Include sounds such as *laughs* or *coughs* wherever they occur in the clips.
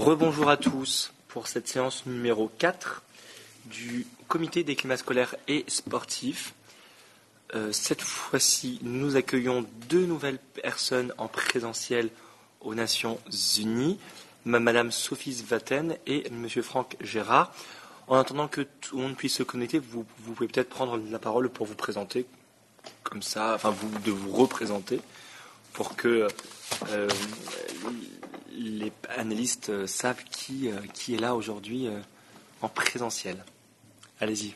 Rebonjour à tous pour cette séance numéro 4 du comité des climats scolaires et sportifs. Euh, cette fois-ci, nous accueillons deux nouvelles personnes en présentiel aux Nations Unies, Madame Sophie Svaten et Monsieur Franck Gérard. En attendant que tout le monde puisse se connecter, vous, pouvez peut-être prendre la parole pour vous présenter, comme ça, enfin vous de vous représenter, pour que euh, les analystes savent qui, euh, qui est là aujourd'hui en présentiel. Allez-y.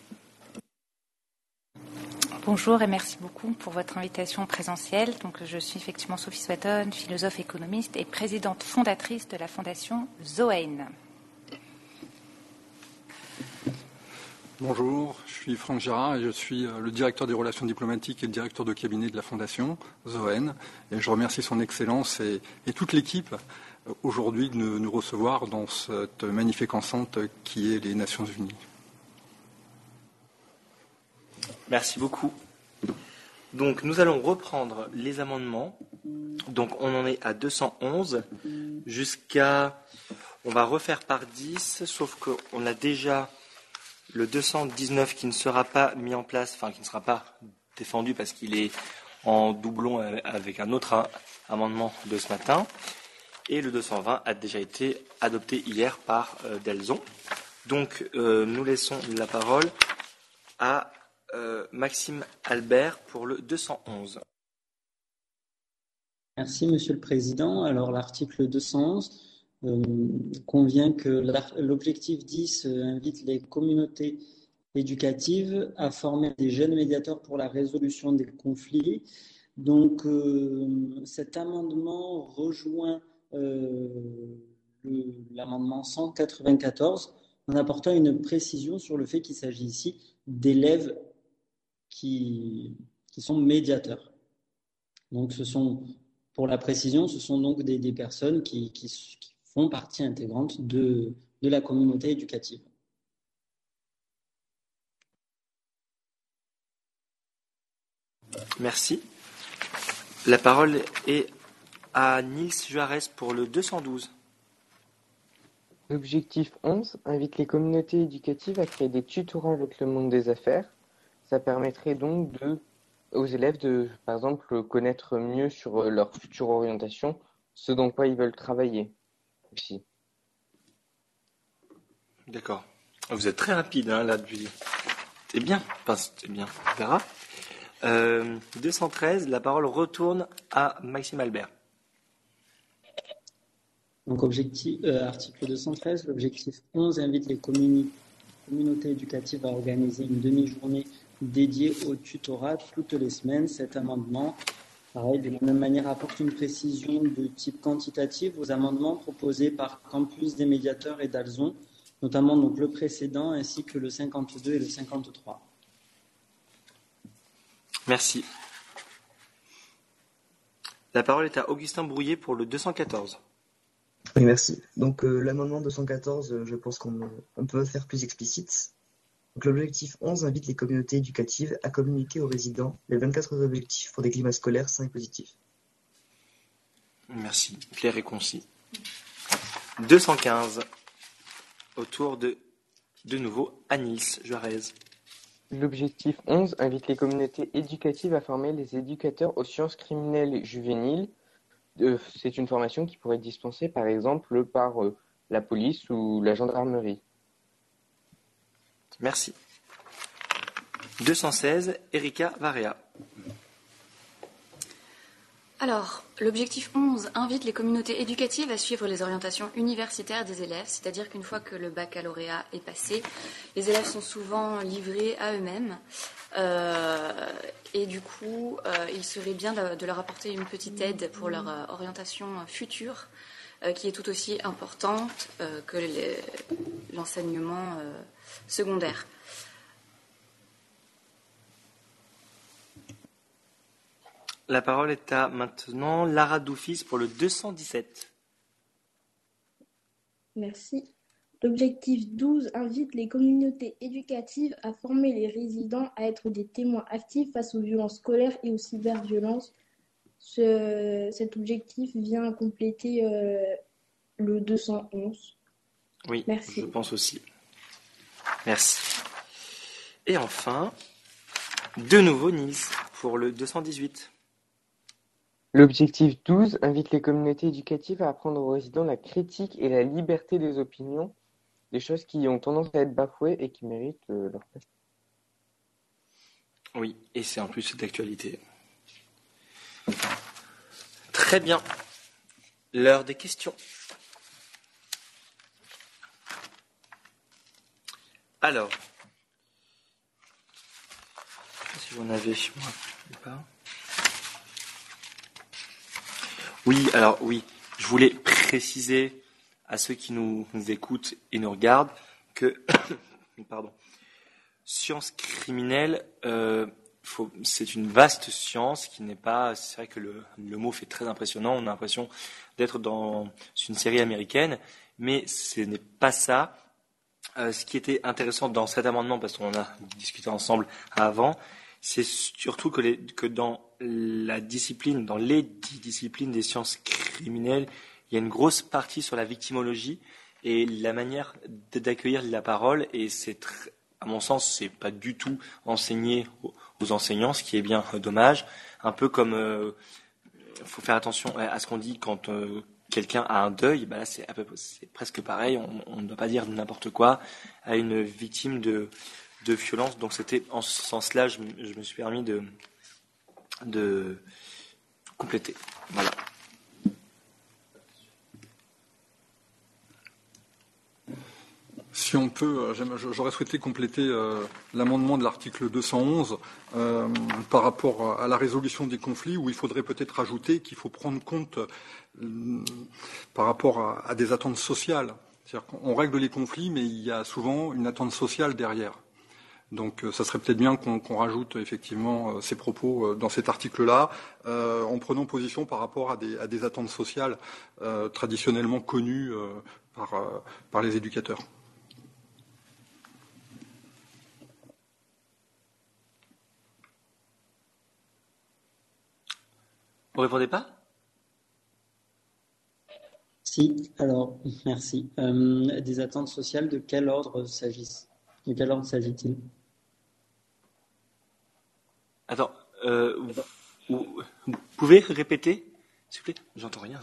Bonjour et merci beaucoup pour votre invitation présentielle. Donc, je suis effectivement Sophie Swatton, philosophe économiste et présidente fondatrice de la fondation Zoen. Bonjour, je suis Franck Gérard et je suis euh, le directeur des relations diplomatiques et le directeur de cabinet de la fondation Zoen. Et je remercie son Excellence et, toute l'équipe euh, aujourd'hui de nous recevoir dans cette magnifique enceinte qui est les Nations Unies. Merci beaucoup. Donc nous allons reprendre les amendements. Donc on en est à 211 jusqu'à... On va refaire par 10, sauf qu'on a déjà le 219 qui ne sera pas mis en place, enfin qui ne sera pas défendu parce qu'il est en doublon avec un autre amendement de ce matin. Et le 220 a déjà été adopté hier par euh, Delzon. Donc euh, nous laissons la parole à euh, Maxime Albert pour le 211. Merci, Monsieur le Président. Alors, l'article 211 euh, convient que l'objectif 10 euh, invite les communautés éducatives à former des jeunes médiateurs pour la résolution des conflits. Donc, cet amendement rejoint l'amendement 194 en apportant une précision sur le fait qu'il s'agit ici d'élèves qui, sont médiateurs. Donc, ce sont, pour la précision, ce sont donc des, personnes qui, font partie intégrante de, de la communauté éducative. Merci. La parole est à Nils Juarez pour le 212. L'objectif 11 invite les communautés éducatives à créer des tutorats avec le monde des affaires ça permettrait donc de, aux élèves de, par exemple, connaître mieux sur euh, leur future orientation, ce dans quoi ils veulent travailler aussi. D'accord. Vous êtes très rapide hein, là depuis. C'est bien. Enfin, c'est bien. On verra. 213, euh, la parole retourne à Maxime Albert. Donc, objectif, euh, article 213, l'objectif 11 invite les communautés éducatives à organiser une demi-journée dédié au tutorat toutes les semaines. Cet amendement, pareil, de la même manière, apporte une précision de type quantitatif aux amendements proposés par Campus des médiateurs et d'Alzon, notamment donc le précédent ainsi que le 52 et le 53. Merci. La parole est à Augustin Brouillet pour le 214. Oui, merci. Donc euh, l'amendement 214, euh, je pense qu'on peut faire plus explicite. L'objectif onze invite les communautés éducatives à communiquer aux résidents les vingt-quatre objectifs pour des climats scolaires sains et positifs. Merci, clair et concis. 215, autour de, de nouveau, Anis Juarez. L'objectif 11 invite les communautés éducatives à former les éducateurs aux sciences criminelles juvéniles. Euh, c'est une formation qui pourrait être dispensée par exemple par euh, la police ou la gendarmerie. Merci. 216, Erika Varea. Alors, l'objectif 11 invite les communautés éducatives à suivre les orientations universitaires des élèves, c'est-à-dire qu'une fois que le baccalauréat est passé, les élèves sont souvent livrés à eux-mêmes. Euh, et du coup, euh, il serait bien de, leur apporter une petite aide pour leur euh, orientation future, qui est tout aussi importante que l'enseignement secondaire. La parole est à maintenant Lara Doufis pour le 217. Merci. L'objectif 12 invite les communautés éducatives à former les résidents à être des témoins actifs face aux violences scolaires et aux cyberviolences. cet objectif vient compléter euh, le 211. Oui, Merci. je pense aussi. Merci. Et enfin, de nouveau Nils pour le 218. L'objectif 12 invite les communautés éducatives à apprendre aux résidents la critique et la liberté des opinions, des choses qui ont tendance à être bafouées et qui méritent euh, leur place. Oui, et c'est en plus d'actualité. Très bien. L'heure des questions. Alors, si j'en avais chez moi ou pas. Oui, alors oui, je voulais préciser à ceux qui nous, nous écoutent et nous regardent que, *coughs* pardon, science criminelle, euh, c'est une vaste science qui n'est pas. C'est vrai que le, le mot fait très impressionnant. On a l'impression d'être dans une série américaine, mais ce n'est pas ça. Euh, ce qui était intéressant dans cet amendement, parce qu'on en a discuté ensemble avant, c'est surtout que, dans la discipline, dans les disciplines des sciences criminelles, il y a une grosse partie sur la victimologie et la manière d'accueillir la parole. Et c'est, à mon sens, c'est pas du tout enseigné aux, enseignants, ce qui est bien euh, dommage. Un peu comme, euh, faut faire attention à ce qu'on dit quand euh, quelqu'un a un deuil. Bah c'est, presque pareil. On ne doit pas dire n'importe quoi à une victime de, de violence. Donc c'était en ce sens-là, je, je me suis permis de, compléter. Voilà. Si on peut, euh, j'aurais souhaité compléter euh, l'amendement de l'article 211 euh, par rapport à la résolution des conflits, où il faudrait peut-être ajouter qu'il faut prendre compte par rapport à des attentes sociales. C'est-à-dire qu'on règle les conflits, mais il y a souvent une attente sociale derrière. Donc, euh, ça serait peut-être bien qu'on rajoute effectivement euh, ces propos euh, dans cet article-là, euh, en prenant position par rapport à des, à des attentes sociales euh, traditionnellement connues euh, par, euh, par les éducateurs. Vous répondez pas? Si, alors, merci. Euh, des attentes sociales, de quel ordre s'agissent? De quel ordre s'agit-il? Attends, euh, vous, vous- vous pouvez répéter, s'il vous plaît? J'entends rien.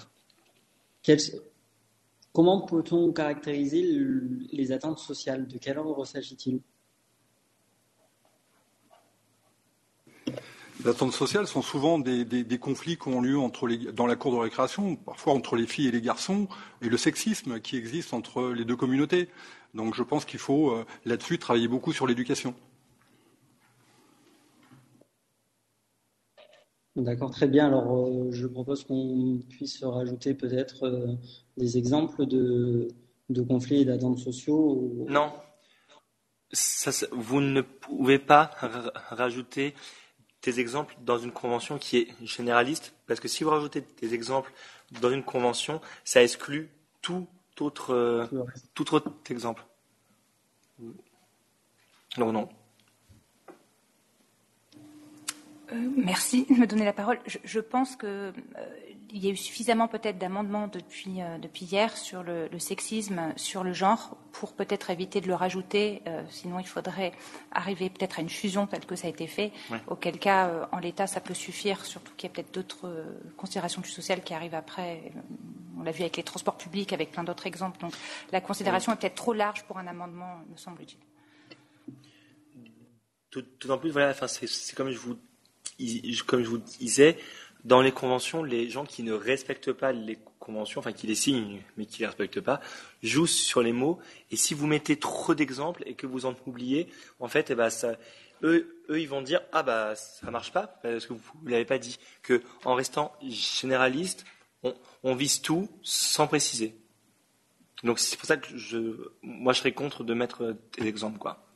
Quel- Comment peut-on caractériser le- les attentes sociales? De quel ordre s'agit-il? Les attentes sociales sont souvent des, des- des conflits qui ont lieu entre les, dans la cour de récréation, parfois entre les filles et les garçons, et le sexisme qui existe entre les deux communautés. Donc je pense qu'il faut euh, là-dessus travailler beaucoup sur l'éducation. D'accord, très bien. Alors, euh, je propose qu'on puisse rajouter peut-être euh, des exemples de, de conflits et d'attentes sociaux. au- Non. Ça, ça- vous ne pouvez pas ra- rajouter des exemples dans une convention qui est généraliste, parce que si vous rajoutez des exemples dans une convention, ça exclut tout autre, euh, tout tout autre exemple. Non, non. Euh, merci de me donner la parole. Je, je pense que euh, il y a eu suffisamment peut-être d'amendements depuis, euh, depuis hier sur le, le sexisme, sur le genre, pour peut-être éviter de le rajouter. euh, sinon, il faudrait arriver peut-être à une fusion telle que ça a été fait. Ouais. Auquel cas, euh, en l'état, ça peut suffire. Surtout qu'il y a peut-être d'autres considérations du social qui arrivent après. On l'a vu avec les transports publics, avec plein d'autres exemples. Donc, la considération est peut-être trop large pour un amendement, me semble-t-il. Tout- D'autant plus, voilà, enfin, c'est c'est comme je vous, dis- comme je vous disais, dans les conventions, les gens qui ne respectent pas les conventions, enfin qui les signent mais qui les respectent pas, jouent sur les mots. Et si vous mettez trop d'exemples et que vous en oubliez, en fait, eh ben, eux, ils vont dire ah bah ça marche pas parce que vous, vous l'avez pas dit. Que en restant généraliste, on, vise tout sans préciser. Donc c'est pour ça que je, moi, je serais contre de mettre des exemples, quoi.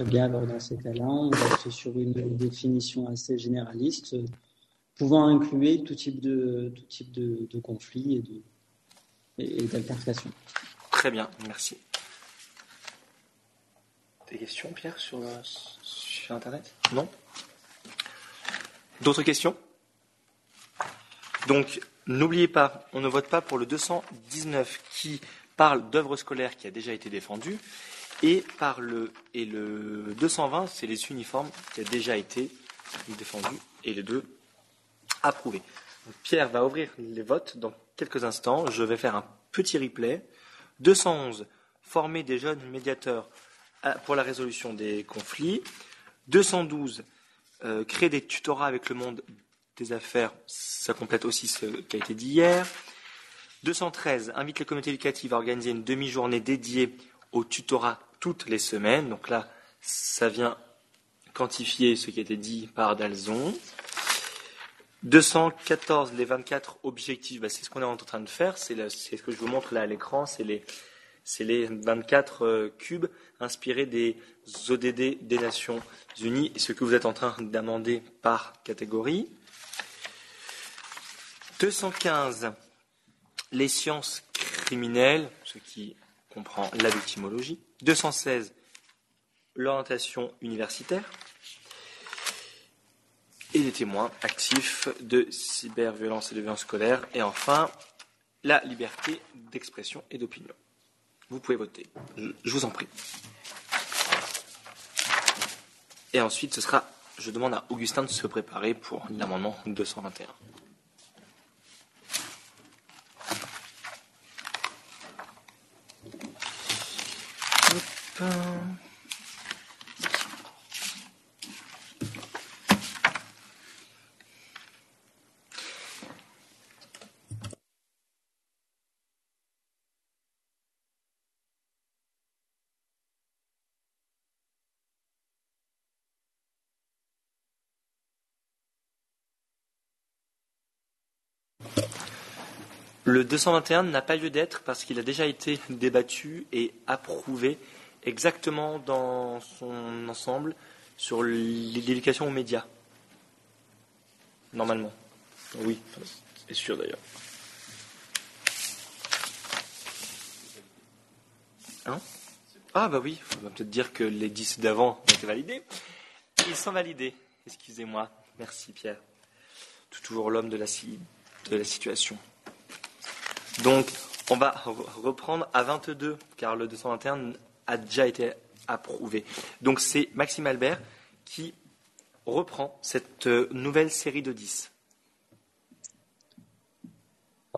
Très bien, alors dans ces cas-là, on reste sur une définition assez généraliste, pouvant inclure tout type de, tout type de, de conflit et de- et, et d'altercation. Très bien, merci. Des questions, Pierre, sur, sur Internet? Non D'autres questions? Donc, N'oubliez pas, on ne vote pas pour le 219 qui parle d'œuvres scolaires qui a déjà été défendu et par le et le 220 c'est les uniformes qui a déjà été défendu et les deux approuvés. Pierre va ouvrir les votes dans quelques instants. Je vais faire un petit replay. 211 former des jeunes médiateurs pour la résolution des conflits. 212 euh, créer des tutorats avec le monde des affaires. Ça complète aussi ce qui a été dit hier. 213 invite les communautés éducatives à organiser une demi-journée dédiée au tutorat toutes les semaines. Donc là, ça vient quantifier ce qui a été dit par Dalzon. 214, les 24 objectifs, bah, c'est ce qu'on est en train de faire. C'est ce que je vous montre là à l'écran. C'est les, les 24 euh, cubes inspirés des ODD des Nations Unies, ce que vous êtes en train d'amender par catégorie. 215, les sciences criminelles, ce qui comprend la victimologie. 216, l'orientation universitaire. Et les témoins actifs de cyberviolence et de violence scolaire. Et enfin, la liberté d'expression et d'opinion. Vous pouvez voter. Je vous en prie. Et ensuite, ce sera, je demande à Augustin de se préparer pour l'amendement 221. Le 221 n'a pas lieu d'être parce qu'il a déjà été débattu et approuvé exactement dans son ensemble sur l'éducation aux médias. Normalement. Oui, c'est sûr d'ailleurs. Hein? Ah bah oui, on va peut-être dire que les 10 d'avant ont été validés. Ils sont validés, excusez-moi. Merci Pierre. Toujours l'homme de la, de la situation. Donc, on va reprendre à 22, car le 221 a déjà été approuvé. Donc, c'est Maxime Albert qui reprend cette euh, nouvelle série de 10.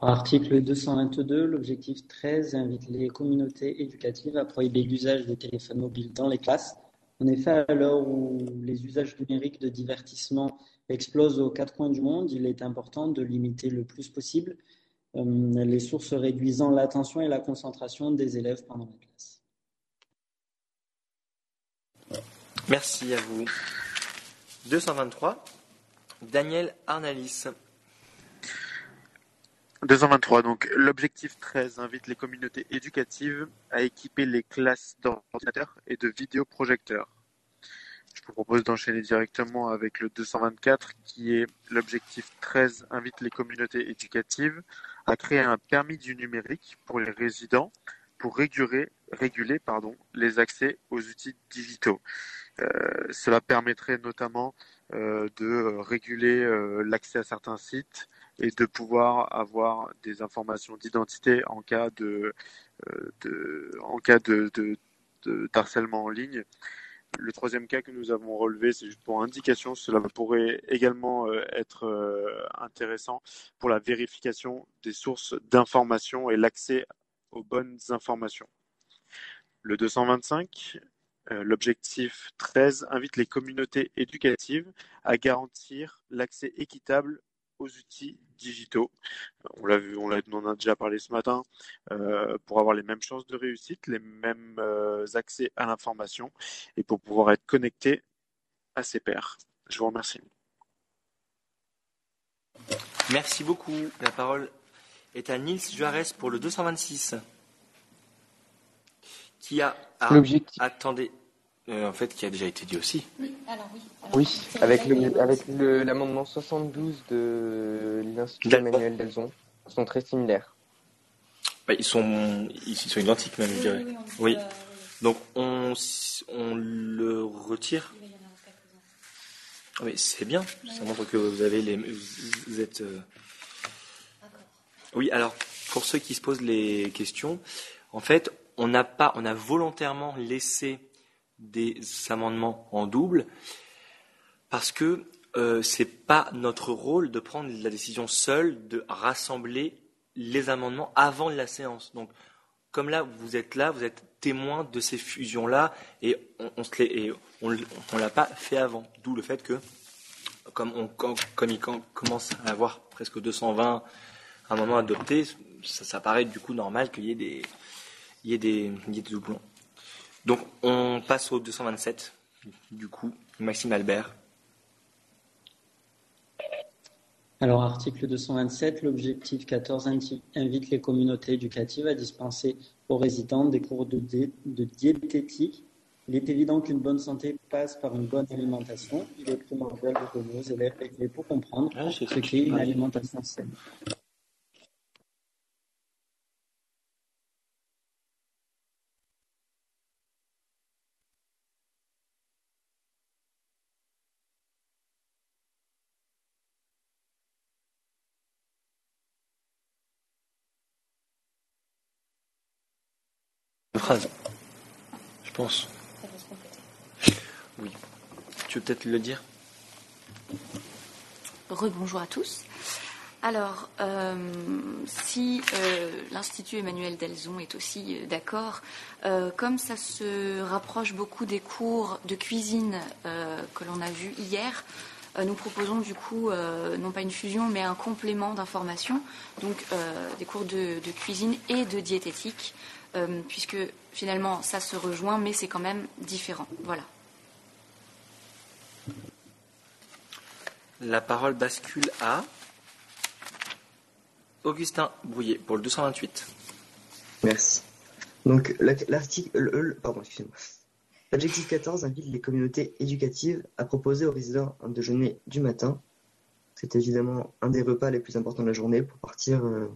Article 222, l'objectif 13 invite les communautés éducatives à prohiber l'usage des téléphones mobiles dans les classes. En effet, à l'heure où les usages numériques de divertissement explosent aux quatre coins du monde, il est important de limiter le plus possible euh, les sources réduisant l'attention et la concentration des élèves pendant la classe. Merci à vous. 223, Daniel Arnalis. 223. Donc, l'objectif 13 invite les communautés éducatives à équiper les classes d'ordinateurs et de vidéoprojecteurs. Je vous propose d'enchaîner directement avec le 224 qui est l'objectif 13 invite les communautés éducatives à créer un permis du numérique pour les résidents pour réguler, les accès aux outils digitaux. Euh, cela permettrait notamment euh, de réguler euh, l'accès à certains sites et de pouvoir avoir des informations d'identité en cas de, en cas de, harcèlement en ligne le troisième cas que nous avons relevé, c'est juste pour indication. Cela pourrait également être intéressant pour la vérification des sources d'informations et l'accès aux bonnes informations. Le 225, euh, l'objectif 13 invite les communautés éducatives à garantir l'accès équitable aux outils digitaux. On l'a vu, on, en a déjà parlé ce matin, euh, pour avoir les mêmes chances de réussite, les mêmes euh, accès à l'information et pour pouvoir être connecté à ses pairs. Je vous remercie. Merci beaucoup. La parole est à Nils Juarez pour le 226. Qui a. Ah, attendez, euh, en fait, qui a déjà été dit aussi. Oui, alors oui. oui, avec, le, avec l'amendement 72 de l'Institut Emmanuel Delzon, sont très similaires. Bah, ils, sont, ils sont identiques même, je dirais. Oui. Donc on, on le retire. Mais c'est bien, ça montre que vous avez les, vous êtes. Euh, Oui, alors pour ceux qui se posent les questions, en fait, on n'a pas, on a volontairement laissé des amendements en double parce que euh, c'est pas notre rôle de prendre la décision seule de rassembler les amendements avant la séance. Donc, comme là, vous êtes là, vous êtes témoin de ces fusions-là, et on, on, l'a pas fait avant. D'où le fait que, comme, on, il commence à avoir presque 220 amendements adoptés, ça paraît du coup normal qu'il y ait des, il y ait des, il y ait des doublons. Donc, on passe au 227, du coup, Maxime Albert. Alors, article 227, l'objectif 14 invite les communautés éducatives à dispenser aux résidents des cours de, de diététique. Il est évident qu'une bonne santé passe par une bonne alimentation. Il est primordial de donner aux élèves les clés pour comprendre ah, ce qu'est une alimentation saine. Phrase. Je pense. Oui. Tu veux peut-être le dire? Rebonjour à tous. Alors, euh, si euh, l'Institut Emmanuel Delzon est aussi euh, d'accord, comme ça se rapproche beaucoup des cours de cuisine que l'on a vus hier, nous proposons du coup non pas une fusion mais un complément d'information, donc des cours de, cuisine et de diététique puisque finalement ça se rejoint, mais c'est quand même différent. Voilà. La parole bascule à Augustin Brouillet pour le 228. Merci. Donc, l'article, pardon, excusez-moi. L'objectif 14 invite les communautés éducatives à proposer aux résidents un déjeuner du matin. C'est évidemment un des repas les plus importants de la journée pour partir euh,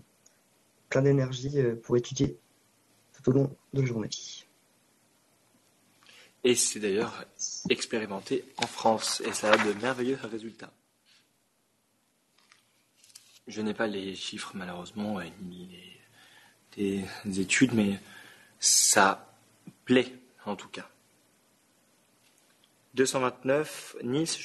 plein d'énergie euh, pour étudier tout au long de la journée. Et c'est d'ailleurs expérimenté en France et ça a de merveilleux résultats. Je n'ai pas les chiffres malheureusement ni les, des études, mais ça plaît en tout cas. 229, Nice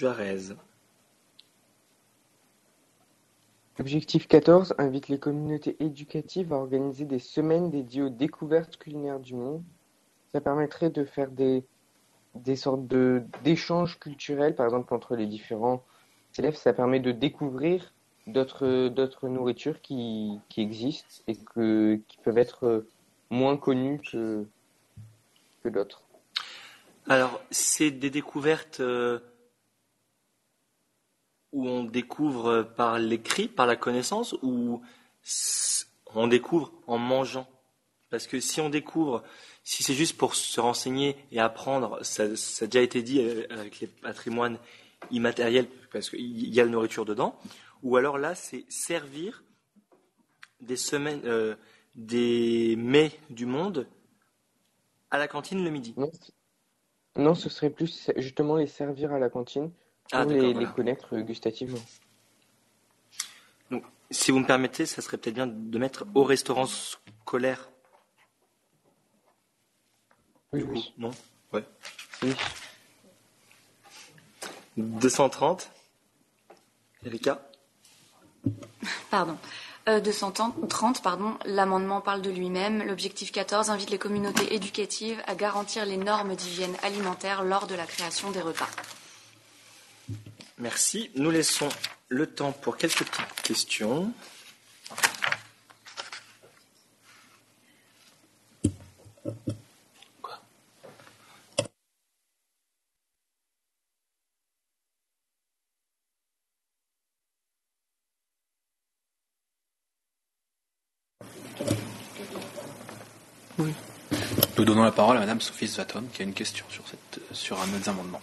L'objectif 14 invite les communautés éducatives à organiser des semaines dédiées aux découvertes culinaires du monde. Ça permettrait de faire des, des sortes de, d'échanges culturels, par exemple entre les différents élèves. Ça permet de découvrir d'autres, d'autres nourritures qui, qui existent et que, qui peuvent être moins connues que, que d'autres. Alors, c'est des découvertes euh, où on découvre par l'écrit, par la connaissance, ou on découvre en mangeant? Parce que si on découvre, si c'est juste pour se renseigner et apprendre, ça, a déjà été dit euh, avec les patrimoines immatériels, parce qu'il y a la nourriture dedans, ou alors là, c'est servir des semaines, euh, des mets du monde à la cantine le midi. non, ce serait plus justement les servir à la cantine ah, pour les, connaître gustativement. Donc, si vous me permettez, ça serait peut-être bien de mettre au restaurant scolaire. Oui, oui. Non? Ouais. Oui. 230 Erika? Pardon. 230, euh, pardon, l'amendement parle de lui-même. L'objectif 14 invite les communautés éducatives à garantir les normes d'hygiène alimentaire lors de la création des repas. Merci. Nous laissons le temps pour quelques petites questions. Nous donnons la parole à Madame Sophie Svaton qui a une question sur, sur un des amendements.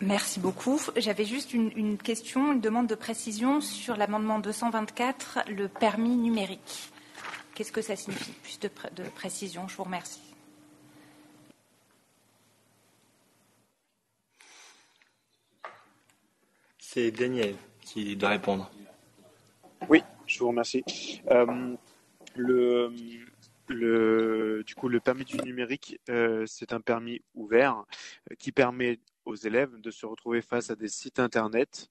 Merci beaucoup. J'avais juste une, question, une demande de précision sur l'amendement 224, le permis numérique. Qu'est-ce que ça signifie Plus de, de précision, je vous remercie. C'est Daniel qui doit répondre. Oui, je vous remercie. Euh, le, le, du coup, le permis du numérique, euh, c'est un permis ouvert euh, qui permet aux élèves de se retrouver face à des sites internet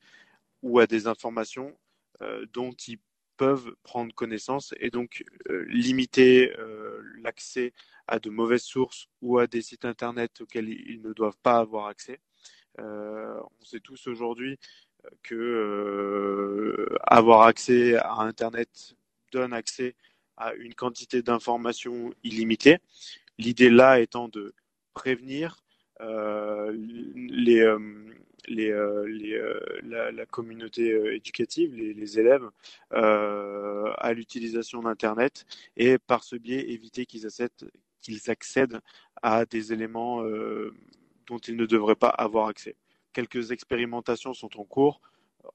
ou à des informations euh, dont ils peuvent prendre connaissance et donc euh, limiter euh, l'accès à de mauvaises sources ou à des sites internet auxquels ils ne doivent pas avoir accès. on sait tous aujourd'hui que avoir accès à internet donne accès à une quantité d'informations illimitée. L'idée là étant de prévenir les, euh, les, euh, les la, la, communauté éducative, les, les élèves, à l'utilisation d'Internet et par ce biais éviter qu'ils accèdent, accèdent à des éléments dont ils ne devraient pas avoir accès. Quelques expérimentations sont en cours.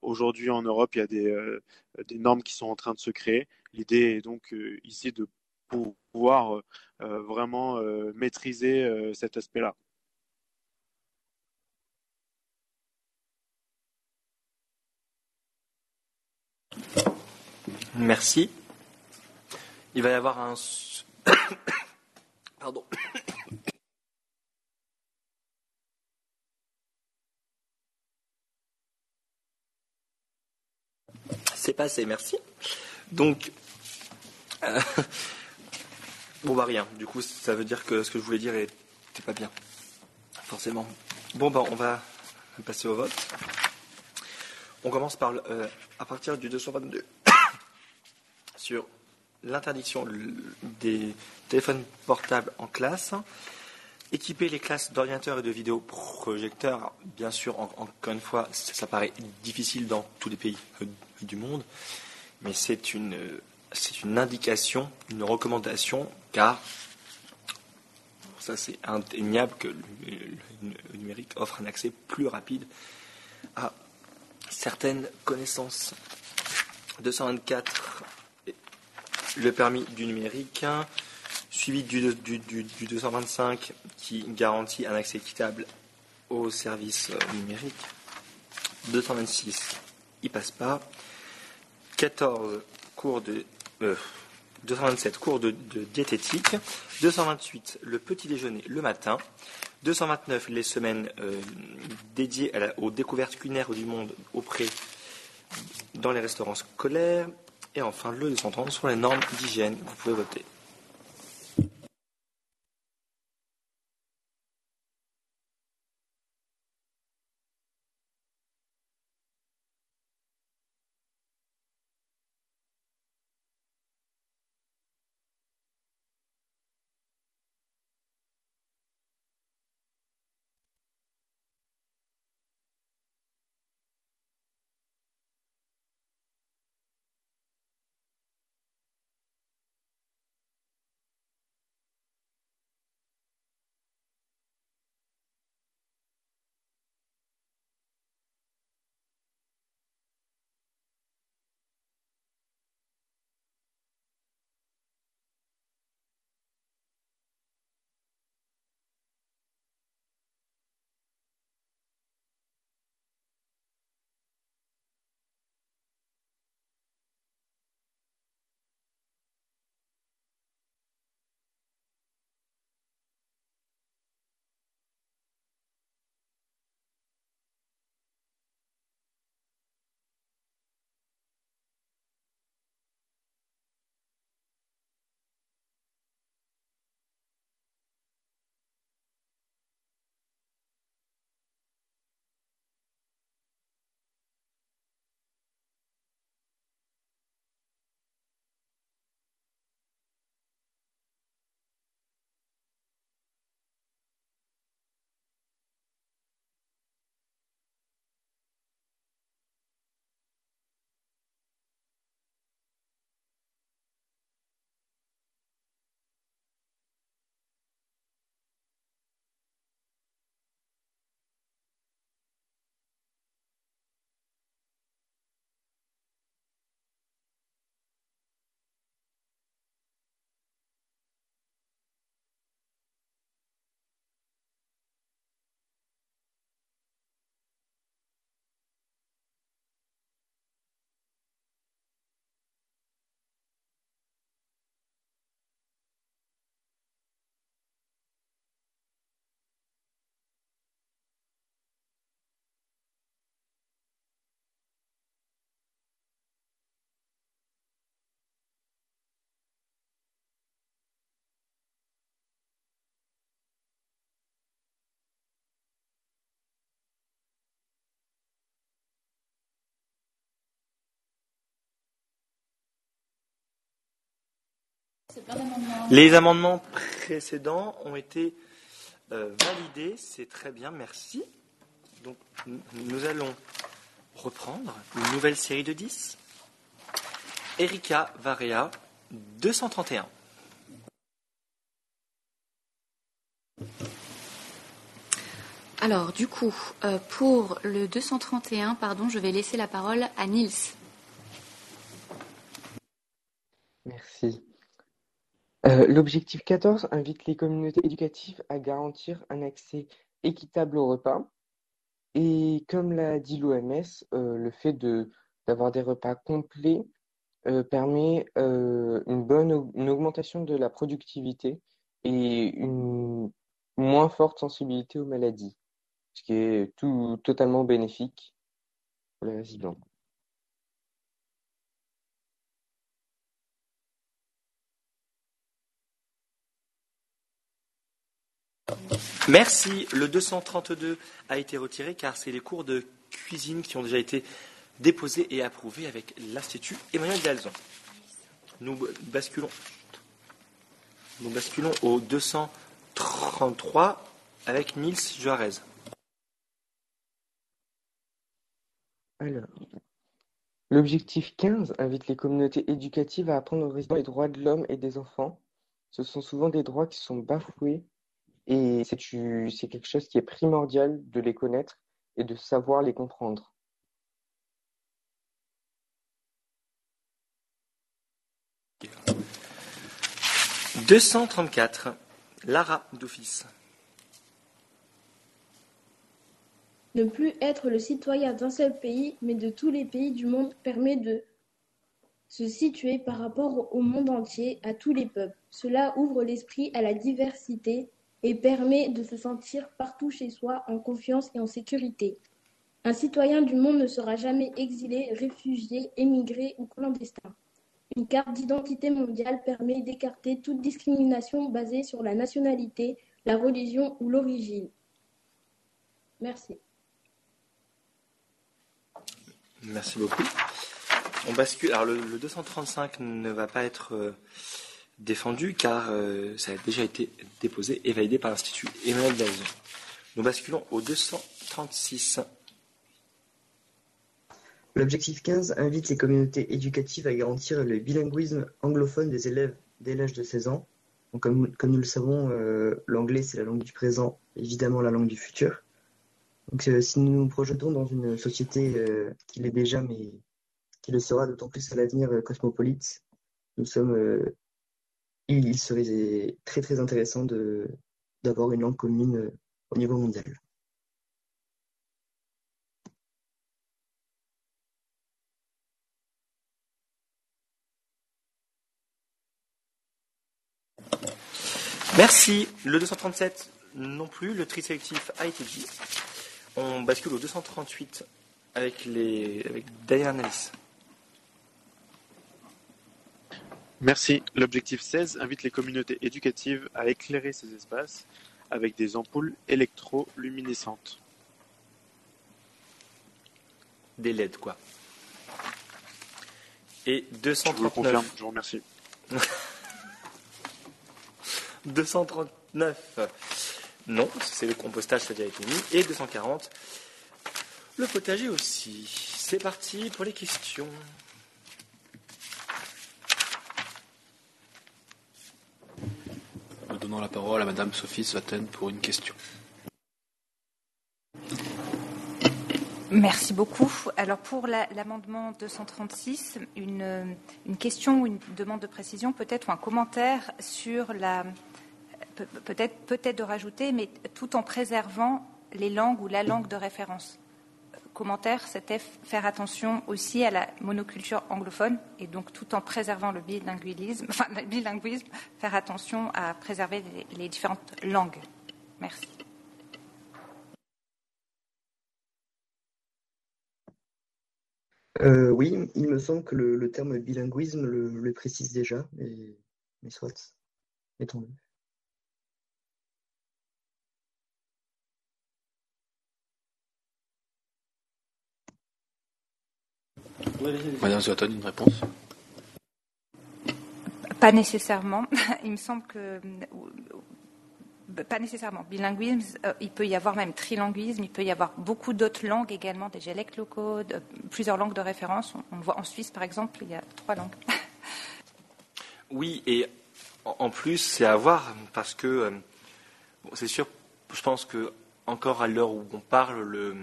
Aujourd'hui, en Europe, il y a des, euh, des, normes qui sont en train de se créer. L'idée est donc euh, ici de pouvoir euh, vraiment maîtriser cet aspect-là. Merci. Il va y avoir un... *coughs* Pardon. C'est passé, merci. Donc, euh, *laughs* bon bah rien. Du coup, ça veut dire que ce que je voulais dire n'était pas bien, forcément. Bon bah on va passer au vote. On commence par euh, à partir du 222 sur l'interdiction des téléphones portables en classe. Équiper les classes d'orienteurs et de vidéoprojecteurs, bien sûr, encore une fois, ça, paraît difficile dans tous les pays euh, du monde, mais c'est une, c'est une indication, une recommandation, car ça c'est indéniable que le, numérique offre un accès plus rapide à certaines connaissances. 224, le permis du numérique suivi du, 225 qui garantit un accès équitable aux services euh, numériques. 226, il passe pas. 14, cours de, 227, euh, cours de, diététique. 228, le petit déjeuner le matin. 229, les semaines euh, dédiées aux découvertes culinaires du monde auprès dans les restaurants scolaires. Et enfin, le 230 sur les normes d'hygiène. Vous pouvez voter. Les amendements précédents ont été euh, validés. C'est très bien, merci. Donc, nous allons reprendre une nouvelle série de 10. Erika Varea, 231. Alors, du coup, euh, pour le 231, pardon, je vais laisser la parole à Niels. Merci. Euh, l'objectif 14 invite les communautés éducatives à garantir un accès équitable au repas. Et comme l'a dit l'OMS, euh, le fait d'avoir des repas complets permet une bonne augmentation de la productivité et une moins forte sensibilité aux maladies ce qui est tout totalement bénéfique pour les résidents. Merci. Le 232 a été retiré car c'est les cours de cuisine qui ont déjà été déposés et approuvés avec l'Institut Emmanuel Dalzon. Nous basculons, nous basculons au 233 avec Nils Juarez. Alors, l'objectif 15 invite les communautés éducatives à apprendre aux résidents les droits de l'homme et des enfants. Ce sont souvent des droits qui sont bafoués et c'est quelque chose qui est primordial de les connaître et de savoir les comprendre. « 234. Lara d'office. Ne plus être le citoyen d'un seul pays, mais de tous les pays du monde permet de se situer par rapport au monde entier, à tous les peuples. Cela ouvre l'esprit à la diversité et permet de se sentir partout chez soi en confiance et en sécurité. Un citoyen du monde ne sera jamais exilé, réfugié, émigré ou clandestin. Une carte d'identité mondiale permet d'écarter toute discrimination basée sur la nationalité, la religion ou l'origine. Merci. Merci beaucoup. On bascule. Alors le, 235 ne va pas être euh, défendu car euh, ça a déjà été déposé et validé par l'Institut Emmanuel Dalzon. Nous basculons au 236. L'objectif 15 invite les communautés éducatives à garantir le bilinguisme anglophone des élèves dès l'âge de 16 ans. comme, nous le savons, euh, l'anglais c'est la langue du présent, évidemment la langue du futur. Donc, euh, si nous nous projetons dans une société qui l'est déjà, mais qui le sera d'autant plus à l'avenir cosmopolite, nous sommes, il serait très très intéressant d'avoir une langue commune au niveau mondial. Merci. Le 237 non plus. Le tri sélectif a été dit. On bascule au 238 avec, les, avec. Merci. L'objectif 16 invite les communautés éducatives à éclairer ces espaces avec des ampoules électroluminescentes. Des LED, quoi. Et 239. Je vous confirme, je vous remercie. *laughs* 239. Non, c'est le compostage, ça a déjà été mis. Et 240, le potager aussi. C'est parti pour les questions. Donnons la parole à Madame Sophie Svaten pour une question. Merci beaucoup. Alors pour l'amendement 236, une, une, question ou une demande de précision peut-être ou un commentaire sur la, peut-être peut-être de rajouter, mais tout en préservant les langues ou la langue de référence. Commentaire, c'était faire attention aussi à la monoculture anglophone et donc tout en préservant le bilinguisme, enfin le bilinguisme, faire attention à préserver les, différentes langues. Merci. Euh, oui, il me semble que le, terme bilinguisme le, précise déjà, mais, mais soit, mettons-le. Madame Zoaton, une réponse? Pas nécessairement. *laughs* Il me semble que pas nécessairement. Bilinguisme, euh, il peut y avoir même trilinguisme, il peut y avoir beaucoup d'autres langues également, des dialectes locaux, plusieurs langues de référence. On, le voit en Suisse, par exemple, il y a trois langues. *laughs* oui, et en plus, c'est à voir parce que euh, c'est sûr, je pense que encore à l'heure où on parle, le,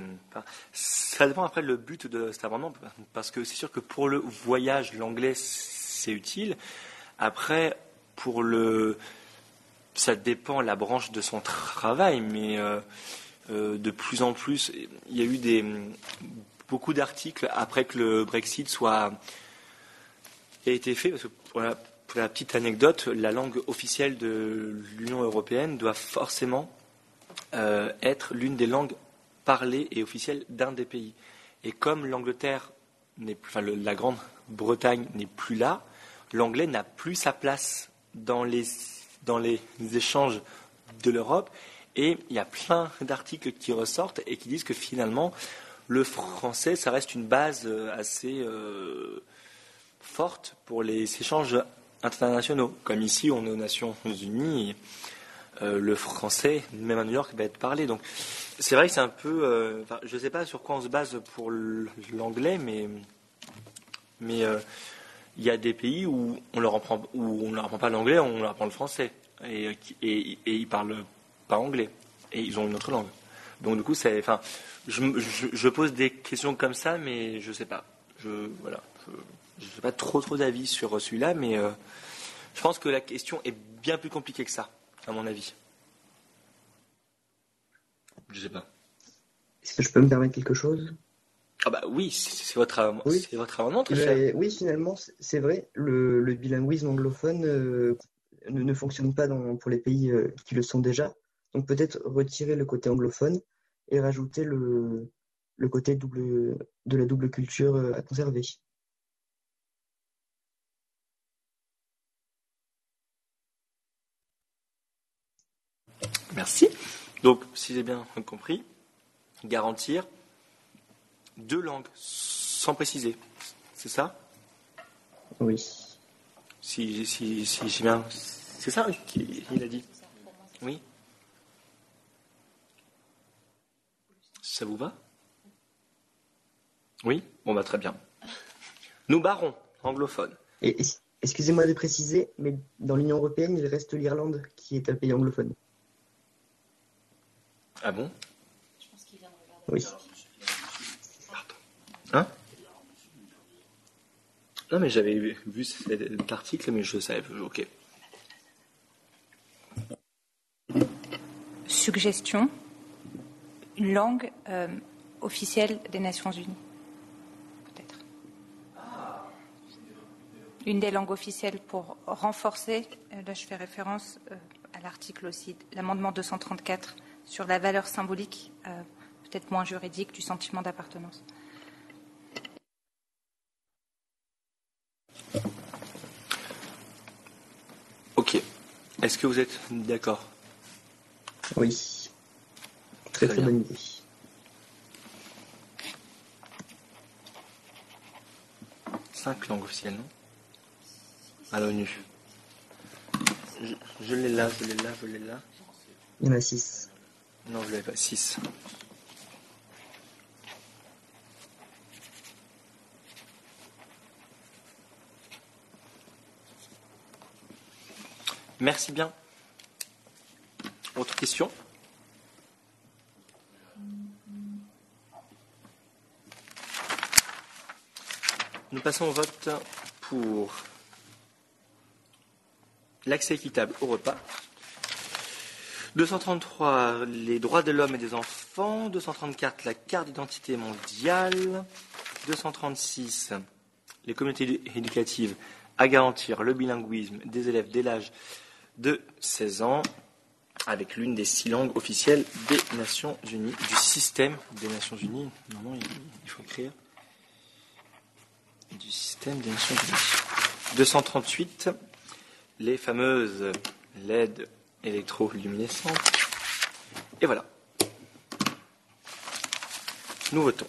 ça dépend après le but de cet amendement, parce que c'est sûr que pour le voyage, l'anglais c'est utile. Après, pour le, ça dépend la branche de son travail, mais euh, euh, de plus en plus, il y a eu des, beaucoup d'articles après que le Brexit soit ait été fait, parce que pour la, petite anecdote, la langue officielle de l'Union européenne doit forcément euh, être l'une des langues parlées et officielles d'un des pays. Et comme l'Angleterre enfin, la Grande-Bretagne n'est plus là, l'anglais n'a plus sa place dans les dans les échanges de l'Europe. Et il y a plein d'articles qui ressortent et qui disent que finalement, le français, ça reste une base euh, assez euh, forte pour les échanges internationaux. Comme ici, on est aux Nations Unies, euh, le français, même à New York, va être parlé. Donc, c'est vrai que c'est un peu. je ne sais pas sur quoi on se base pour l'anglais, mais, mais il y a des pays où on leur apprend, où on leur apprend pas l'anglais, on leur apprend le français. Et, et, et, ils parlent pas anglais. Et ils ont une autre langue. Donc du coup, c'est, enfin, je, je, pose des questions comme ça, mais je sais pas. Je, voilà, je n'ai pas trop trop d'avis sur celui-là, mais euh, je pense que la question est bien plus compliquée que ça, à mon avis. Je sais pas. Est-ce que je peux me permettre quelque chose? Ah bah oui, c'est votre, oui. votre amendement, très cher. Oui, finalement, c'est vrai, le, bilinguisme anglophone euh, ne, fonctionne pas pour les pays euh, qui le sont déjà. Donc peut-être retirer le côté anglophone et rajouter le, côté double, de la double culture euh, à conserver. Merci. Donc, si j'ai bien compris, garantir deux langues, sans préciser. C'est ça? Oui. Si, si, si j'ai bien. C'est ça? Qu'il a dit Oui Ça vous va? Oui? Bon, bah très bien. Nous barrons, anglophone. Et, excusez-moi de préciser, mais dans l'Union européenne, il reste l'Irlande qui est un pays anglophone. Ah bon? Oui. Hein? Non, mais j'avais vu cet article, mais je savais. Ok. Suggestion une langue euh, officielle des Nations Unies. Peut-être. Une des langues officielles pour renforcer, euh, là je fais référence euh, à l'article aussi, l'amendement 234 sur la valeur symbolique, peut-être moins juridique, du sentiment d'appartenance. Ok. Est-ce que vous êtes d'accord? Oui. Très très, bonne idée. Cinq langues officielles, non? À l'ONU. Je, l'ai là, je l'ai là, je l'ai là. Il y en a six. Non, je l'avais pas. Six. Merci bien. Autre question? Nous passons au vote pour l'accès équitable au repas. 233, les droits de l'homme et des enfants. 234, la carte d'identité mondiale. 236, les communautés éducatives à garantir le bilinguisme des élèves dès l'âge de 16 ans avec l'une des six langues officielles des Nations Unies, du système des Nations Unies. Normalement, il faut écrire du système des Nations Unies. 238, les fameuses LED électroluminescentes. Et voilà. Nous votons.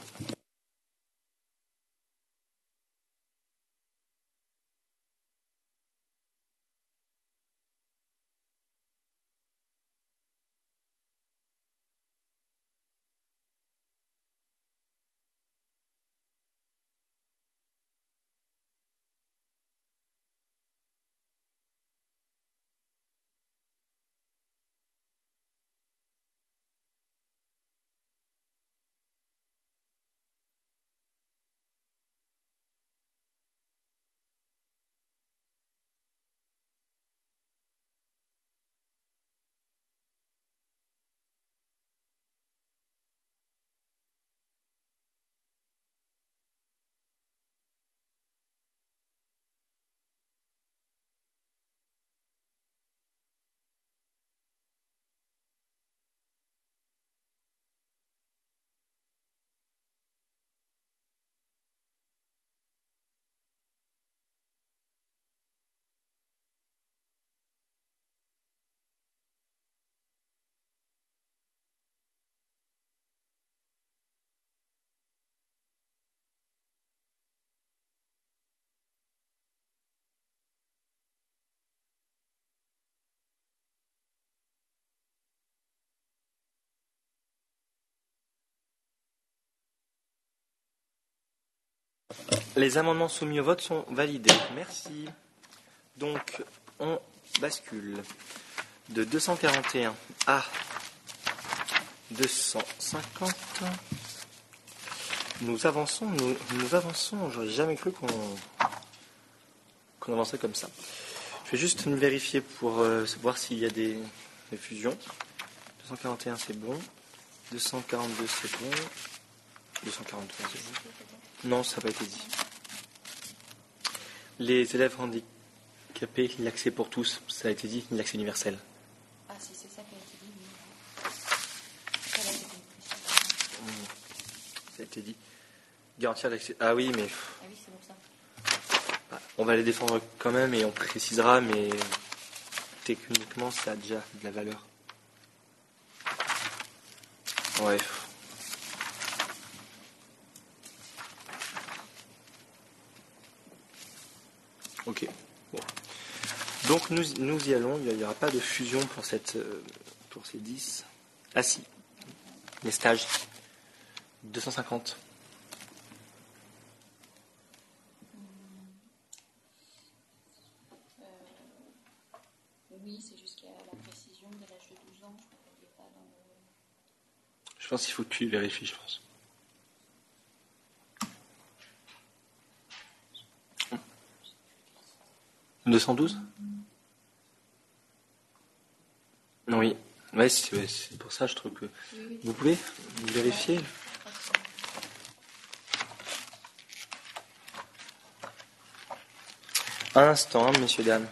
Les amendements soumis au vote sont validés. Merci. Donc, on bascule de 241 à 250. Nous avançons, nous, avançons. J'aurais jamais cru qu'on avançait comme ça. Je vais juste vérifier pour euh, voir s'il y a des, des fusions. 241 c'est bon. 242 c'est bon. 243 c'est bon. Non, ça n'a pas été dit. Les élèves handicapés, l'accès pour tous, ça a été dit, l'accès universel. Ah, si c'est ça qui a été dit. Hmm. Ça a été dit. Garantir l'accès. Ah oui, mais Ah oui, c'est pour ça. bah, on va les défendre quand même et on précisera, mais techniquement, ça a déjà de la valeur. Ouais. Ok. Bon. Donc nous, nous y allons. Il n'y aura pas de fusion pour, cette, euh, pour ces 10. Ah si. Les stages. 250. Oui, c'est jusqu'à la précision de l'âge de 12 ans. Je crois qu'elle n'est pas dans le. Je pense qu'il faut que tu vérifies, je pense. « 212 Oui. Ouais, c'est pour ça, je trouve que... Vous pouvez vérifier Un instant, hein, messieurs, dames.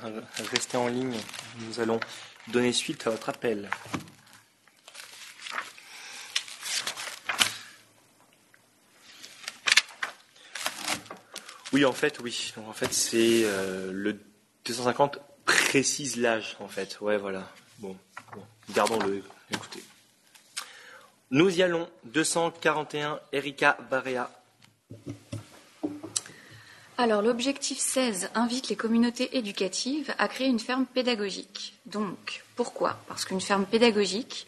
Restez en ligne. Nous allons donner suite à votre appel. Oui, en fait, oui. En fait, c'est euh, le 250 précise l'âge, en fait. Ouais, voilà. Bon, bon. gardons-le. Écoutez. Nous y allons. 241, Erika Barea. Alors, l'objectif 16 invite les communautés éducatives à créer une ferme pédagogique. Donc, pourquoi? Parce qu'une ferme pédagogique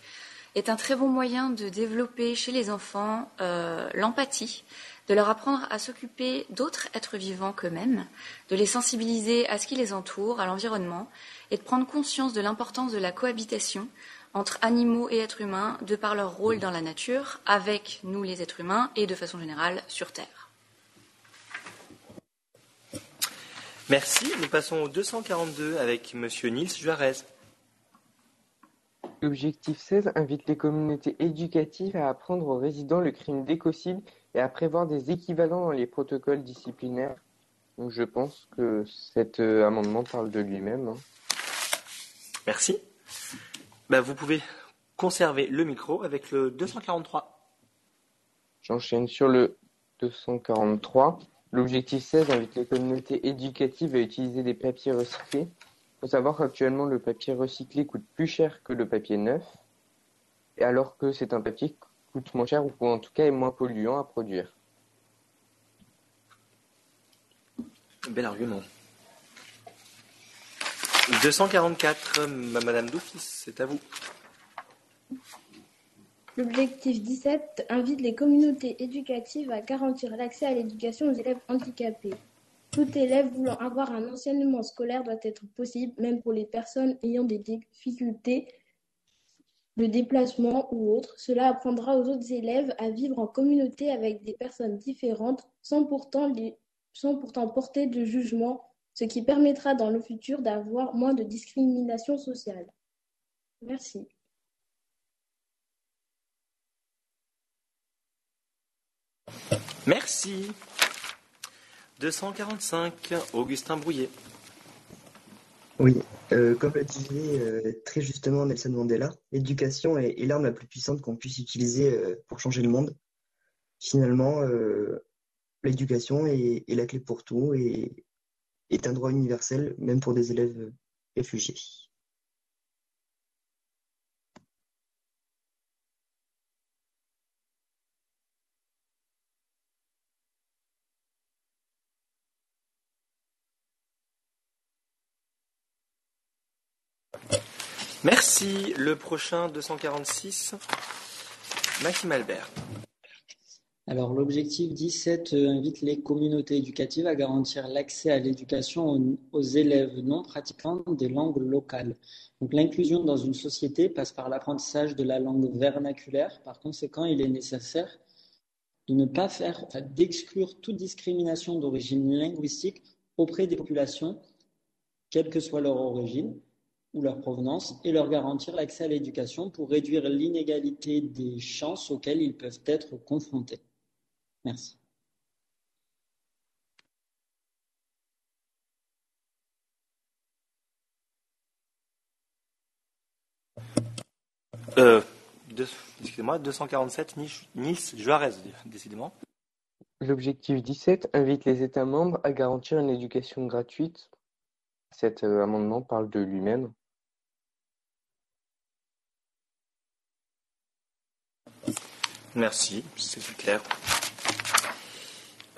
est un très bon moyen de développer chez les enfants euh, l'empathie, de leur apprendre à s'occuper d'autres êtres vivants qu'eux-mêmes, de les sensibiliser à ce qui les entoure, à l'environnement, et de prendre conscience de l'importance de la cohabitation entre animaux et êtres humains de par leur rôle dans la nature, avec nous les êtres humains et de façon générale sur Terre. Merci. Nous passons au 242 avec Monsieur Nils Juarez. L'objectif 16 invite les communautés éducatives à apprendre aux résidents le crime d'écocide et à prévoir des équivalents dans les protocoles disciplinaires. Donc je pense que cet euh, amendement parle de lui-même. hein. Merci. Bah, vous pouvez conserver le micro avec le 243. J'enchaîne sur le 243. L'objectif 16 invite les communautés éducatives à utiliser des papiers recyclés. Il faut savoir qu'actuellement le papier recyclé coûte plus cher que le papier neuf, et alors que c'est un papier qui coûte moins cher ou en tout cas est moins polluant à produire. Bel argument. 244, Madame Doufis, c'est à vous. L'objectif 17 invite les communautés éducatives à garantir l'accès à l'éducation aux élèves handicapés. Tout élève voulant avoir un enseignement scolaire doit être possible, même pour les personnes ayant des difficultés de déplacement ou autres. Cela apprendra aux autres élèves à vivre en communauté avec des personnes différentes sans pourtant, sans pourtant porter de jugement, ce qui permettra dans le futur d'avoir moins de discrimination sociale. Merci. Merci. 245, Augustin Brouillet. Oui, euh, comme le disait euh, très justement Nelson Mandela, l'éducation est, l'arme la plus puissante qu'on puisse utiliser euh, pour changer le monde. Finalement, euh, l'éducation est la clé pour tout et est un droit universel, même pour des élèves réfugiés. Merci. Le prochain, 246, Maxime Albert. Alors, l'objectif 17 euh, invite les communautés éducatives à garantir l'accès à l'éducation aux, élèves non pratiquants des langues locales. Donc, l'inclusion dans une société passe par l'apprentissage de la langue vernaculaire. Par conséquent, il est nécessaire de ne pas faire, d'exclure toute discrimination d'origine linguistique auprès des populations, quelle que soit leur origine ou leur provenance, et leur garantir l'accès à l'éducation pour réduire l'inégalité des chances auxquelles ils peuvent être confrontés. Merci. Euh, excusez-moi, 247, Nils Juarez, décidément. L'objectif 17 invite les États membres à garantir une éducation gratuite. Cet euh, amendement parle de lui-même. Merci, c'est plus clair.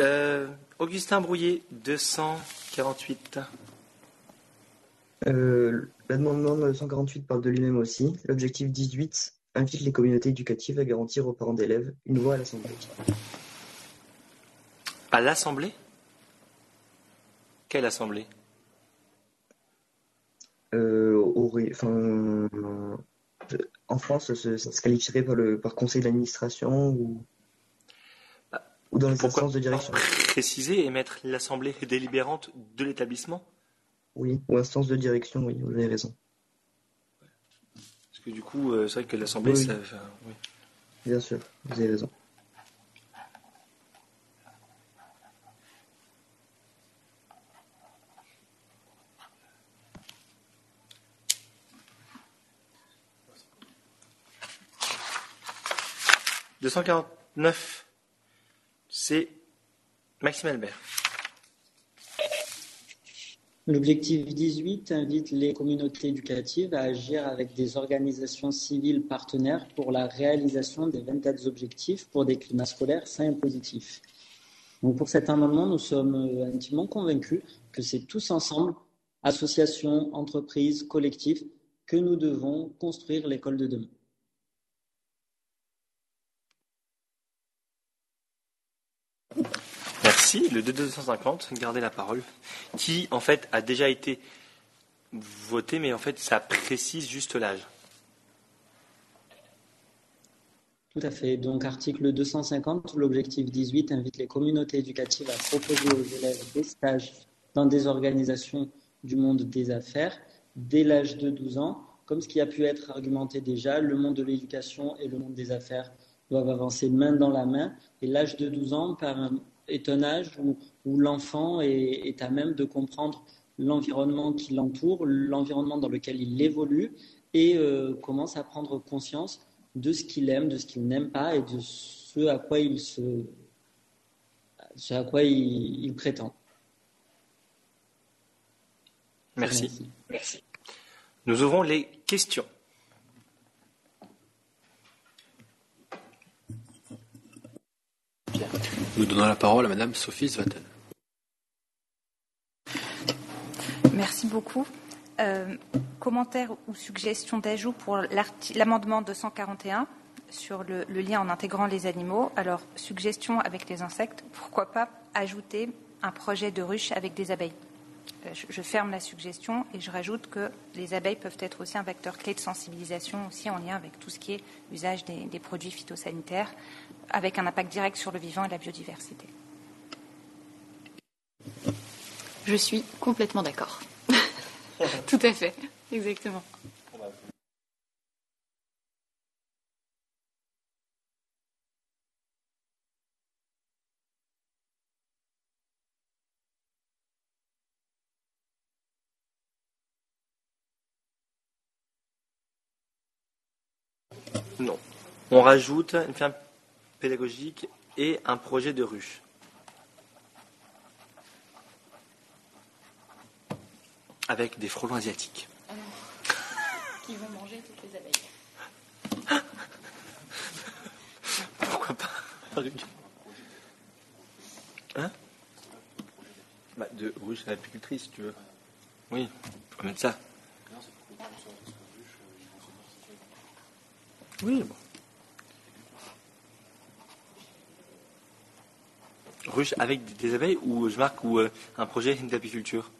Euh, Augustin Brouillet, 248. Euh, L'amendement 248 parle de lui-même aussi. L'objectif 18 invite les communautés éducatives à garantir aux parents d'élèves une voix à l'Assemblée. À l'Assemblée? Quelle Assemblée? Euh, enfin, En France, ça, se qualifierait par le par conseil d'administration ou ou dans les instances de direction? Préciser et mettre l'assemblée délibérante de l'établissement? Oui, ou instance de direction, oui, vous avez raison. Parce que du coup, euh, c'est vrai que l'assemblée, ça. oui. Bien sûr, vous avez raison. Deux cent quarante-neuf. C'est Maxime Albert. L'objectif 18 invite les communautés éducatives à agir avec des organisations civiles partenaires pour la réalisation des 24 objectifs pour des climats scolaires sains et positifs. Pour cet amendement, nous sommes intimement convaincus que c'est tous ensemble, associations, entreprises, collectifs, que nous devons construire l'école de demain. Merci. Le 250, gardez la parole, qui en fait a déjà été voté, mais en fait ça précise juste l'âge. Tout à fait. Donc, article 250, l'objectif 18 invite les communautés éducatives à proposer aux élèves des stages dans des organisations du monde des affaires dès l'âge de 12 ans. Comme ce qui a pu être argumenté déjà, le monde de l'éducation et le monde des affaires doivent avancer main dans la main. Et l'âge de 12 ans est un âge où, l'enfant est, à même de comprendre l'environnement qui l'entoure, l'environnement dans lequel il évolue et euh, commence à prendre conscience de ce qu'il aime, de ce qu'il n'aime pas et de ce à quoi il se, ce à quoi il, prétend. Merci. Merci. Nous ouvrons les questions. Nous donnons la parole à Madame Sophie Svaten. Merci beaucoup. Euh, commentaire ou suggestion d'ajout pour l'amendement 241 sur le, lien en intégrant les animaux. Alors, suggestion avec les insectes, pourquoi pas ajouter un projet de ruche avec des abeilles? Euh, je, ferme la suggestion et je rajoute que les abeilles peuvent être aussi un vecteur clé de sensibilisation aussi en lien avec tout ce qui est usage des produits phytosanitaires, avec un impact direct sur le vivant et la biodiversité. Je suis complètement d'accord. *laughs* Tout à fait, exactement. Non. On rajoute pédagogique et un projet de ruche. Avec des frelons asiatiques. qui vont manger toutes les abeilles. *laughs* Pourquoi pas Hein bah, De ruche à l'apicultrice, si tu veux. Oui, on peut mettre ça. Oui, bon. Ruche avec des abeilles ou je marque ou euh, un projet d'apiculture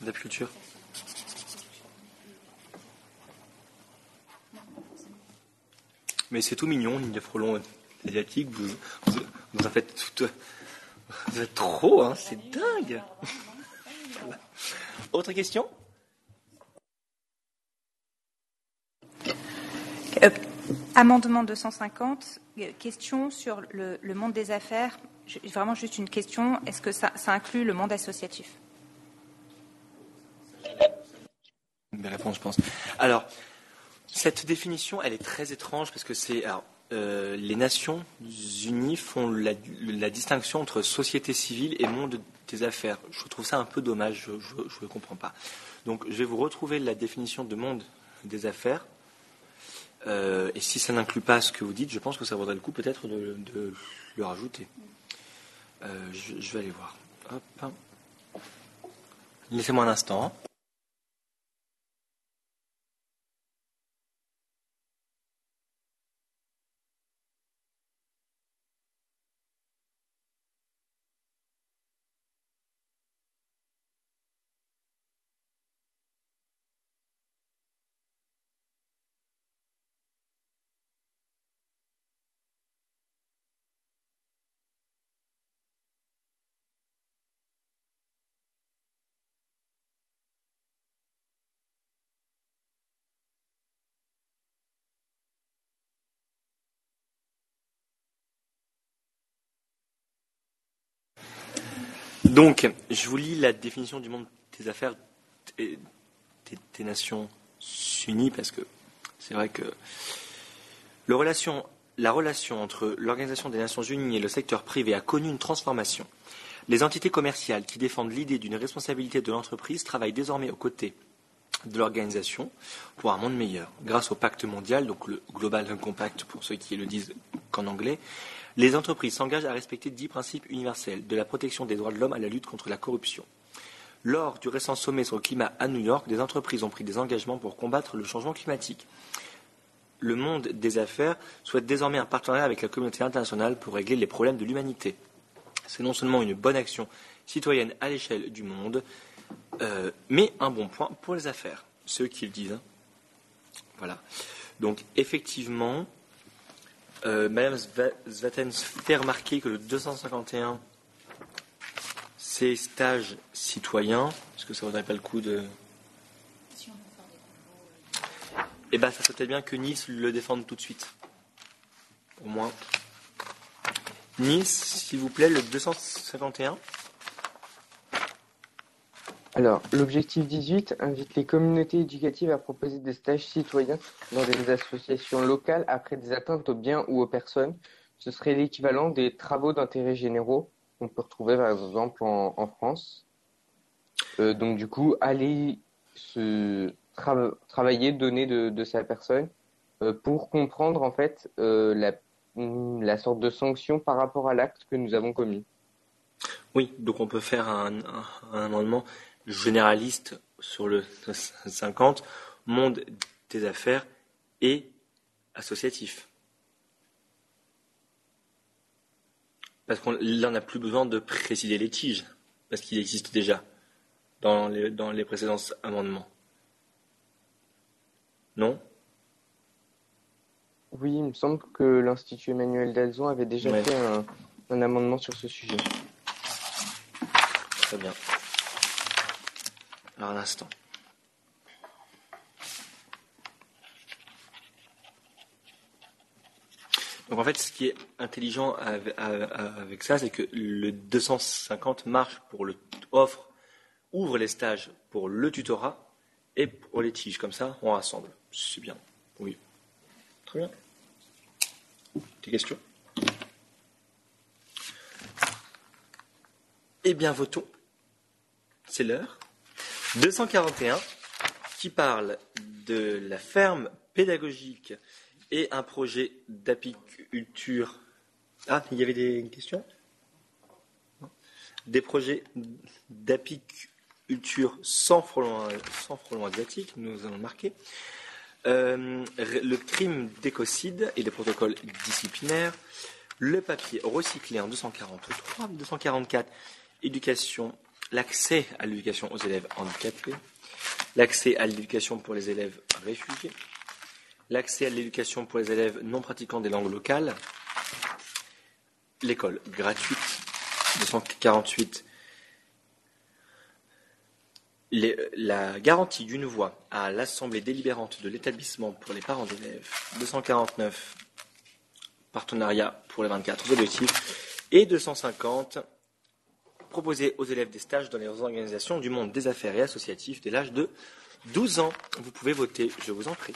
D'apiculture. Mais c'est tout mignon, ligne de frelons asiatiques. Vous, vous, vous en faites tout. Vous êtes trop, hein, c'est dingue. *laughs* Autre question? Amendement 250, euh, question sur le, monde des affaires. Vraiment juste une question. Est-ce que ça, ça, inclut le monde associatif? Une réponse, je pense. Alors, cette définition, elle est très étrange parce que c'est. Euh, les Nations Unies font la, la, distinction entre société civile et monde des affaires. Je trouve ça un peu dommage, je ne comprends pas. Donc je vais vous retrouver la définition de monde des affaires. Euh, et si ça n'inclut pas ce que vous dites, je pense que ça vaudrait le coup peut-être de, le rajouter. Euh, je, je, vais aller voir. Laissez-moi un instant. Donc, je vous lis la définition du monde des affaires des, Nations Unies parce que c'est vrai que la relation entre l'Organisation des Nations Unies et le secteur privé a connu une transformation. Les entités commerciales qui défendent l'idée d'une responsabilité de l'entreprise travaillent désormais aux côtés de l'organisation pour un monde meilleur. Grâce au pacte mondial, donc le Global Compact pour ceux qui le disent qu'en anglais, les entreprises s'engagent à respecter dix principes universels, de la protection des droits de l'homme à la lutte contre la corruption. Lors du récent sommet sur le climat à New York, des entreprises ont pris des engagements pour combattre le changement climatique. Le monde des affaires souhaite désormais un partenariat avec la communauté internationale pour régler les problèmes de l'humanité. C'est non seulement une bonne action citoyenne à l'échelle du monde, euh, mais un bon point pour les affaires. Ceux qui le disent. Hein. Voilà. Donc, effectivement, euh, Madame Zvaten fait remarquer que le 251, c'est stage citoyen. Est-ce que ça vaudrait pas le coup de. Eh bien, ça serait bien que Nice le défende tout de suite. Au moins. Nice, s'il vous plaît, le 251. Alors, l'objectif 18 invite les communautés éducatives à proposer des stages citoyens dans des associations locales après des atteintes aux biens ou aux personnes. Ce serait l'équivalent des travaux d'intérêt généraux qu'on peut retrouver par exemple en, France. Euh, donc du coup, aller se tra travailler, donner de, sa personne euh, pour comprendre en fait euh, la, la sorte de sanction par rapport à l'acte que nous avons commis. Oui, donc on peut faire un amendement généraliste sur le *laughs* 50, monde des affaires et associatif. Parce qu'on n'a plus besoin de préciser les tiges, parce qu'il existe déjà dans les, dans les précédents amendements. Non? Oui, il me semble que l'Institut Emmanuel Dalzon avait déjà ouais. fait un, un amendement sur ce sujet. Très bien. Alors, un instant. Donc en fait, ce qui est intelligent avec ça, c'est que le 250 marche pour le offre, ouvre les stages pour le tutorat et pour les tiges. Comme ça, on rassemble. C'est bien. Oui. Très bien. Des questions? Eh bien, votons. C'est l'heure. 241 qui parle de la ferme pédagogique et un projet d'apiculture. Ah, il y avait des questions? Des projets d'apiculture sans frelons, sans asiatiques, nous allons marquer. Euh, le crime d'écocide et les protocoles disciplinaires, Le papier recyclé en 243, 244, éducation, l'accès à l'éducation aux élèves handicapés, l'accès à l'éducation pour les élèves réfugiés, l'accès à l'éducation pour les élèves non pratiquant des langues locales, l'école gratuite, 248, la garantie d'une voix à l'assemblée délibérante de l'établissement pour les parents d'élèves, 249, partenariat pour les 24 objectifs, et 250, proposer aux élèves des stages dans les organisations du monde des affaires et associatifs dès l'âge de 12 ans. Vous pouvez voter, je vous en prie.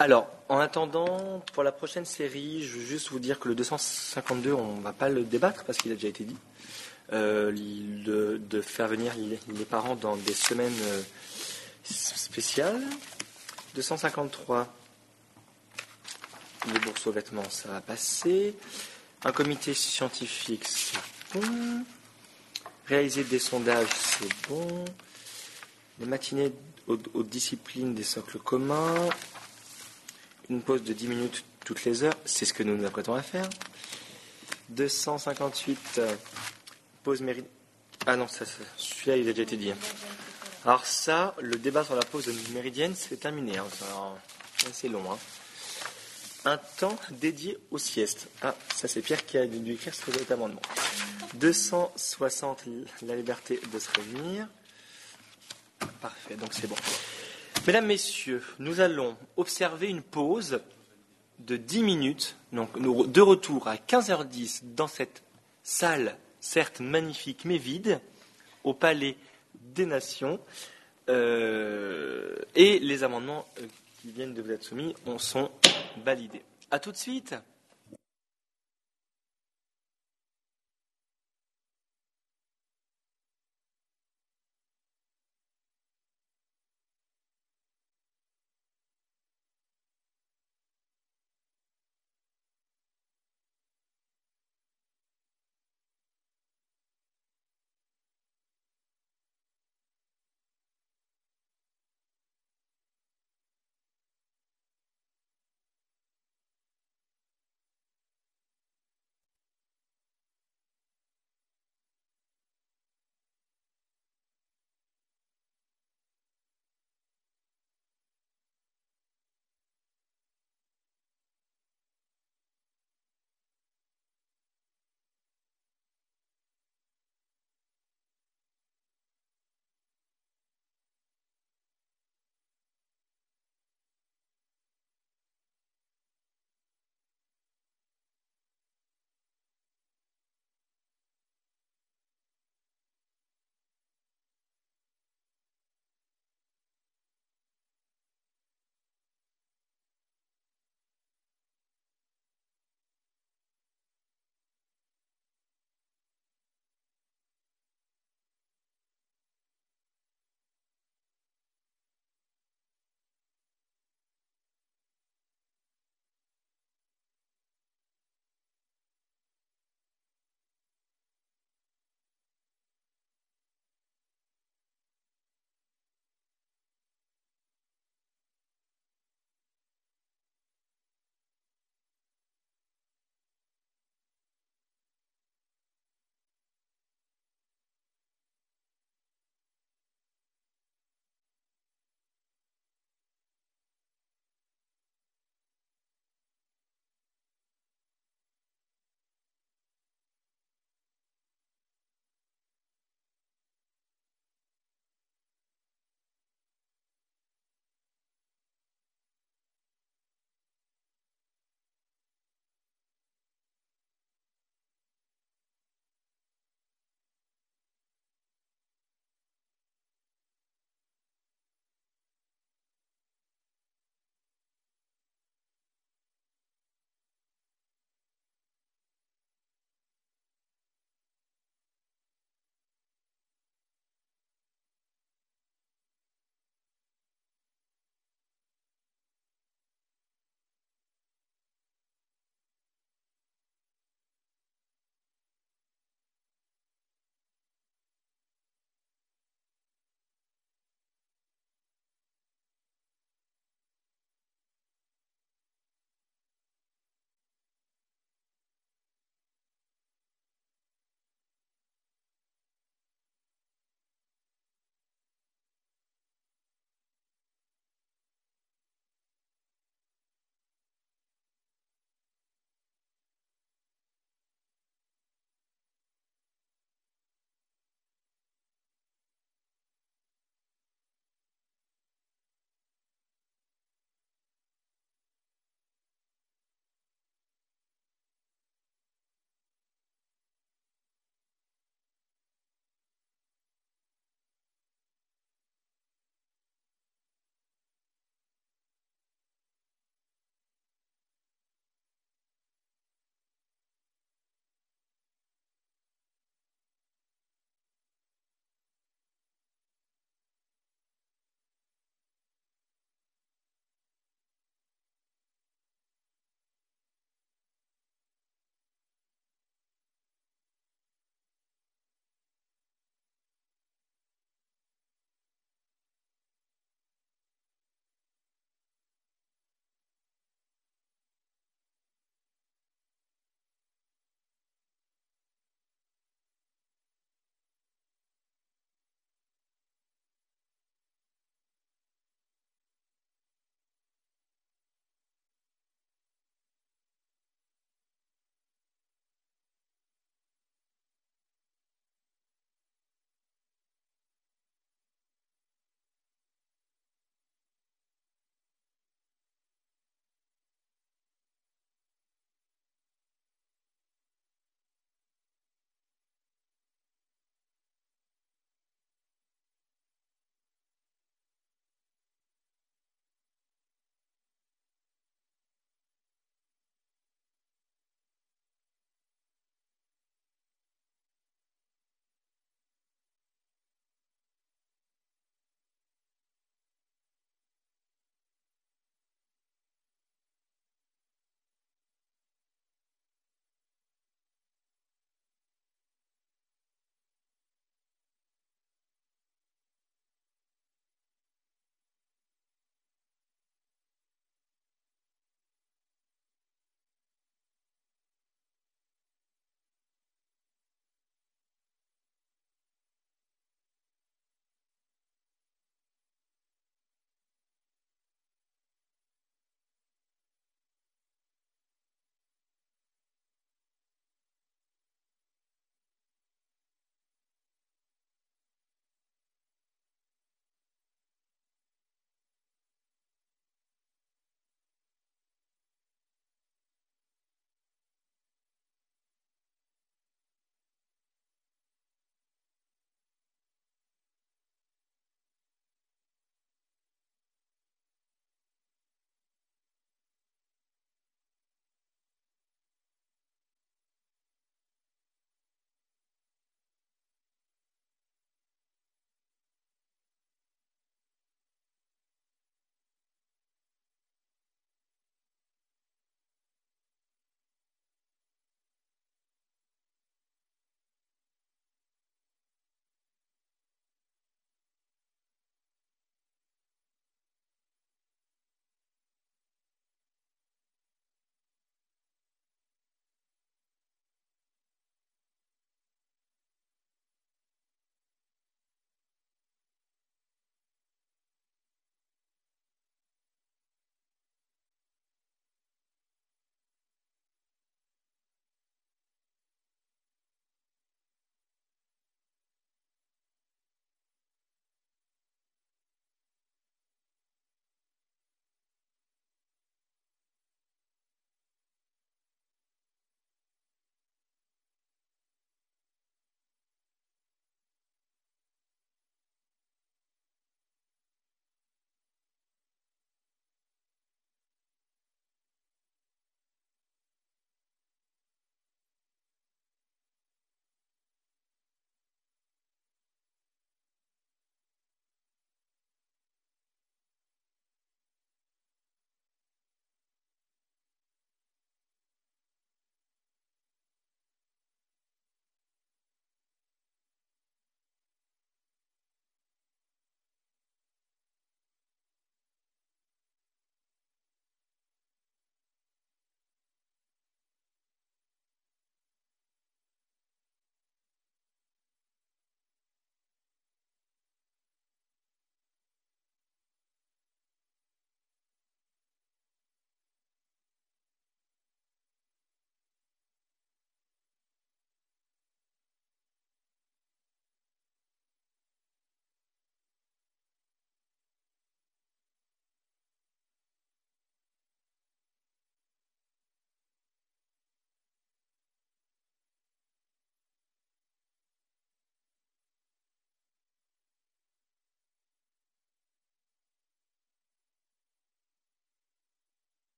Alors, en attendant, pour la prochaine série, je veux juste vous dire que le 252, on ne va pas le débattre parce qu'il a déjà été dit. Euh, de, faire venir les, parents dans des semaines euh, spéciales. 253, les bourses aux vêtements, ça va passer. Un comité scientifique, c'est bon. Réaliser des sondages, c'est bon. Les matinées aux disciplines des socles communs une pause de 10 minutes toutes les heures, c'est ce que nous nous apprêtons à faire. 258, euh, pause méridienne. Ah non, ça, celui-là, il a déjà été dit. Hein. Alors ça, le débat sur la pause méridienne, c'est terminé. Hein. C'est long. Hein. Un temps dédié aux siestes. Ah, ça c'est Pierre qui a dû écrire ce amendement. 260, la liberté de se réunir. Parfait, donc c'est bon. Mesdames, Messieurs, nous allons observer une pause de 10 minutes, donc de retour à 15h10 dans cette salle, certes magnifique mais vide, au Palais des Nations. Euh, et les amendements euh, qui viennent de vous être soumis sont validés. A tout de suite.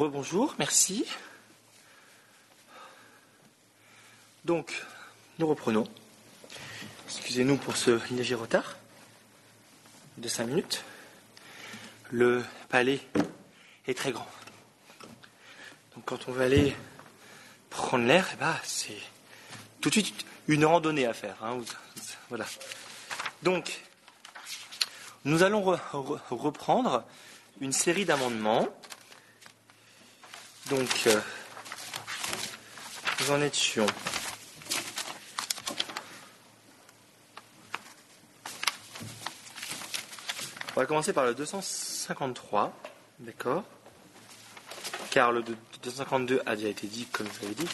Rebonjour, merci. Donc, nous reprenons. Excusez-nous pour ce léger retard de 5 minutes. Le palais est très grand. Donc quand on veut aller prendre l'air, eh ben, c'est tout de suite une randonnée à faire. Hein. Donc, nous allons reprendre une série d'amendements. Donc, euh, nous en étions. On va commencer par le 253, d'accord? Car le 252 a déjà été dit, comme je l'avais dit,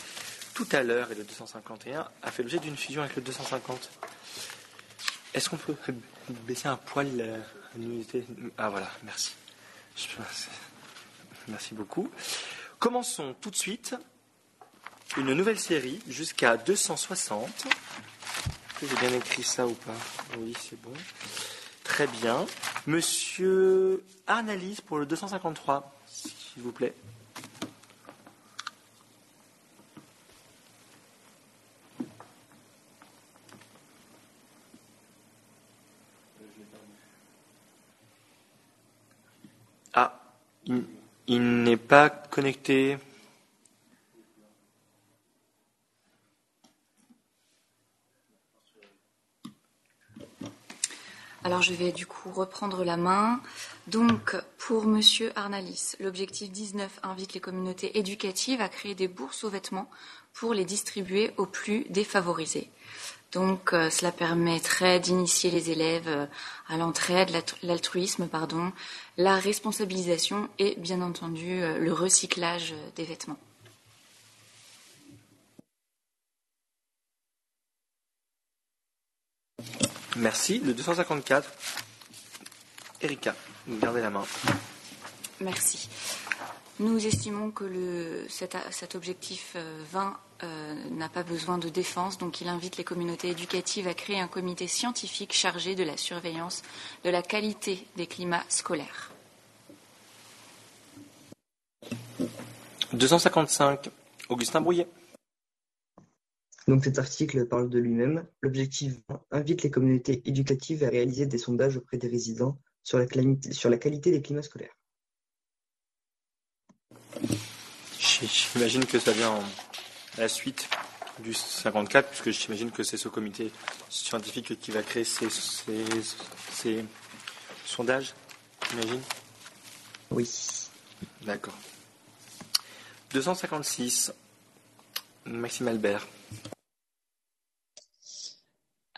tout à l'heure, et le 251 a fait l'objet d'une fusion avec le 250. Est-ce qu'on peut baisser un poil l'unité Ah voilà, merci. Merci beaucoup. Commençons tout de suite une nouvelle série jusqu'à 260. Est-ce que j'ai bien écrit ça ou pas? Oui, c'est bon. Très bien. Monsieur Arnalis pour le 253, s'il vous plaît. Il, n'est pas connecté. Alors je vais du coup reprendre la main. Donc pour Monsieur Arnalis, l'objectif 19 invite les communautés éducatives à créer des bourses aux vêtements pour les distribuer aux plus défavorisés. Donc euh, cela permettrait d'initier les élèves euh, à l'entraide, l'altruisme, pardon, la responsabilisation et bien entendu euh, le recyclage des vêtements. Merci. Le 254. Erika, gardez la main. Merci. Nous estimons que cet, objectif 20 euh, n'a pas besoin de défense, donc il invite les communautés éducatives à créer un comité scientifique chargé de la surveillance de la qualité des climats scolaires. 255. Augustin Brouillet. Donc cet article parle de lui-même. L'objectif 20 invite les communautés éducatives à réaliser des sondages auprès des résidents sur la qualité des climats scolaires. J'imagine que ça vient à la suite du 54, puisque j'imagine que c'est ce comité scientifique qui va créer ces, sondages, j'imagine Oui. D'accord. 256, Maxime Albert.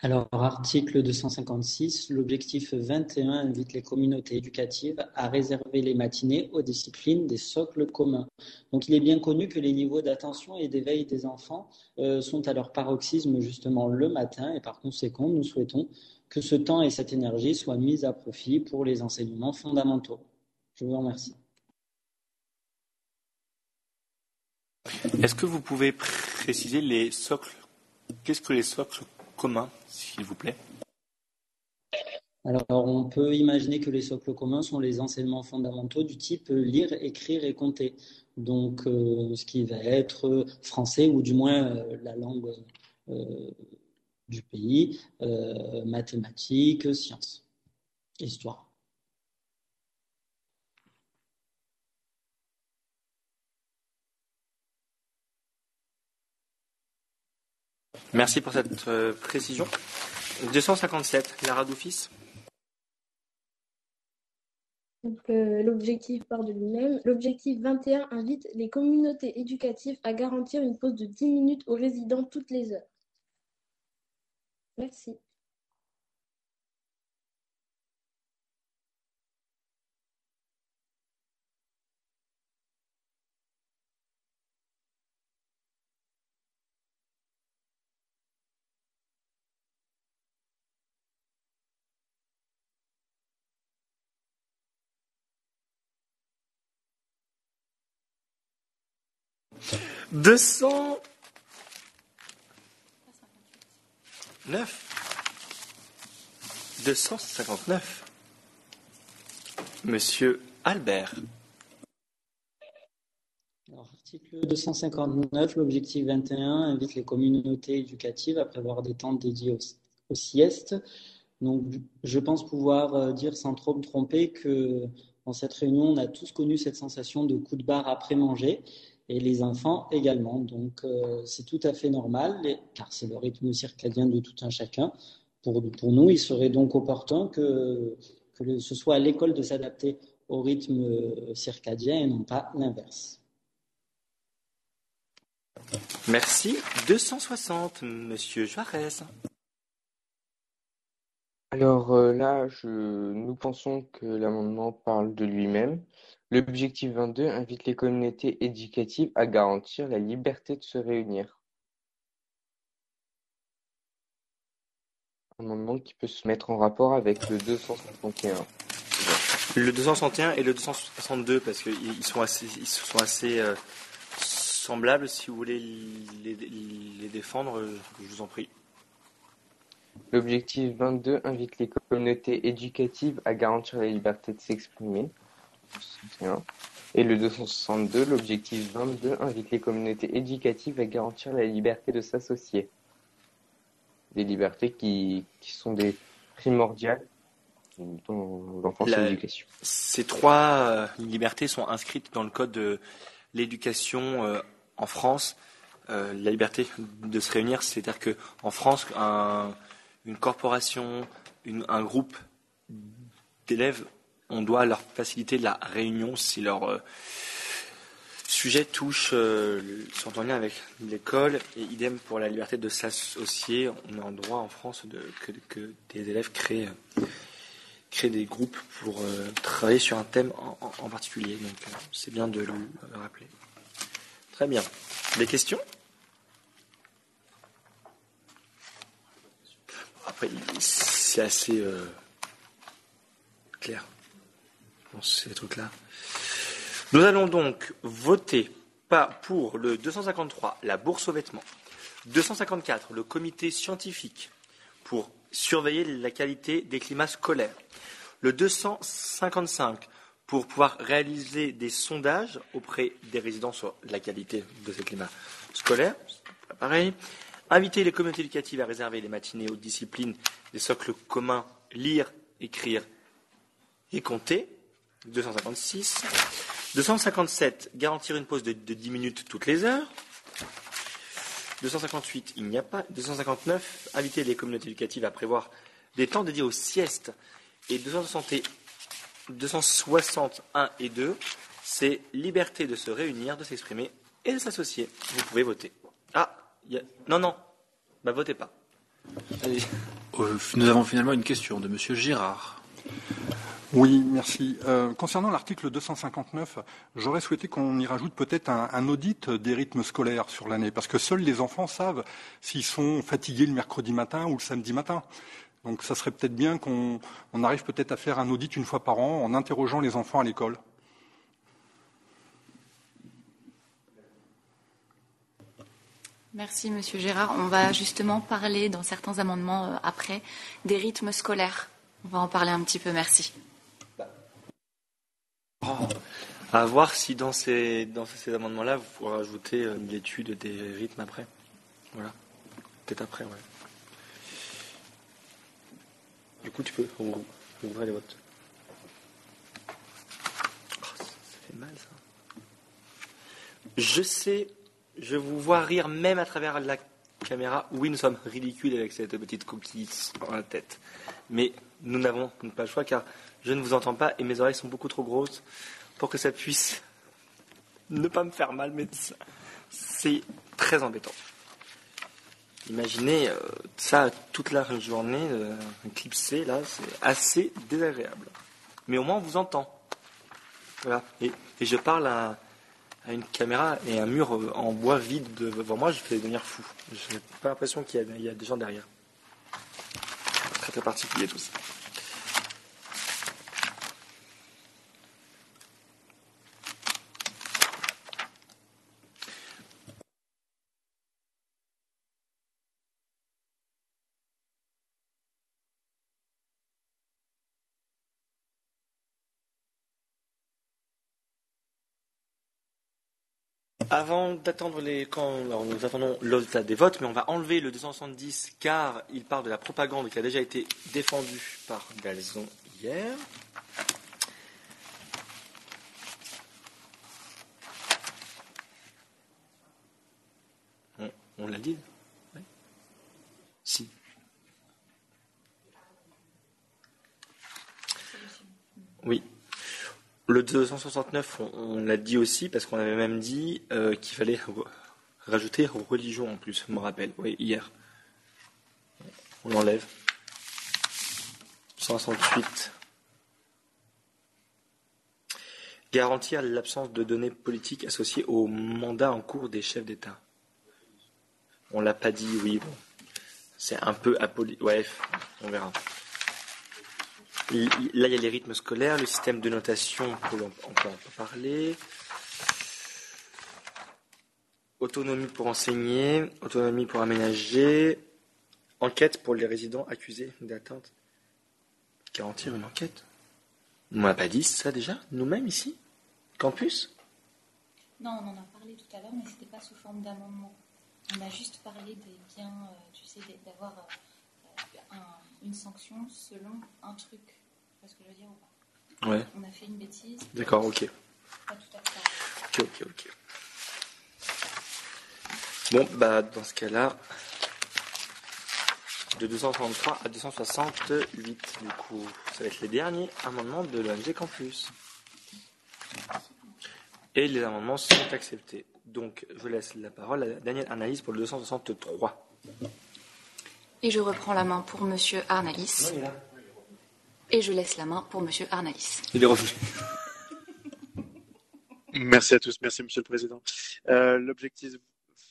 Alors, article 256, l'objectif 21 invite les communautés éducatives à réserver les matinées aux disciplines des socles communs. Donc, il est bien connu que les niveaux d'attention et d'éveil des enfants euh, sont à leur paroxysme justement le matin et par conséquent, nous souhaitons que ce temps et cette énergie soient mis à profit pour les enseignements fondamentaux. Je vous remercie. Est-ce que vous pouvez préciser les socles? Qu'est-ce que les socles communs, s'il vous plaît alors, on peut imaginer que les socles communs sont les enseignements fondamentaux du type lire, écrire et compter. Donc, euh, ce qui va être français ou du moins euh, la langue euh, du pays, mathématiques, sciences, histoire. Merci pour cette euh, précision. 257, Lara Doufis. L'objectif part de lui-même. L'objectif 21 invite les communautés éducatives à garantir une pause de 10 minutes aux résidents toutes les heures. Merci. Deux cent neuf. Deux cent cinquante-neuf. Monsieur Albert. Article 259, l'objectif 21 invite les communautés éducatives à prévoir des temps dédiés aux, aux siestes. Donc, je pense pouvoir euh, dire sans trop me tromper que dans cette réunion, on a tous connu cette sensation de coup de barre après manger et les enfants également. Donc, euh, c'est tout à fait normal, car c'est le rythme circadien de tout un chacun. Pour, pour nous, il serait donc opportun que, que ce soit à l'école de s'adapter au rythme euh, circadien et non pas l'inverse. Merci. 260, Monsieur Juarez. Alors euh, là, je, nous pensons que l'amendement parle de lui-même. L'objectif 22 invite les communautés éducatives à garantir la liberté de se réunir. Un amendement qui peut se mettre en rapport avec le 261. Le 261 et le 262, parce qu'ils sont assez, ils sont assez euh, semblables. Si vous voulez les, les défendre, je vous en prie. L'objectif vingt-deux invite les communautés éducatives à garantir la liberté de s'exprimer. Et le deux cent soixante-deux, l'objectif vingt-deux invite les communautés éducatives à garantir la liberté de s'associer. Des libertés qui, qui sont des primordiales dans l'enfance et l'éducation. Ces trois euh, libertés sont inscrites dans le code de l'éducation euh, en France. Euh, la liberté de se réunir, c'est-à-dire qu'en France, un, une corporation, un groupe d'élèves, on doit leur faciliter la réunion si leur euh, sujet touche, euh, sont en lien avec l'école, et idem pour la liberté de s'associer. On a un droit en France que, des élèves créent, créent, des groupes pour euh, travailler sur un thème en, particulier. Donc c'est bien de le rappeler. Très bien. Des questions? Après, c'est assez euh, clair. Bon, ces trucs-là. Nous allons donc voter pas pour le 253, la bourse aux vêtements. 254, le comité scientifique pour surveiller la qualité des climats scolaires. Le 255, pour pouvoir réaliser des sondages auprès des résidents sur la qualité de ces climats scolaires. Pareil. Inviter les communautés éducatives à réserver les matinées aux disciplines des socles communs lire, écrire et compter. 256. 257. Garantir une pause de, 10 minutes toutes les heures. 258. Il n'y a pas. 259. Inviter les communautés éducatives à prévoir des temps dédiés aux siestes. Et 261 et 2. C'est liberté de se réunir, de s'exprimer et de s'associer. Vous pouvez voter. Ah, non, non, bah votez pas. Euh, nous avons finalement une question de Monsieur Girard. Oui, merci. Euh, concernant l'article 259, j'aurais souhaité qu'on y rajoute peut-être un, audit des rythmes scolaires sur l'année, parce que seuls les enfants savent s'ils sont fatigués le mercredi matin ou le samedi matin. Donc ça serait peut-être bien qu'on arrive peut-être à faire un audit une fois par an en interrogeant les enfants à l'école. Merci, Monsieur Gérard. On va justement parler dans certains amendements euh, après des rythmes scolaires. On va en parler un petit peu. Merci. À voir si dans ces, dans ces amendements-là, vous pourrez ajouter euh, l'étude des rythmes après. Voilà. Peut-être après, ouais. Du coup, tu peux ouvrir les votes. Oh, ça fait mal, ça. Je sais je vous vois rire même à travers la caméra. Oui, nous sommes ridicules avec cette petite coquille dans la tête. Mais nous n'avons pas le choix car je ne vous entends pas et mes oreilles sont beaucoup trop grosses pour que ça puisse ne pas me faire mal. Mais c'est très embêtant. Imaginez euh, ça toute la journée, euh, clipsé, là, c'est assez désagréable. Mais au moins on vous entend. Voilà. et je parle à, une caméra et un mur en bois vide devant moi, je fais devenir fou. Je n'ai pas l'impression qu'il y, y, a des gens derrière. Très très particulier tout ça. Avant d'attendre les. Quand, nous attendons le résultat des votes, mais on va enlever le 270 car il parle de la propagande qui a déjà été défendue par Galzon hier. On, l'a dit? Si. Oui. Le 269, on, l'a dit aussi, parce qu'on avait même dit euh, qu'il fallait rajouter religion en plus, je me rappelle, oui, hier. On l'enlève. 168. Garantir l'absence de données politiques associées au mandat en cours des chefs d'État. On l'a pas dit, oui, bon. C'est un peu apoli. Ouais, on verra. Là, il y a les rythmes scolaires, le système de notation, on peut en parler. Autonomie pour enseigner, autonomie pour aménager, enquête pour les résidents accusés d'atteinte. Garantir une enquête On n'a pas dit ça déjà, nous-mêmes ici Campus? Non, on en a parlé tout à l'heure, mais ce n'était pas sous forme d'amendement. On a juste parlé des biens, euh, tu sais, d'avoir euh, une sanction selon un truc. Tu vois ce que je veux dire ou pas Ouais. On a fait une bêtise. D'accord, ok. Pas tout à fait. Ok, ok, ok. Bon, bah, dans ce cas-là, de 233 à 268, du coup, ça va être les derniers amendements de l'ONG Campus. Et les amendements sont acceptés. Donc, je laisse la parole à la dernière analyse pour le 263. Et je reprends la main pour Monsieur Arnalis. Et je laisse la main pour Monsieur Arnalis. Il est revenu. *laughs* Merci à tous, merci Monsieur le Président. Euh, l'objectif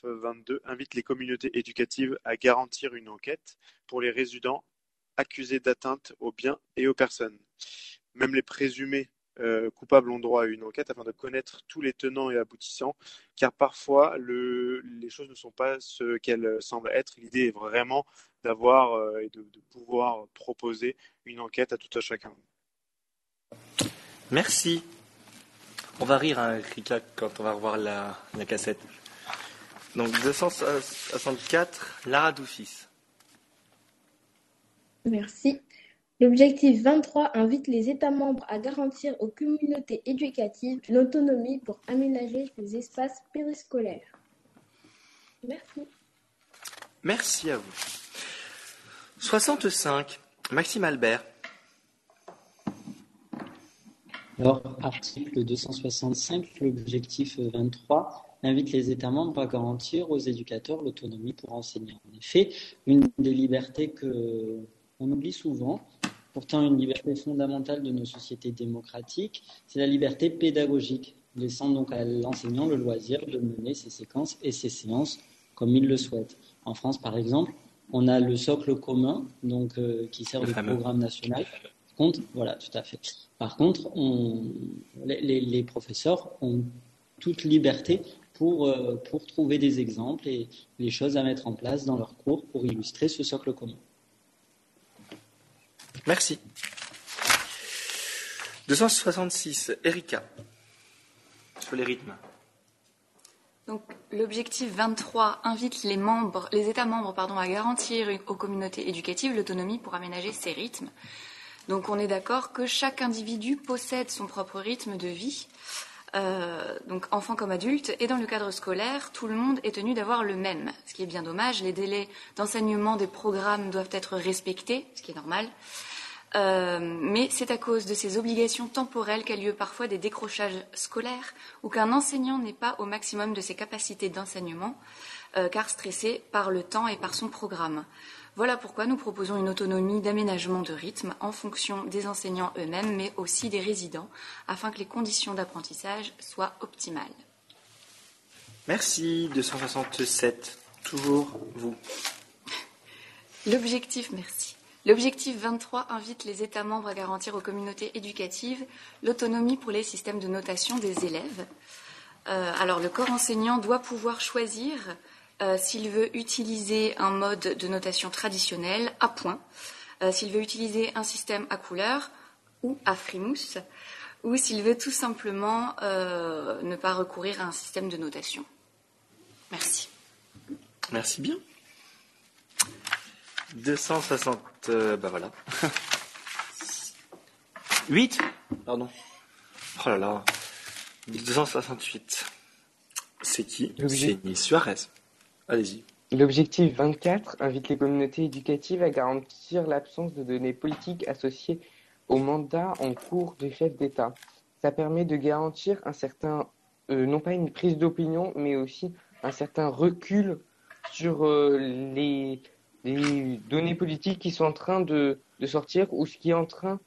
22 invite les communautés éducatives à garantir une enquête pour les résidents accusés d'atteinte aux biens et aux personnes. Même les présumés euh, coupables ont droit à une enquête afin de connaître tous les tenants et aboutissants, car parfois les choses ne sont pas ce qu'elles semblent être. L'idée est vraiment d'avoir euh, et de, pouvoir proposer une enquête à tout à chacun. Merci. On va rire, hein, Rika, quand on va revoir la, cassette. Donc 264, Lara Doufis. Merci. L'objectif 23 invite les États membres à garantir aux communautés éducatives l'autonomie pour aménager les espaces périscolaires. Merci. Merci à vous. 65, Maxime Albert. Alors, article 265, l'objectif 23 invite les États membres à garantir aux éducateurs l'autonomie pour enseigner. En effet, une des libertés que on oublie souvent, pourtant une liberté fondamentale de nos sociétés démocratiques, c'est la liberté pédagogique, laissant donc à l'enseignant le loisir de mener ses séquences et ses séances comme il le souhaite. En France, par exemple, on a le socle commun, donc euh, qui sert de programme national. Par contre, voilà, tout à fait. Par contre, on, les, les, professeurs ont toute liberté pour, euh, pour trouver des exemples et les choses à mettre en place dans leurs cours pour illustrer ce socle commun. Merci. 266, Erika, sur les rythmes. Donc, l'objectif 23 invite les, membres, les États membres pardon, à garantir aux communautés éducatives l'autonomie pour aménager ces rythmes. Donc, on est d'accord que chaque individu possède son propre rythme de vie, euh, donc enfant comme adulte, et dans le cadre scolaire, tout le monde est tenu d'avoir le même, ce qui est bien dommage. Les délais d'enseignement des programmes doivent être respectés, ce qui est normal. Euh, mais c'est à cause de ces obligations temporelles qu'a lieu parfois des décrochages scolaires ou qu'un enseignant n'est pas au maximum de ses capacités d'enseignement, euh, car stressé par le temps et par son programme. Voilà pourquoi nous proposons une autonomie d'aménagement de rythme en fonction des enseignants eux-mêmes, mais aussi des résidents, afin que les conditions d'apprentissage soient optimales. Merci. 267. Toujours vous. L'objectif, merci. L'objectif 23 invite les États membres à garantir aux communautés éducatives l'autonomie pour les systèmes de notation des élèves. Euh, alors, le corps enseignant doit pouvoir choisir euh, s'il veut utiliser un mode de notation traditionnel à points, euh, s'il veut utiliser un système à couleur ou à frimousse, ou s'il veut tout simplement ne pas recourir à un système de notation. Merci. Merci bien. 260, euh, bah voilà. *laughs* 8 Pardon. Oh là là. 268. C'est qui? C'est Nils Suarez. Allez-y. L'objectif 24 invite les communautés éducatives à garantir l'absence de données politiques associées au mandat en cours du chef d'État. Ça permet de garantir un certain, euh, non pas une prise d'opinion, mais aussi un certain recul sur euh, les, les, données politiques qui sont en train de, de, sortir ou ce qui est en train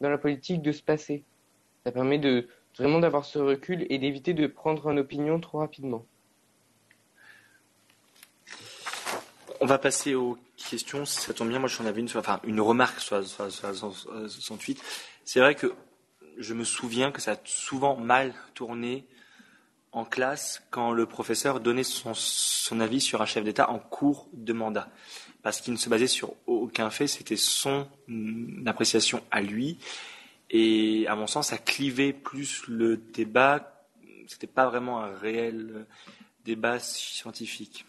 dans la politique de se passer. Ça permet de vraiment d'avoir ce recul et d'éviter de prendre une opinion trop rapidement. On va passer aux questions. Si ça tombe bien, moi j'en avais une, enfin une remarque sur, sur, sur, 68. C'est vrai que je me souviens que ça a souvent mal tourné en classe quand le professeur donnait son, son avis sur un chef d'État en cours de mandat. Parce qu'il ne se basait sur aucun fait, c'était son appréciation à lui. Et à mon sens, ça clivait plus le débat. C'était pas vraiment un réel débat scientifique.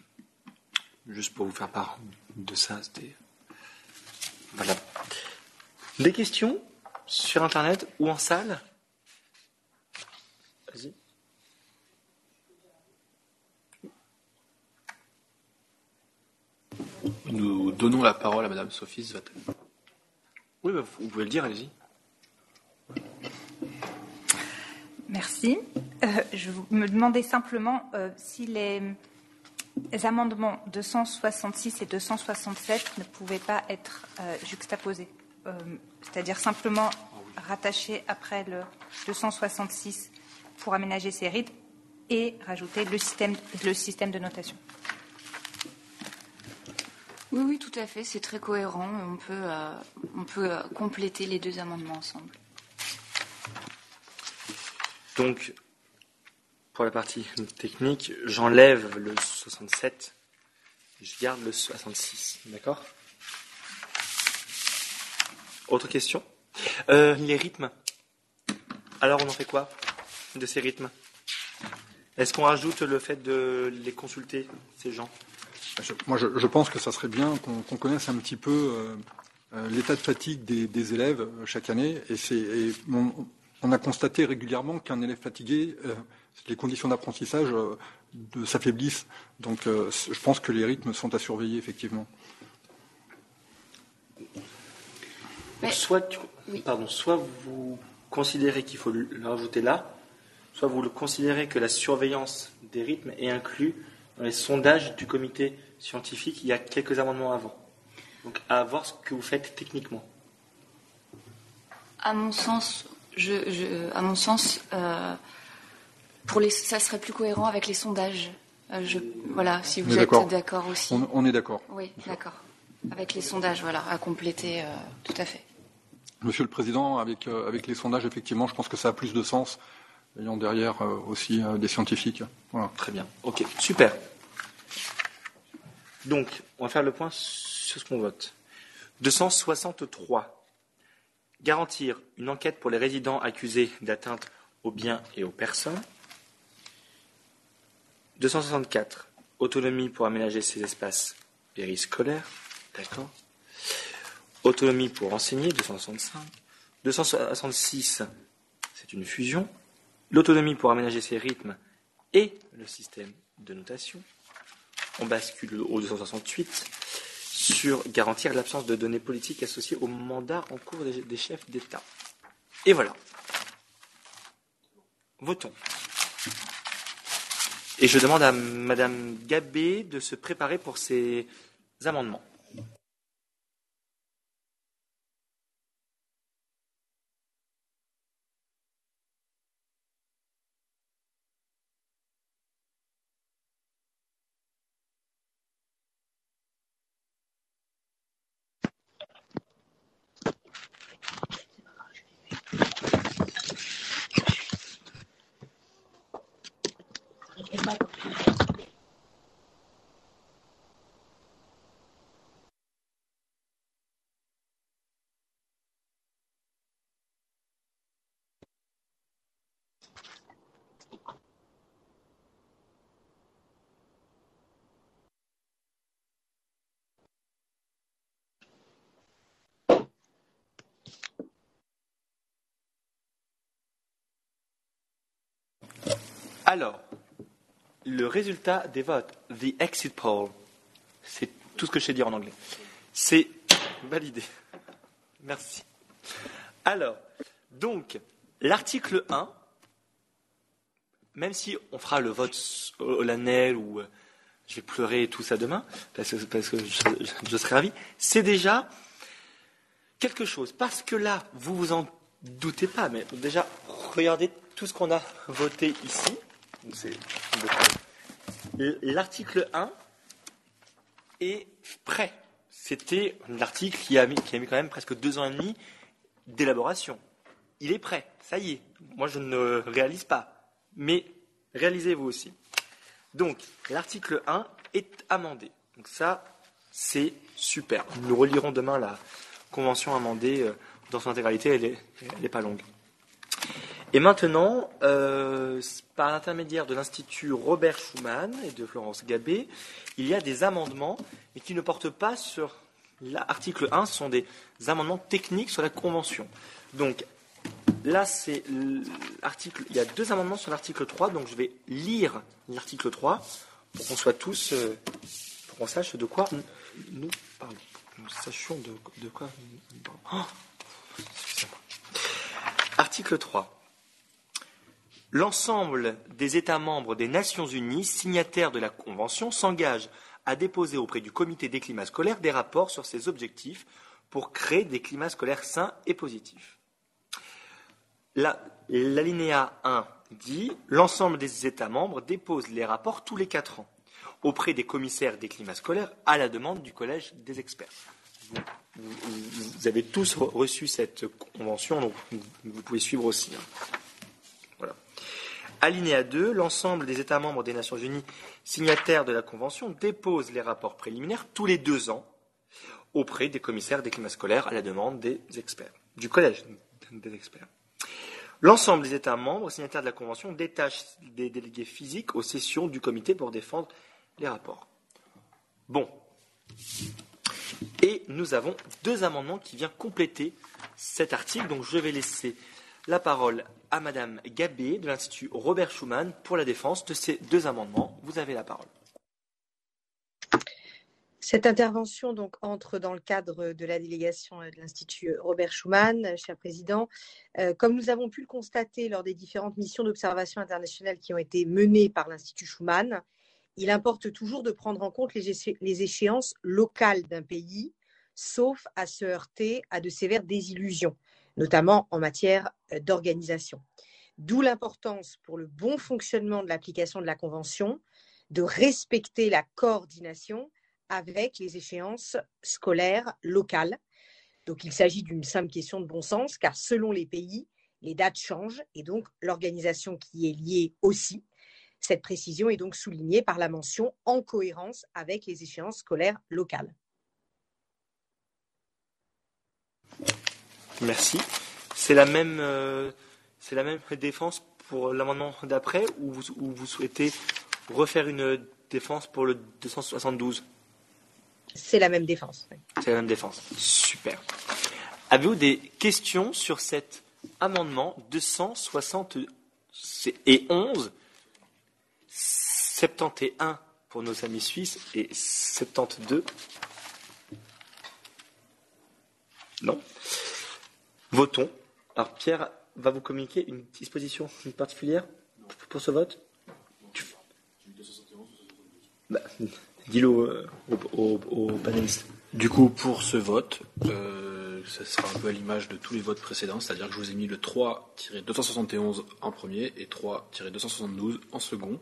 Juste pour vous faire part de ça, c'était. Voilà. Des questions sur Internet ou en salle Vas-y. Nous donnons la parole à Madame Sophie Zvatel. Oui, bah, vous pouvez le dire, allez-y. Merci. Euh, je me demandais simplement euh, si les, les, amendements 266 et 267 ne pouvaient pas être euh, juxtaposés, c'est-à-dire simplement rattachés après le 266 pour aménager ces rythmes et rajouter le système, le système de notation. Oui, oui, tout à fait. C'est très cohérent. On peut, euh, on peut euh, compléter les deux amendements ensemble. Donc, pour la partie technique, j'enlève le 67, je garde le 66. D'accord? Autre question? Euh, Les rythmes. Alors, on en fait quoi de ces rythmes? Est-ce qu'on rajoute le fait de les consulter, ces gens? Je, moi, je, je, pense que ça serait bien qu'on qu connaisse un petit peu euh, euh, l'état de fatigue des, des élèves euh, chaque année. Et, et on, on, a constaté régulièrement qu'un élève fatigué, euh, les conditions d'apprentissage euh, s'affaiblissent. Donc, je pense que les rythmes sont à surveiller, effectivement. Mais, soit, oui. pardon, soit vous considérez qu'il faut le rajouter là, soit vous le considérez que la surveillance des rythmes est inclue dans les sondages du comité scientifique il y a quelques amendements avant. Donc à voir ce que vous faites techniquement. À mon sens, je, je, à mon sens, euh, pour les, ça serait plus cohérent avec les sondages. Euh, je, voilà, si vous êtes d'accord aussi. On, on est d'accord. Oui, d'accord. Avec les sondages, voilà, à compléter, euh, tout à fait. Monsieur le Président, avec, euh, avec les sondages, effectivement, je pense que ça a plus de sens, ayant derrière euh, aussi euh, des scientifiques. Voilà. Très bien. Ok, super. Donc, on va faire le point sur ce qu'on vote. 263. Garantir une enquête pour les résidents accusés d'atteinte aux biens et aux personnes. 264. Autonomie pour aménager ces espaces périscolaires. D'accord. Autonomie pour enseigner, 265. 266, c'est une fusion. L'autonomie pour aménager ses rythmes et le système de notation. On bascule au 268 sur garantir l'absence de données politiques associées au mandat en cours des, chefs d'État. Et voilà. Votons. Et je demande à Madame Gabé de se préparer pour ces amendements. Alors, le résultat des votes, the exit poll, c'est tout ce que je sais dire en anglais, c'est validé. Merci. Alors, donc, l'article 1, même si on fera le vote solennel ou euh, je vais pleurer et tout ça demain, parce que, je, je serai ravi, c'est déjà quelque chose. Parce que là, vous vous en doutez pas, mais déjà, regardez tout ce qu'on a voté ici. L'article 1 est prêt. C'était l'article qui a, mis, qui a mis quand même presque deux ans et demi d'élaboration. Il est prêt, ça y est. Moi, je ne réalise pas. Mais réalisez-vous aussi. Donc, l'article 1 est amendé. Donc ça, c'est super. Nous relirons demain la convention amendée euh, dans son intégralité. Elle n'est pas longue. Et maintenant, euh, par l'intermédiaire de l'Institut Robert Schuman et de Florence Gabé, il y a des amendements, mais qui ne portent pas sur l'article 1, ce sont des amendements techniques sur la Convention. Donc, là, c'est l'article. Il y a deux amendements sur l'article 3, donc je vais lire l'article 3 pour qu'on soit tous. Euh, pour qu'on sache de quoi nous parlons. Nous sachions de, quoi. Oh article 3 l'ensemble des États membres des Nations Unies, signataires de la Convention, s'engagent à déposer auprès du comité des climats scolaires des rapports sur ces objectifs pour créer des climats scolaires sains et positifs. L'alinéa 1 dit l'ensemble des États membres déposent les rapports tous les quatre ans auprès des commissaires des climats scolaires à la demande du collège des experts. Vous, avez tous reçu cette convention, donc vous pouvez suivre aussi. Hein. Alinéa 2, l'ensemble des États membres des Nations Unies signataires de la Convention déposent les rapports préliminaires tous les deux ans auprès des commissaires des climats scolaires à la demande des experts, du collège des experts. L'ensemble des États membres signataires de la Convention détachent des délégués physiques aux sessions du comité pour défendre les rapports. Bon. Et nous avons deux amendements qui viennent compléter cet article, donc je vais laisser la parole à Madame Gabé de l'Institut Robert Schuman pour la défense de ces deux amendements. Vous avez la parole. Cette intervention donc entre dans le cadre de la délégation de l'Institut Robert Schuman, cher Président. Euh, comme nous avons pu le constater lors des différentes missions d'observation internationale qui ont été menées par l'Institut Schuman, il importe toujours de prendre en compte les échéances locales d'un pays, sauf à se heurter à de sévères désillusions notamment en matière euh, d'organisation. D'où l'importance pour le bon fonctionnement de l'application de la Convention de respecter la coordination avec les échéances scolaires locales. Donc il s'agit d'une simple question de bon sens, car selon les pays, les dates changent et donc l'organisation qui est liée aussi. Cette précision est donc soulignée par la mention en cohérence avec les échéances scolaires locales. Merci. C'est la même, euh, c'est la même défense pour l'amendement d'après ou vous, souhaitez refaire une défense pour le 272 C'est la même défense. C'est la même défense. Super. Avez-vous des questions sur cet amendement 271 71 pour nos amis suisses et 72 Non? Votons. Alors Pierre va vous communiquer une disposition particulière pour ce vote? Bah, Dis-le aux, aux, panélistes. Du coup, pour ce vote, euh, ça sera un peu à l'image de tous les votes précédents, c'est-à-dire que je vous ai mis le 3-271 en premier et 3-272 en second.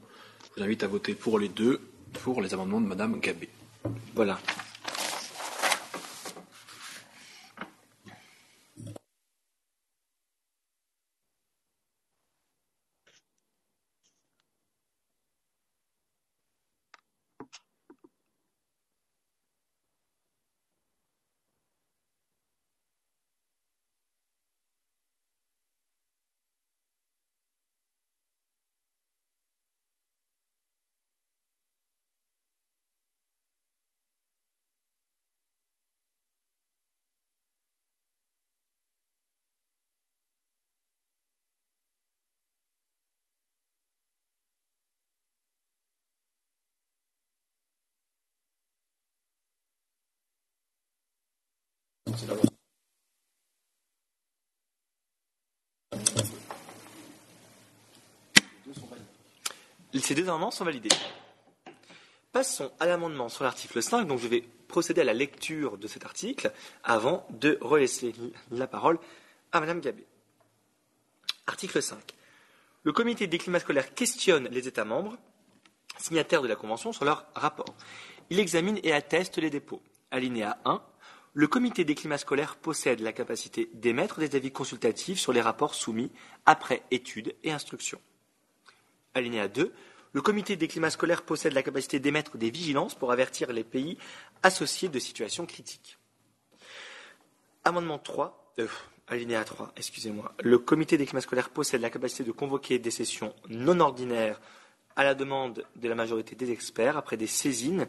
Je vous invite à voter pour les deux, pour les amendements de Madame Gabé. Voilà. Ces deux amendements sont validés. Passons à l'amendement sur l'article 5. Donc je vais procéder à la lecture de cet article avant de relaisser la parole à Madame Gabé. Article 5. Le comité des climats scolaires questionne les États membres signataires de la Convention sur leur rapport. Il examine et atteste les dépôts. Alinéa 1. Le comité des climats scolaires possède la capacité d'émettre des avis consultatifs sur les rapports soumis après étude et instruction. Alinéa 2. Le comité des climats scolaires possède la capacité d'émettre des vigilances pour avertir les pays associés de situations critiques. Amendement 3, euh, alinéa 3, excusez-moi. Le comité des climats scolaires possède la capacité de convoquer des sessions non ordinaires à la demande de la majorité des experts après des saisines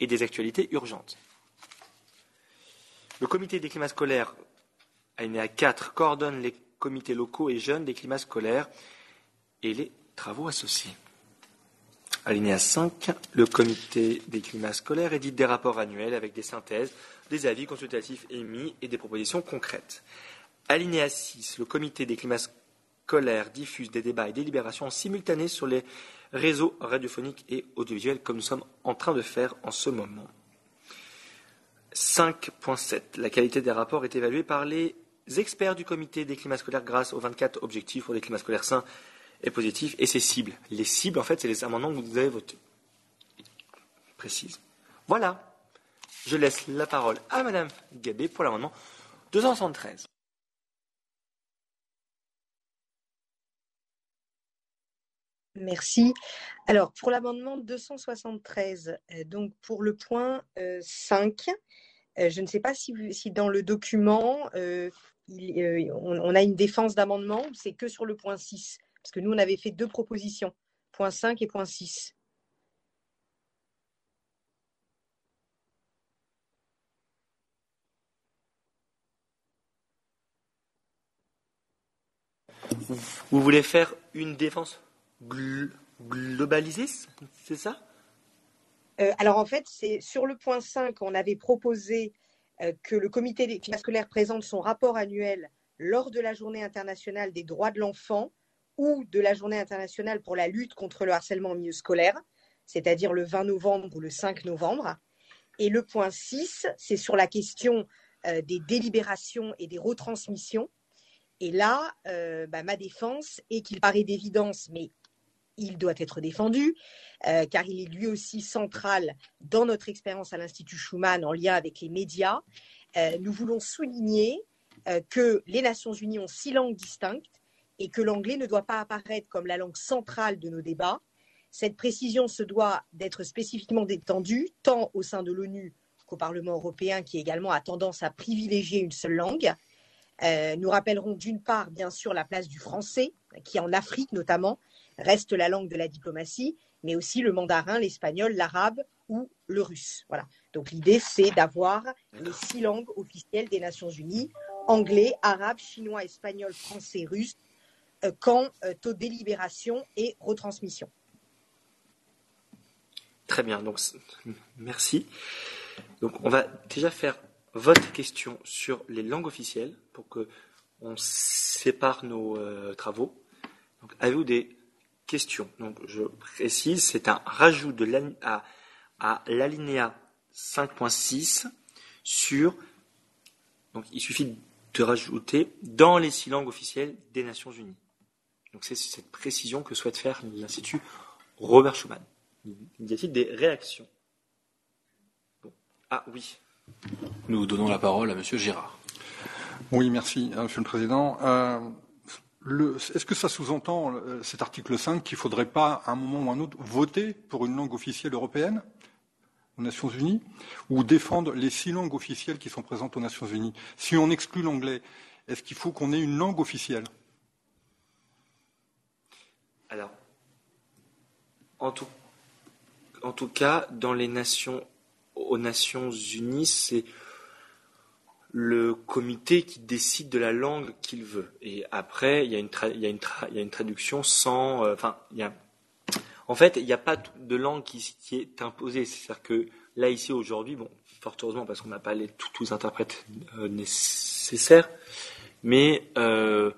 et des actualités urgentes. Le comité des climats scolaires, alinéa 4, coordonne les comités locaux et jeunes des climats scolaires et les travaux associés. Alinéa 5, le comité des climats scolaires édite des rapports annuels avec des synthèses, des avis consultatifs émis et des propositions concrètes. Alinéa 6, le comité des climats scolaires diffuse des débats et délibérations en simultané sur les réseaux radiophoniques et audiovisuels, comme nous sommes en train de faire en ce moment. 5.7. La qualité des rapports est évaluée par les experts du comité des climats scolaires grâce aux 24 objectifs pour des climats scolaires sains et positif, et ses cibles. Les cibles, en fait, c'est les amendements que vous avez votés. Précise. Voilà. Je laisse la parole à Madame Gabé pour l'amendement 273. Merci. Alors, pour l'amendement 273, euh, donc pour le point 5, euh, euh, je ne sais pas si, si dans le document, il, on, a une défense d'amendement ou c'est que sur le point 6 parce que nous, on avait fait deux propositions, point 5 et point 6. Vous voulez faire une défense? Globalisée, c'est ça? Euh, Alors en fait, c'est sur le point 5, on avait proposé euh, que le comité des scolaires présente son rapport annuel lors de la journée internationale des droits de l'enfant ou de la journée internationale pour la lutte contre le harcèlement au milieu scolaire, c'est-à-dire le 20 novembre ou le 5 novembre. Et le point 6, c'est sur la question euh, des délibérations et des retransmissions. Et là, bah, ma défense est qu'il paraît d'évidence, mais il doit être défendu, euh, car il est lui aussi central dans notre expérience à l'Institut Schumann en lien avec les médias. nous voulons souligner que les Nations Unies ont six langues distinctes et que l'anglais ne doit pas apparaître comme la langue centrale de nos débats. Cette précision se doit d'être spécifiquement détendue, tant au sein de l'ONU qu'au Parlement européen, qui également a tendance à privilégier une seule langue. Euh, nous rappellerons d'une part, bien sûr, la place du français, qui en Afrique notamment reste la langue de la diplomatie, mais aussi le mandarin, l'espagnol, l'arabe ou le russe. Voilà. Donc l'idée, c'est d'avoir les six langues officielles des Nations Unies anglais, arabe, chinois, espagnol, français, russe, euh, quant euh, aux délibération et retransmission. Très bien, donc merci. Donc on va déjà faire votre question sur les langues officielles pour que on sépare nos euh, travaux. avez-vous des questions Donc je précise, c'est un rajout de à, à l'alinéa 5.6 sur donc il suffit de rajouter dans les six langues officielles des Nations Unies. Donc c'est cette précision que souhaite faire l'Institut Robert Schuman. Y a-t-il des réactions Ah oui. Nous donnons la parole à Monsieur Gérard. Oui, merci, hein, Monsieur le Président. Euh, est-ce que ça sous-entend, euh, cet article 5, qu'il ne faudrait pas, à un moment ou à un autre, voter pour une langue officielle européenne aux Nations Unies ou défendre les six langues officielles qui sont présentes aux Nations Unies? Si on exclut l'anglais, est-ce qu'il faut qu'on ait une langue officielle? Alors, en tout, en tout cas, dans les nations, aux Nations Unies, c'est le comité qui décide de la langue qu'il veut. Et après, il y a une, il y a une, il y a une traduction sans. Euh, il y a, en fait, il n'y a pas de langue qui, est imposée. C'est-à-dire que là, ici, aujourd'hui, bon, fort heureusement, parce qu'on n'a pas les, tous, les interprètes euh, nécessaires, mais euh,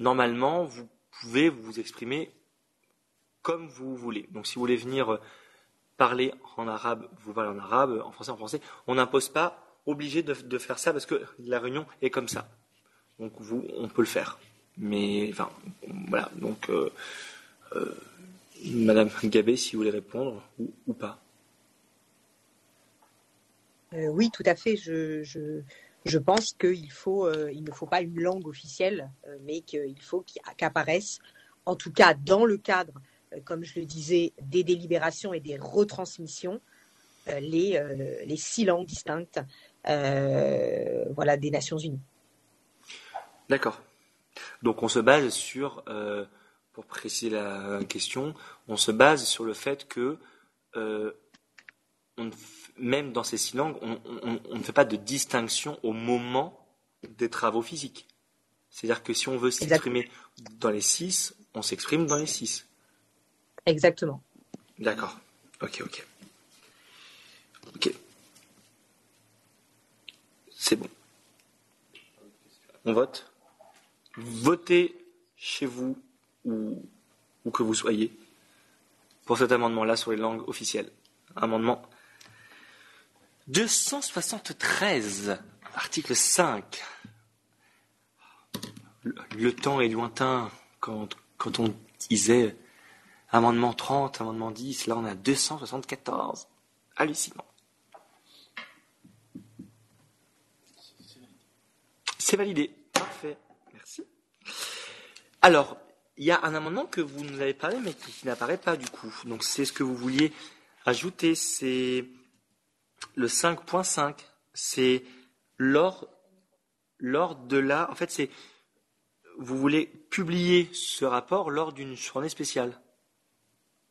normalement, vous pouvez vous exprimer comme vous voulez. Donc, si vous voulez venir parler en arabe, vous parlez en arabe, en français, en français. On n'impose pas obligé de, faire ça parce que la réunion est comme ça. Donc, vous, on peut le faire. Mais, enfin, voilà. Donc, Madame Gabé, si vous voulez répondre ou pas. Euh, oui, tout à fait. Je, pense qu'il faut, euh, ne faut pas une langue officielle, euh, mais qu'il faut qu'apparaisse, en tout cas dans le cadre, comme je le disais, des délibérations et des retransmissions, les six langues distinctes voilà, des Nations Unies. D'accord. Donc on se base sur, pour préciser la question, on se base sur le fait que on même dans ces six langues, on, ne fait pas de distinction au moment des travaux physiques. C'est-à-dire que si on veut s'exprimer dans les six, on s'exprime dans les six. Exactement. D'accord. Ok, ok. Ok. C'est bon. On vote. Votez chez vous ou, que vous soyez pour cet amendement-là sur les langues officielles. Amendement 273, article 5. Le, temps est lointain quand, quand on disait amendement 30, amendement 10, là on a 274. Hallucinant. C'est validé. Parfait. Merci. Alors, il y a un amendement que vous nous avez parlé, mais qui, n'apparaît pas du coup. Donc, c'est ce que vous vouliez ajouter. C'est le 5.5, c'est lors, lors de la. En fait, c'est. Vous voulez publier ce rapport lors d'une journée spéciale.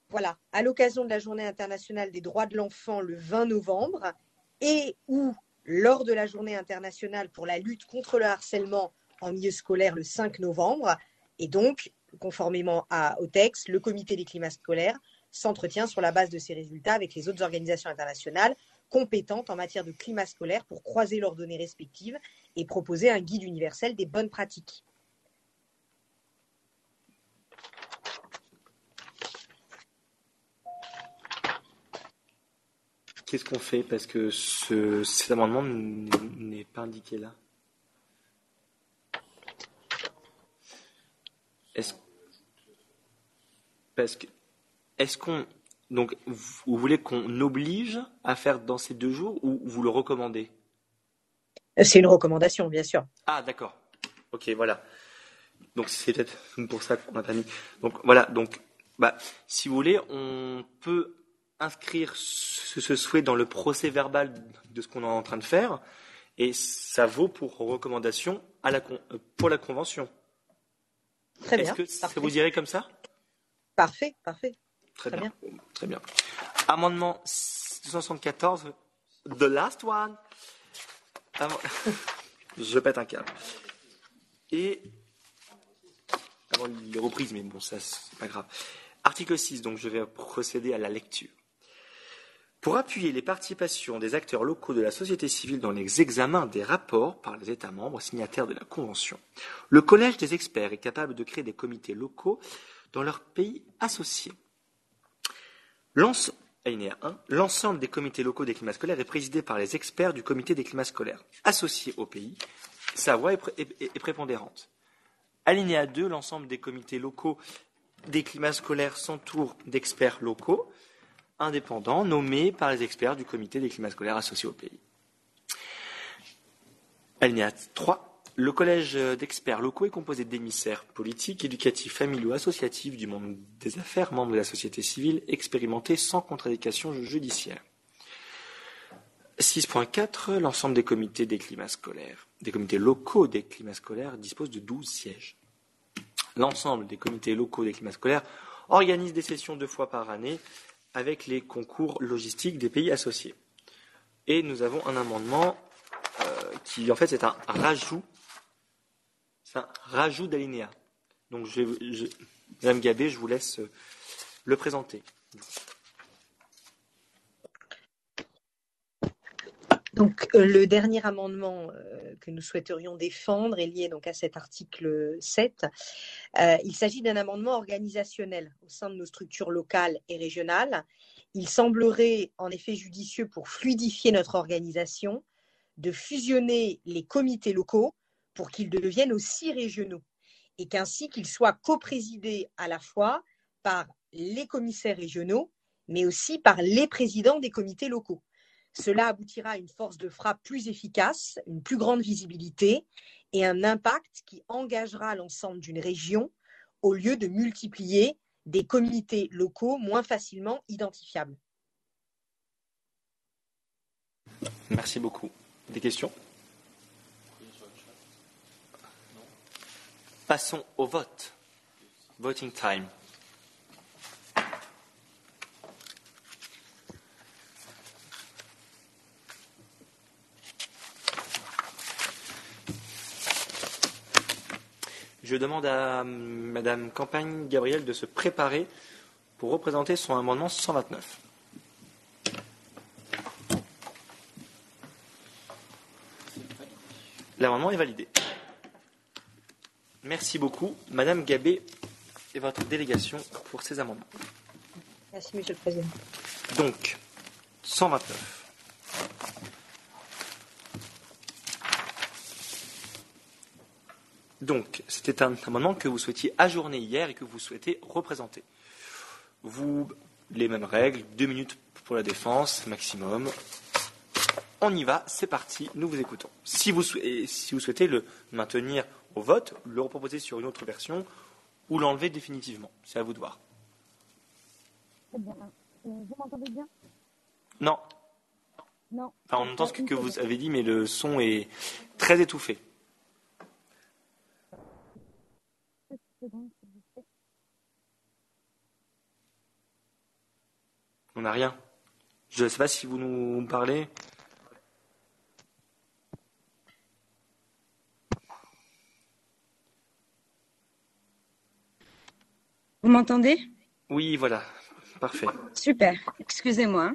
Voilà, à l'occasion de la Journée internationale des droits de l'enfant le 20 novembre et ou lors de la Journée internationale pour la lutte contre le harcèlement en milieu scolaire le 5 novembre. Et donc, conformément au texte, le comité des climats scolaires s'entretient sur la base de ces résultats avec les autres organisations internationales compétentes en matière de climat scolaire pour croiser leurs données respectives et proposer un guide universel des bonnes pratiques. Qu'est-ce qu'on fait Parce que ce, cet amendement n'est pas indiqué là. Est-ce parce que est-ce qu'on donc, vous voulez qu'on oblige à faire dans ces deux jours ou vous le recommandez? C'est une recommandation, bien sûr. Ah, d'accord. Ok, voilà. Donc, c'est peut-être pour ça qu'on n'a pas mis. Donc, voilà. Donc, bah, si vous voulez, on peut inscrire ce, souhait dans le procès verbal de ce qu'on est en train de faire et ça vaut pour recommandation à la, pour la convention. Très bien. Est-ce que ça vous dirait comme ça? Parfait, parfait. Très, bien. Très bien. Amendement 274, the last one. *laughs* Je pète un câble. Et avant les reprises, mais bon, ça c'est pas grave. Article 6, donc je vais procéder à la lecture. Pour appuyer les participations des acteurs locaux de la société civile dans les examens des rapports par les États membres signataires de la Convention, le Collège des experts est capable de créer des comités locaux dans leurs pays associés. L'ensemble des comités locaux des climats scolaires est présidé par les experts du comité des climats scolaires associés au pays. Sa voix est, prépondérante. Alinéa 2, l'ensemble des comités locaux des climats scolaires s'entoure d'experts locaux indépendants nommés par les experts du comité des climats scolaires associés au pays. Alinéa 3, le collège d'experts locaux est composé d'émissaires politiques, éducatifs, familiaux, associatifs, du monde des affaires, membres de la société civile, expérimentés sans contradiction judiciaire. 6.4. L'ensemble des comités des climats scolaires, des comités locaux des climats scolaires dispose de 12 sièges. L'ensemble des comités locaux des climats scolaires organise des sessions deux fois par année avec les concours logistiques des pays associés. Et nous avons un amendement euh, qui, en fait, c'est un rajout c'est un rajout d'alinéa. Donc, je, Gabé, je vous laisse euh, le présenter. Donc, euh, le dernier amendement euh, que nous souhaiterions défendre est lié à cet article 7. Euh, il s'agit d'un amendement organisationnel au sein de nos structures locales et régionales. Il semblerait en effet judicieux pour fluidifier notre organisation de fusionner les comités locaux pour qu'ils deviennent aussi régionaux et qu'ainsi qu'ils soient coprésidés à la fois par les commissaires régionaux, mais aussi par les présidents des comités locaux. Cela aboutira à une force de frappe plus efficace, une plus grande visibilité et un impact qui engagera l'ensemble d'une région au lieu de multiplier des comités locaux moins facilement identifiables. Merci beaucoup. Des questions? Passons au vote. Voting time. Je demande à Madame Campagne Gabriel de se préparer pour représenter son amendement 129. L'amendement est validé. Merci beaucoup, Madame Gabé et votre délégation pour ces amendements. Merci, Monsieur le Président. Donc, 129. Donc, c'était un amendement que vous souhaitiez ajourner hier et que vous souhaitez représenter. Vous, les mêmes règles, deux minutes pour la défense, maximum. On y va, c'est parti, nous vous écoutons. Si vous, si vous souhaitez le maintenir au vote, le reproposer sur une autre version ou l'enlever définitivement, c'est à vous de voir. Euh, vous m'entendez bien? Non. Non. Enfin, on entend ce que vous avez dit, mais le son est très étouffé. On n'a rien. Je ne sais pas si vous nous parlez. Vous m'entendez? Oui, voilà. Parfait. Super. Excusez-moi.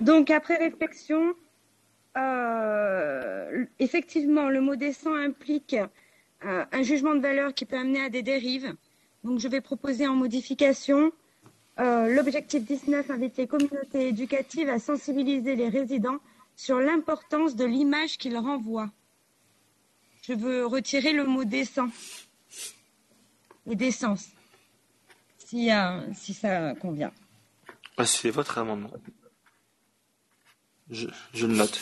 Donc, après réflexion, euh, effectivement, le mot décent implique euh, un jugement de valeur qui peut amener à des dérives. Donc, je vais proposer en modification euh, l'objectif 19 invite les communautés éducatives à sensibiliser les résidents sur l'importance de l'image qu'ils renvoient. Je veux retirer le mot décent et décence, si, euh, si ça convient. Ah, c'est votre amendement. Je, je le note.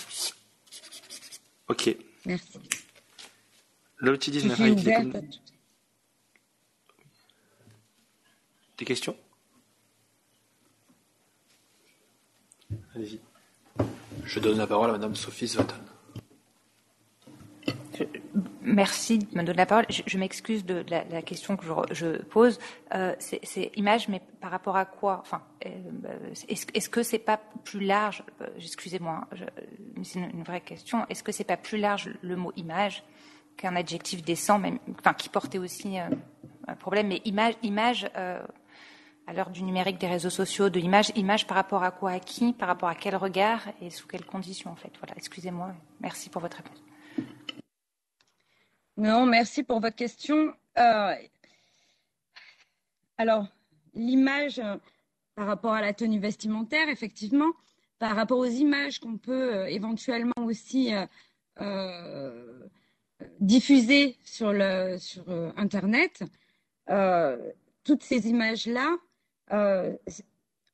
Ok. Merci. L'outil 19 invite les communautés. Des questions? Allez-y. Je donne la parole à Madame Sophie Svatan. Merci de me donner la parole. Je, m'excuse de la, question que je, pose. Euh, c'est image, mais par rapport à quoi? Enfin, euh, est-ce que c'est pas plus large? Euh, Excusez-moi, c'est une, vraie question. Est-ce que c'est pas plus large le mot image? Qu'un adjectif décent, même, enfin, qui portait aussi un problème Mais image, image à l'heure du numérique, des réseaux sociaux, de l'image, image par rapport à quoi, à qui, par rapport à quel regard et sous quelles conditions en fait. Voilà, excusez-moi. Merci pour votre réponse. Non, merci pour votre question. Euh, alors, l'image euh, par rapport à la tenue vestimentaire, effectivement, par rapport aux images qu'on peut euh, éventuellement aussi diffuser sur, le, sur Internet, toutes ces images-là, euh,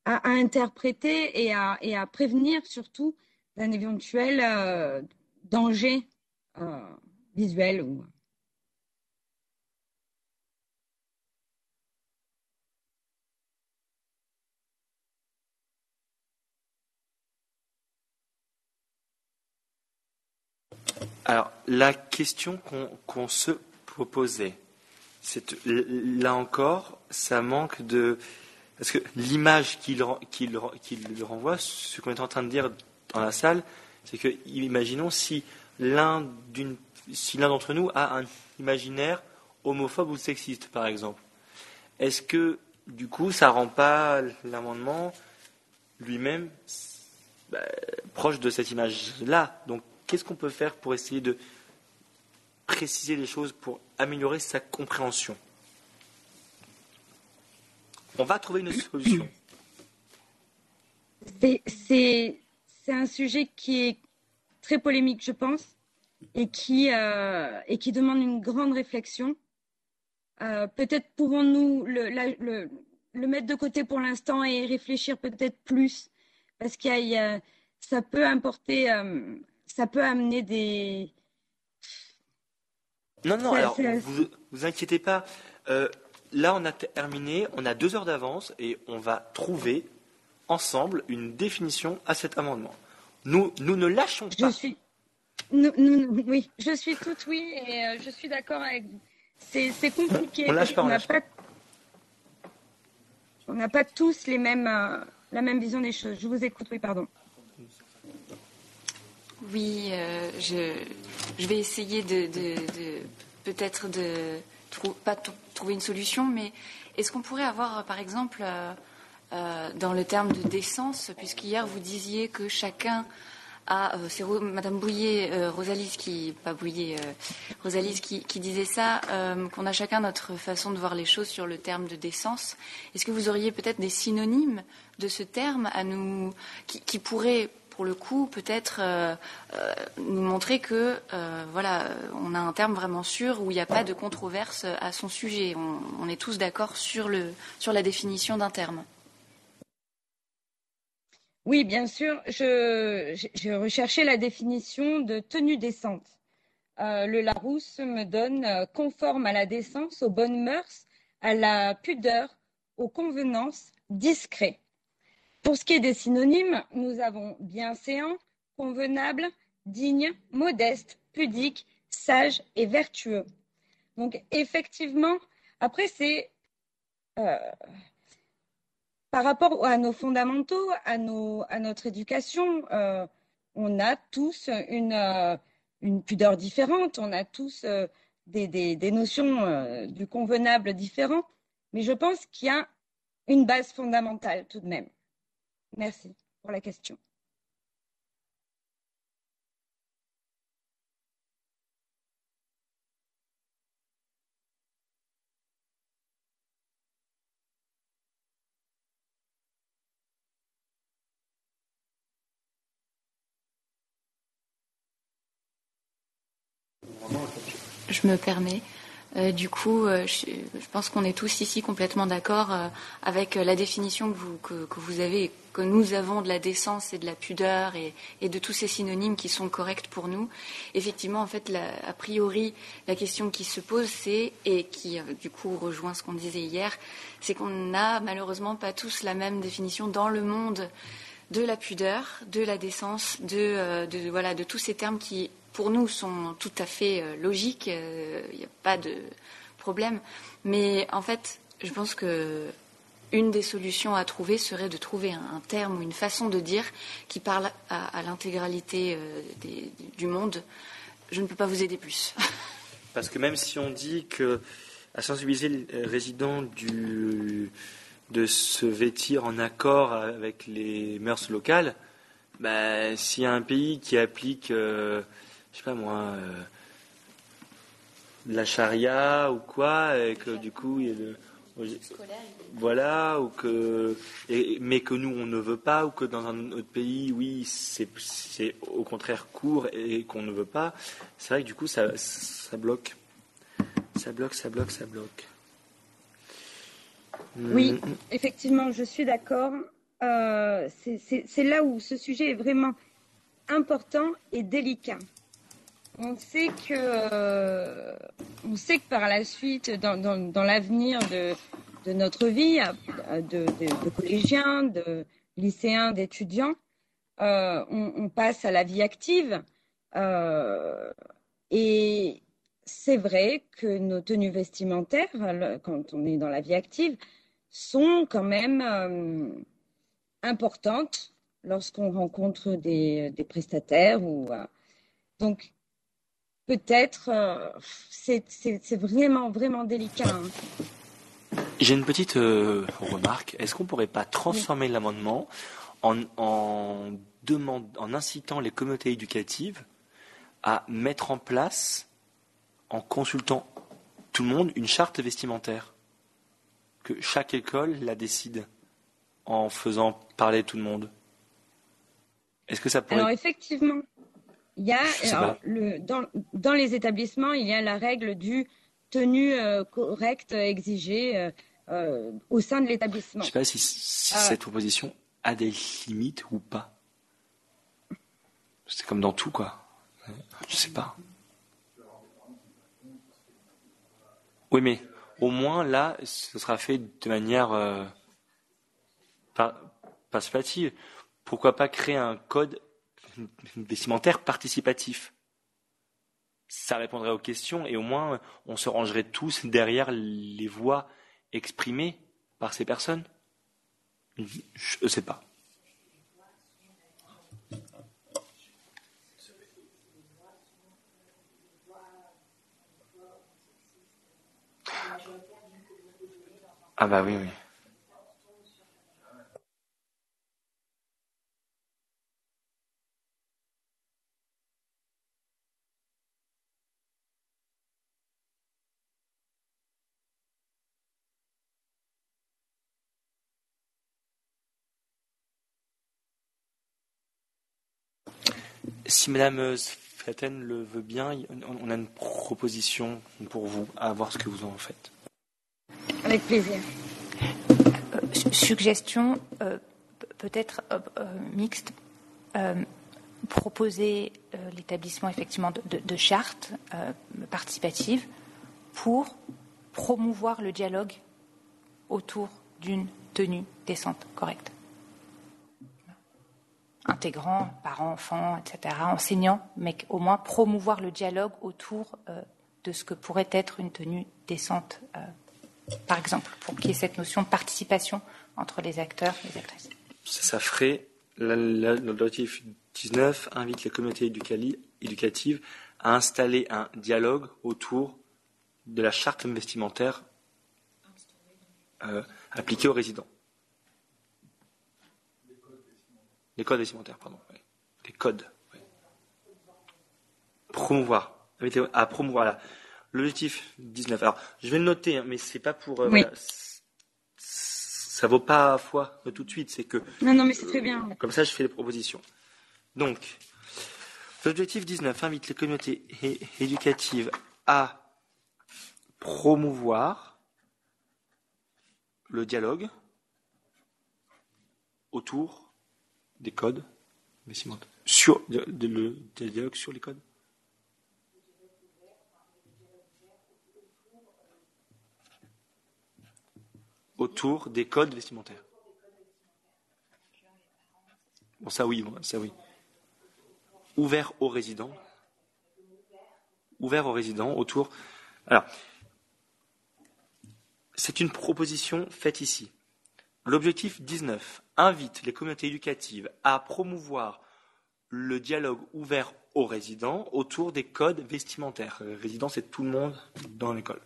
à, interpréter et à, et à, prévenir surtout d'un éventuel euh, danger euh, visuel ou Alors, la question qu'on se proposait, c'est là encore, ça manque de, parce que l'image qu'il renvoie, ce qu'on est en train de dire dans la salle, c'est que, imaginons si l'un si d'entre nous a un imaginaire homophobe ou sexiste, par exemple. Est-ce que, du coup, ça ne rend pas l'amendement lui-même bah, proche de cette image-là? Donc, qu'est-ce qu'on peut faire pour essayer de préciser les choses, pour améliorer sa compréhension? On va trouver une solution. C'est un sujet qui est très polémique, je pense, et qui, euh, demande une grande réflexion. Euh, peut-être pouvons-nous le, mettre de côté pour l'instant et réfléchir peut-être plus, parce a, ça peut importer, euh, ça peut amener des. Non, non, alors, vous, vous inquiétez pas. là, on a terminé, on a deux heures d'avance et on va trouver ensemble une définition à cet amendement. Nous, nous ne lâchons pas. Je suis, oui, je suis toute oui et euh, je suis d'accord avec vous. C'est compliqué. On lâche pas, on n'a pas, on n'a pas tous les mêmes, euh, la même vision des choses. Je vous écoute, oui, pardon. Oui, euh, je, je, vais essayer de, peut-être de pas trouver une solution, mais est-ce qu'on pourrait avoir, par exemple, euh, dans le terme de décence, puisqu'hier vous disiez que chacun a, euh, c'est Madame Bouillet, euh, Rosalise qui, pas Bouillet, Rosalise qui, disait ça, qu'on a chacun notre façon de voir les choses sur le terme de décence. Est-ce que vous auriez peut-être des synonymes de ce terme à nous, qui, pourraient pour le coup, peut-être nous montrer que voilà, on a un terme vraiment sûr où il n'y a pas de controverse à son sujet. On, est tous d'accord sur, sur la définition d'un terme. Oui, bien sûr. J'ai recherché la définition de tenue décente. Euh, le Larousse me donne euh, conforme à la décence, aux bonnes mœurs, à la pudeur, aux convenances, discret. Pour ce qui est des synonymes, nous avons bienséant, convenable, digne, modeste, pudique, sage et vertueux. Donc effectivement, après c'est euh, par rapport à nos fondamentaux, à, notre éducation, euh, on a tous euh, une, pudeur différente, on a tous euh, des, notions du convenable différentes, mais je pense qu'il y a une base fondamentale tout de même. Merci pour la question. je me permets. Euh, du coup, euh, je, pense qu'on est tous ici complètement d'accord euh, avec la définition que vous, que, avez, que nous avons de la décence et de la pudeur et, de tous ces synonymes qui sont corrects pour nous. Effectivement, en fait, a priori, la question qui se pose, c'est, et qui du coup rejoint ce qu'on disait hier, c'est qu'on n'a malheureusement pas tous la même définition dans le monde de la pudeur, de la décence, de, voilà, de tous ces termes qui pour nous, sont tout à fait euh, logiques. Il euh, n'y a pas de problème. Mais en fait, je pense que une des solutions à trouver serait de trouver un, terme ou une façon de dire qui parle à, l'intégralité euh, du monde. Je ne peux pas vous aider plus. *laughs* Parce que même si on dit que à sensibiliser les résidents de se vêtir en accord avec les mœurs locales, bah, s'il y a un pays qui applique je sais pas moi, euh, la charia ou quoi, et que du coup, il y a le. Voilà, ou que, mais que nous on ne veut pas, ou que dans un autre pays, oui, c'est au contraire court et qu'on ne veut pas. C'est vrai que du coup ça, ça bloque. Ça bloque, ça bloque, ça bloque. Oui, hmm. effectivement, je suis d'accord. Euh, c'est là où ce sujet est vraiment important et délicat on sait que euh, on sait que par la suite, dans, l'avenir de, notre vie, de, collégiens, de lycéens, d'étudiants, euh, on, passe à la vie active. Euh, et c'est vrai que nos tenues vestimentaires, quand on est dans la vie active, sont quand même importantes lorsqu'on rencontre des, des prestataires ou donc peut-être, euh, c'est vraiment, vraiment délicat. Hein. J'ai une petite euh, remarque. Est-ce qu'on ne pourrait pas transformer l'amendement en, demande, en incitant les communautés éducatives à mettre en place, en consultant tout le monde, une charte vestimentaire. Que chaque école la décide en faisant parler tout le monde? Est-ce que ça pourrait... Alors effectivement, il y a alors, le, dans, dans, les établissements, il y a la règle du tenue euh, correcte exigée euh, euh, au sein de l'établissement. Je ne sais pas si, si cette proposition a des limites ou pas. C'est comme dans tout, quoi. Je sais pas. Oui, mais au moins là, ce sera fait de manière euh, participative. Pourquoi pas créer un code vestimentaire participatif Ça répondrait aux questions et au moins on se rangerait tous derrière les voix exprimées par ces personnes. Je ne sais pas. Ah bah oui, oui. Si Madame Faten le veut bien, on a une proposition pour vous, à voir ce que vous en faites. Avec plaisir. Euh, suggestion euh, peut-être euh, mixte. proposer l'établissement effectivement de, de chartes participatives pour promouvoir le dialogue autour d'une tenue décente, correcte. Intégrant parents, enfants, etc., enseignants, mais au moins promouvoir le dialogue autour de ce que pourrait être une tenue décente par exemple, pour qu'il y ait cette notion de participation entre les acteurs et les actrices. Ça, ferait, l'objectif 19 invite les communautés éducatives à installer un dialogue autour de la charte vestimentaire euh, appliquée aux résidents. Les codes vestimentaires, pardon. Les codes. Promouvoir. À promouvoir. Là. L'objectif 19. Alors, je vais le noter, hein, mais c'est pas pour. Euh, oui. ça vaut pas foi tout de suite, c'est que. Non, non, mais c'est très bien. Comme ça, je fais les propositions. Donc, l'objectif 19 invite les communautés éducatives à promouvoir le dialogue autour des codes sur le dialogue sur les codes autour des codes vestimentaires. Bon, ça oui, ça oui. Ouvert aux résidents. Ouvert aux résidents autour. Alors, c'est une proposition faite ici. L'objectif 19 invite les communautés éducatives à promouvoir le dialogue ouvert aux résidents autour des codes vestimentaires. Résidents, c'est tout le monde dans l'école.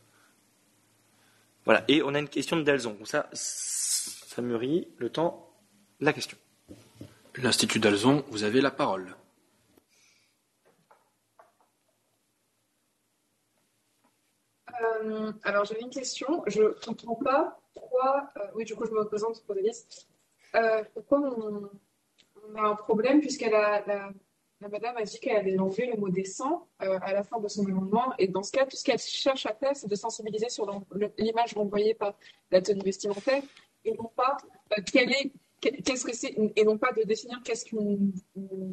Voilà. Et on a une question de Dalzon. ça, ça mûrit le temps. La question. L'Institut Dalzon, vous avez la parole. Euh, alors j'avais une question. Je ne comprends pas pourquoi. Euh, oui, du coup, je me représente pour des Euh, pourquoi on, a un problème puisqu'elle a la, la madame a dit qu'elle allait enlever le mot décent euh, à la fin de son amendement. Et dans ce cas, tout ce qu'elle cherche à faire, c'est de sensibiliser sur l'image renvoyée par la tenue vestimentaire et non pas euh, quelle est, qu'est-ce que c'est, et non pas de définir qu'est-ce qu'une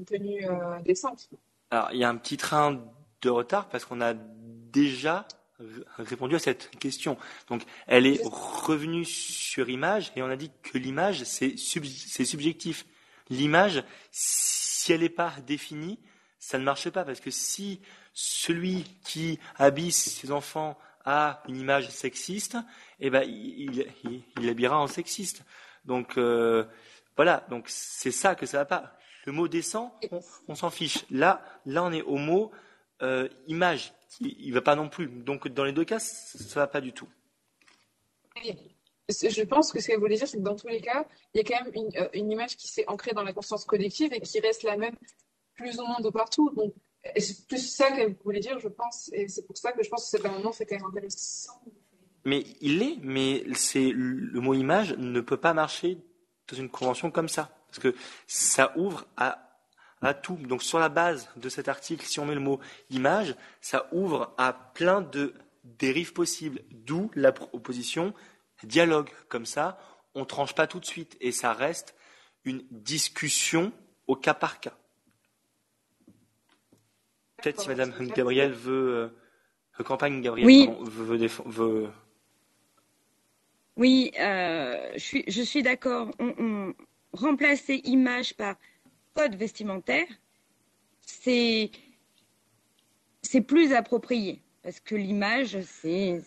tenue décente. Alors, il y a un petit train de retard parce qu'on a déjà répondu à cette question. Donc, elle est revenue sur image et on a dit que l'image, c'est subjectif. L'image, si elle n'est pas définie, ça ne marche pas parce que si celui qui habille ses enfants a une image sexiste, eh ben il, il, habillera en sexiste. Donc euh, voilà, donc c'est ça que ça va pas. Le mot décent, on s'en fiche. Là, là on est au mot euh, image, il, ne va pas non plus. Donc dans les deux cas, ça, ne va pas du tout. je pense que ce qu'elle voulait dire, c'est que dans tous les cas, il y a quand même une, euh, une image qui s'est ancrée dans la conscience collective et qui reste la même plus ou moins de partout. Donc, c'est plus ça qu'elle voulait dire, je pense. Et c'est pour ça que je pense que cet amendement, c'est quand même intéressant. Mais il l'est, mais c'est le mot image ne peut pas marcher dans une convention comme ça. Parce que ça ouvre à, à tout. Donc sur la base de cet article, si on met le mot image, ça ouvre à plein de dérives possibles. D'où la proposition dialogue. Comme ça, on ne tranche pas tout de suite et ça reste une discussion au cas par cas. Peut-être si Madame Gabriel veut, euh, campagne, Gabriel Oui. pardon, veut, veut, veut- Oui, euh, je suis, je suis d'accord. On, on remplacer image par code vestimentaire, c'est plus approprié parce que l'image, c'est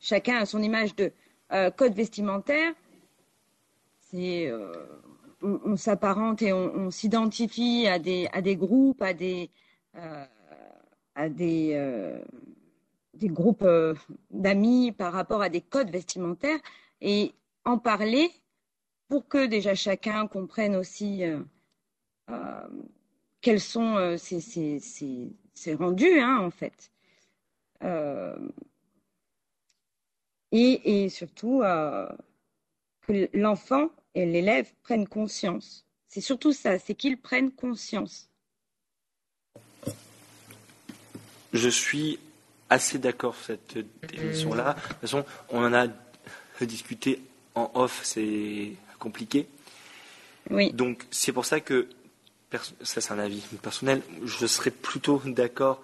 chacun a son image de euh, code vestimentaire. C'est euh, on, s'apparente et on, s'identifie à des à des groupes, à des euh, à des des groupes d'amis par rapport à des codes vestimentaires et en parler pour que déjà chacun comprenne aussi quels sont euh, ces, ces, ces, ces rendus hein, en fait. Euh, et, et surtout euh, que l'enfant et l'élève prennent conscience. C'est surtout ça, c'est qu'ils prennent conscience. Je suis assez d'accord sur cette définition-là. De toute façon, on en a discuté en off, c'est compliqué. Oui. Donc, c'est pour ça que, ça c'est un avis personnel, je serais plutôt d'accord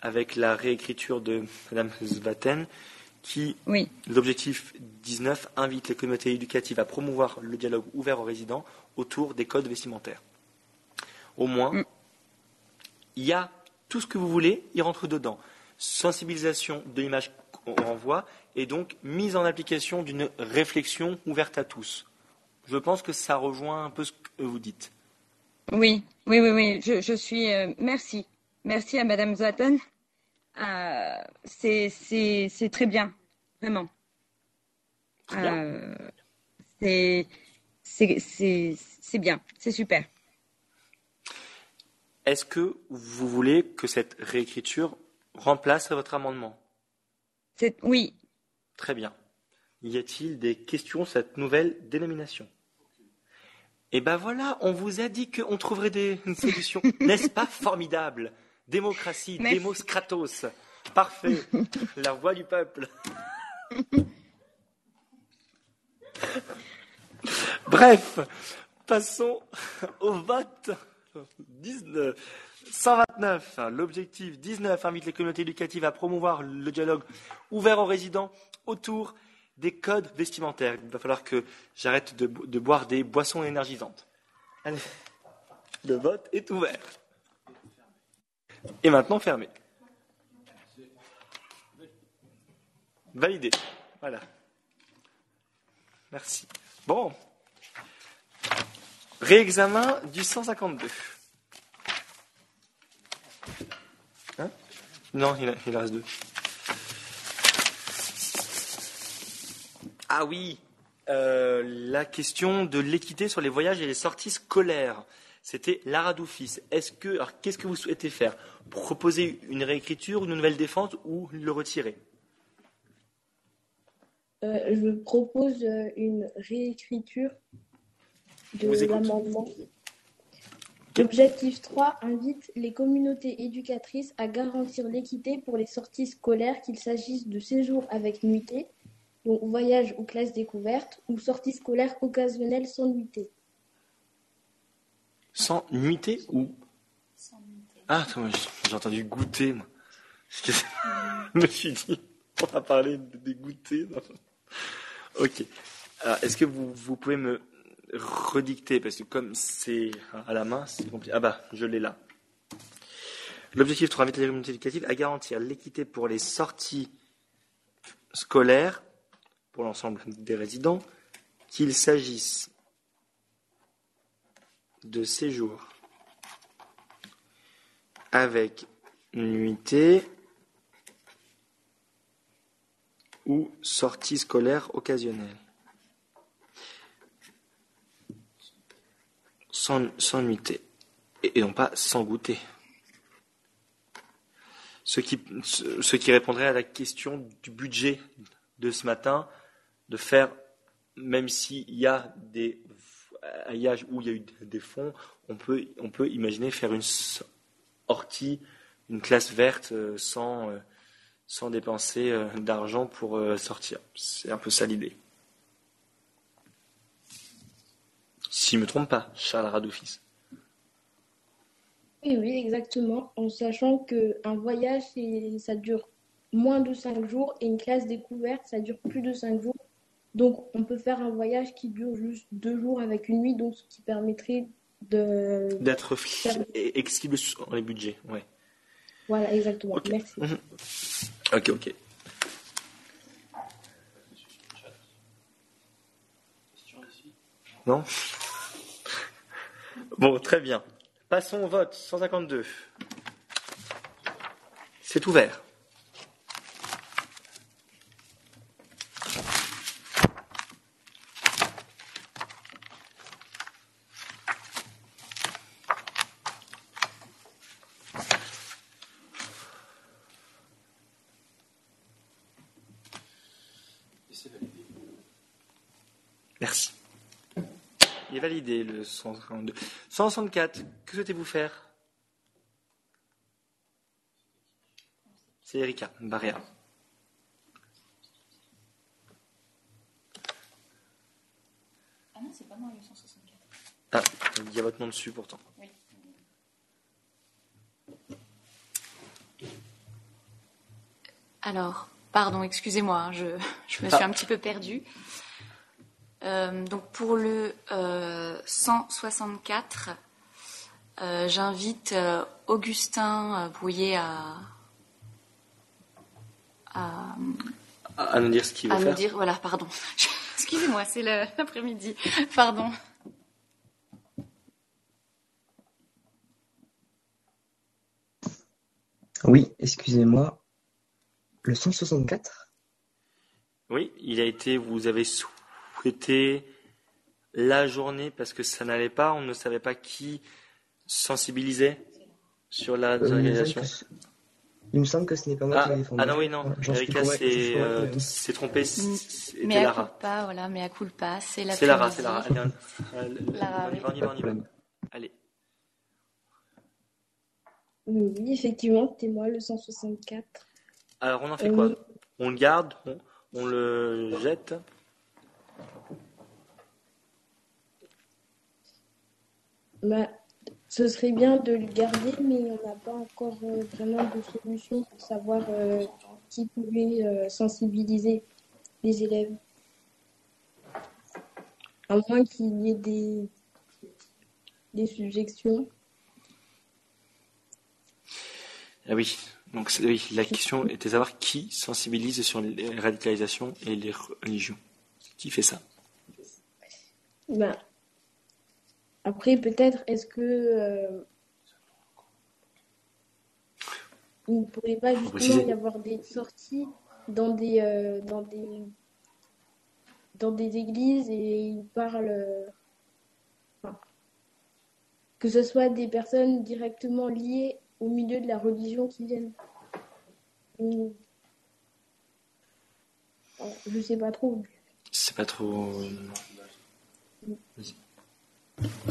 avec la réécriture de Mme Zvaten, qui, Oui. l'objectif 19, invite les communautés éducatives à promouvoir le dialogue ouvert aux résidents autour des codes vestimentaires. Au moins, il y a tout ce que vous voulez, il rentre dedans. Sensibilisation de l'image qu'on renvoie et donc mise en application d'une réflexion ouverte à tous. Je pense que ça rejoint un peu ce que vous dites. Oui, oui, oui, oui. Je, je suis. euh, merci, merci à Madame Zaten. Euh, c'est, c'est, c'est très bien, vraiment. Euh, c'est, c'est, c'est, c'est bien, c'est super. Est-ce que vous voulez que cette réécriture remplace votre amendement? C'est, oui, Très bien. Y a-t-il des questions sur cette nouvelle dénomination? Eh ben voilà, on vous a dit qu'on trouverait des solutions. *laughs* N'est-ce pas formidable? Démocratie, démos kratos. Parfait. La voix du peuple. *laughs* Bref, passons au vote. 19. 129. L'objectif 19 invite les communautés éducatives à promouvoir le dialogue ouvert aux résidents autour des codes vestimentaires. Il va falloir que j'arrête de, bo- de boire des boissons énergisantes. Allez, le vote est ouvert. Et maintenant fermé. Validé. Voilà. Merci. Bon. Réexamen du 152. Hein? Non, il, a- il reste deux. Ah oui, euh, la question de l'équité sur les voyages et les sorties scolaires. C'était Lara Doufis. Est-ce que, alors, qu'est-ce que vous souhaitez faire? Proposer une réécriture, une nouvelle défense ou le retirer? Euh, je propose euh, une réécriture de l'amendement. L'objectif 3 invite les communautés éducatrices à garantir l'équité pour les sorties scolaires, qu'il s'agisse de séjours avec nuitée, donc voyage ou classe découverte, ou sorties scolaires occasionnelles sans nuitée. Sans nuitée ou? Ah, attends, j'ai entendu goûter, moi. Excusez- *laughs* Je me suis dit, on va parler de- des goûters. Ok. Est-ce que vous, vous pouvez me redicter Parce que comme c'est à la main, c'est compliqué. Ah bah, je l'ai là. L'objectif 3 invite les communautés éducatives à garantir l'équité pour les sorties scolaires pour l'ensemble des résidents, qu'il s'agisse de séjour avec nuitée ou sortie scolaire occasionnelle. Sans, sans nuitée et, non pas sans goûter. Ce qui répondrait à la question du budget de ce matin, de faire, même s'il y a des aillages où il y a eu des fonds, on peut, on peut imaginer faire une sortie, une classe verte euh, sans, euh, sans dépenser euh, d'argent pour sortir. C'est un peu ça l'idée. Si je ne me trompe pas, Charles Radoufis. Oui, oui, exactement. En sachant qu'un voyage, ça dure moins de 5 jours et une classe découverte, ça dure plus de 5 jours. Donc, on peut faire un voyage qui dure juste 2 jours avec une nuit, donc ce qui permettrait de... D'être exquisible sur les budgets, ouais. Voilà, exactement. Merci. Mhm. Ok, ok. Non? Bon, très bien. Passons au vote. 152. C'est ouvert. Merci. Il est validé le 152. 164, que souhaitez-vous faire? C'est Erika Barrea. Ah non, c'est pas moi le 164. Ah, il y a votre nom dessus pourtant. Oui. Alors, pardon, excusez-moi, hein, je, je me Ah. suis un petit peu perdue. Euh, donc pour le euh, 164, euh, j'invite euh, Augustin euh, Brouillet à, à, À nous dire ce qu'il veut à nous faire. dire. Voilà, pardon. *laughs* Excusez-moi, c'est le- l'après-midi. Pardon. Oui, excusez-moi. Le 164 Oui, il a été, vous avez souhaité la journée parce que ça n'allait pas, on ne savait pas qui sensibilisait sur la Euh, il me semble désorganisation. que ce- Il me semble que ce n'est pas moi Ah, qui l'ai défendu. ah non, oui, non. Erika s'est euh, s'est trompée, c'était Mais à Lara. culpa, voilà, mais à culpa, c'est la C'est Lara, c'est Lara. Allez, on- euh, Lara, on y va, on y va, on y va. Allez. Oui, oui, effectivement, c'était moi le 164. Alors, on en fait Euh, quoi On le garde on, on le jette Bah, ce serait bien de le garder, mais on n'a pas encore euh, vraiment de solution pour savoir euh, qui pourrait euh, sensibiliser les élèves. À moins qu'il y ait des, des suggestions. Ah oui. Donc, oui, la question était de savoir qui sensibilise sur les radicalisations et les religions. Qui fait ça? Ben, après, peut-être, est-ce que euh, il ne pourrait pas justement y avoir des sorties dans des, euh, dans des, dans des églises et ils parlent, euh, enfin, que ce soit des personnes directement liées au milieu de la religion qui viennent. Ou- Bon, je sais pas trop. C'est pas trop.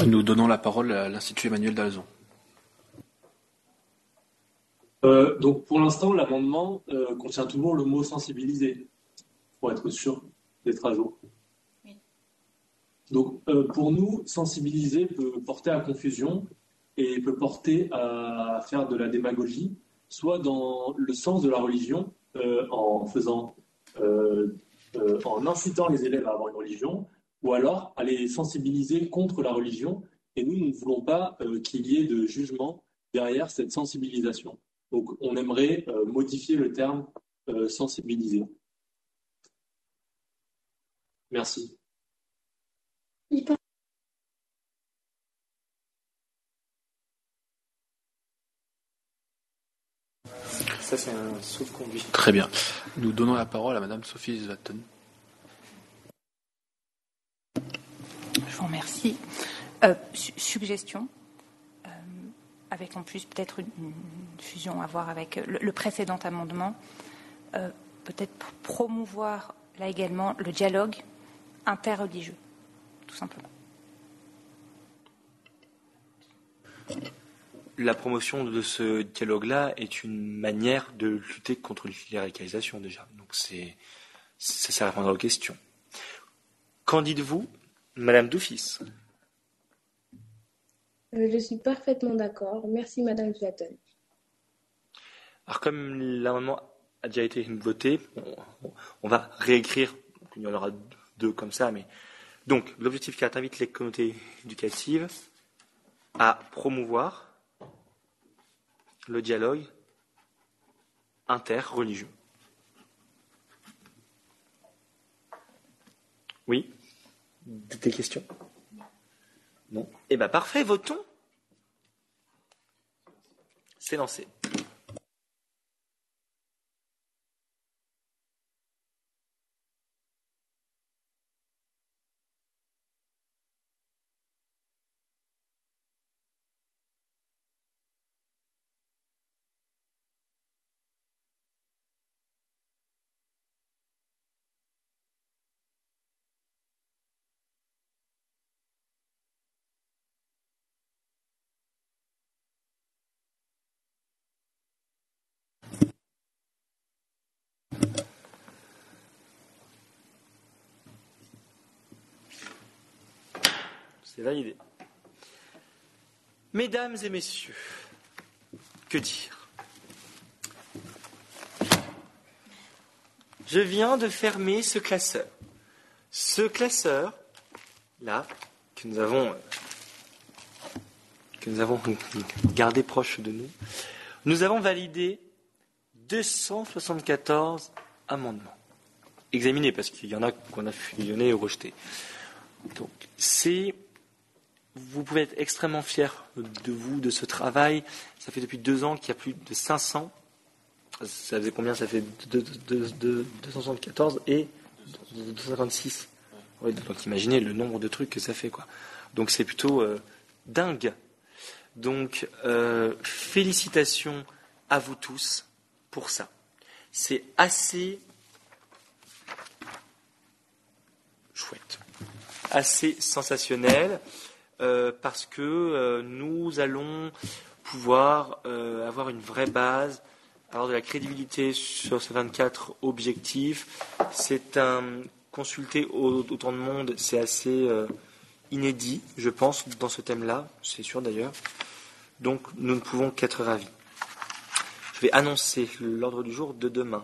Nous donnons la parole à l'Institut Emmanuel Dalzon. Euh, donc pour l'instant, l'amendement euh, contient toujours le mot sensibiliser, pour être sûr d'être à jour. Donc euh, pour nous, sensibiliser peut porter à confusion et peut porter à faire de la démagogie, soit dans le sens de la religion, euh, en faisant, euh, euh, en incitant les élèves à avoir une religion, ou alors à les sensibiliser contre la religion. Et nous, nous ne voulons pas euh, qu'il y ait de jugement derrière cette sensibilisation. Donc, on aimerait euh, modifier le terme euh, sensibiliser. Merci. Ça, c'est un sauf-conduit. Très bien. Nous donnons la parole à Madame Sophie Zlatten. Je vous remercie. Euh, su suggestion, euh, avec en plus peut-être une, fusion à voir avec le, précédent amendement, euh, peut-être promouvoir là également le dialogue interreligieux, tout simplement. La promotion de ce dialogue-là est une manière de lutter contre la déjà. Donc c'est ça, ça répondra aux questions. Qu'en dites-vous, Madame Doufis euh, Je suis parfaitement d'accord. Merci, Madame Flatten. Alors comme l'amendement a déjà été voté, on, on, va réécrire. Il y en aura deux comme ça, mais donc l'objectif 4 invite les communautés éducatives à promouvoir le dialogue interreligieux. Oui Des questions? Non Eh bien, parfait, votons. C'est lancé. C'est validé. Mesdames et messieurs, que dire? Je viens de fermer ce classeur. Ce classeur, là, que nous avons, avons *laughs* gardé proche de nous, nous avons validé 274 amendements. Examinés, parce qu'il y en a qu'on a fusionné ou rejeté. Donc, c'est vous pouvez être extrêmement fier de vous, de ce travail. Ça fait depuis deux ans qu'il y a plus de 500. Ça faisait combien? Ça fait 274 et 256. Ouais, donc imaginez le nombre de trucs que ça fait. Quoi. Donc c'est plutôt euh, dingue. Donc euh, félicitations à vous tous pour ça. C'est assez chouette, assez sensationnel. Euh, parce que euh, nous allons pouvoir euh, avoir une vraie base, avoir de la crédibilité sur ces 24 objectifs. C'est un consulter autant de monde, c'est assez inédit, je pense, dans ce thème-là, c'est sûr d'ailleurs. Donc nous ne pouvons qu'être ravis. Je vais annoncer l'ordre du jour de demain.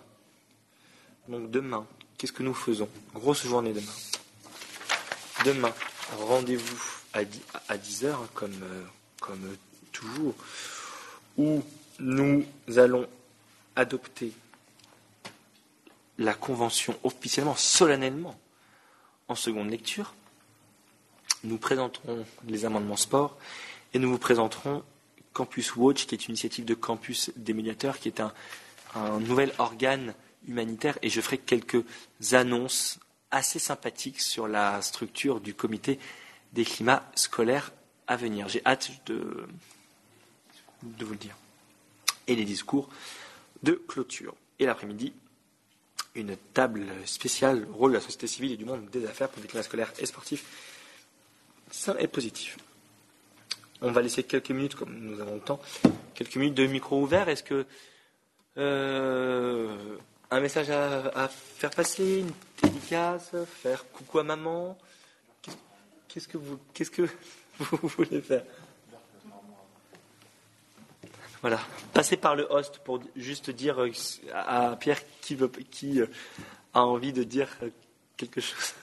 Donc demain, qu'est-ce que nous faisons? Grosse journée demain. Demain, rendez-vous à 10 heures, comme, comme toujours, où nous allons adopter la convention officiellement, solennellement, en seconde lecture. Nous présenterons les amendements sport et nous vous présenterons Campus Watch, qui est une initiative de campus des médiateurs, qui est un nouvel organe humanitaire, et je ferai quelques annonces assez sympathiques sur la structure du comité des climats scolaires à venir. J'ai hâte de, vous le dire. Et les discours de clôture. Et l'après-midi, une table spéciale rôle de la société civile et du monde des affaires pour des climats scolaires et sportifs sain et positif. On va laisser quelques minutes, comme nous avons le temps, quelques minutes de micro ouvert. Est-ce que euh, un message à, à, faire passer, une dédicace, faire coucou à maman? Qu'est-ce que vous, qu'est-ce que *laughs* vous voulez faire? Voilà, passez par le host pour juste dire à Pierre qui, veut, qui a envie de dire quelque chose.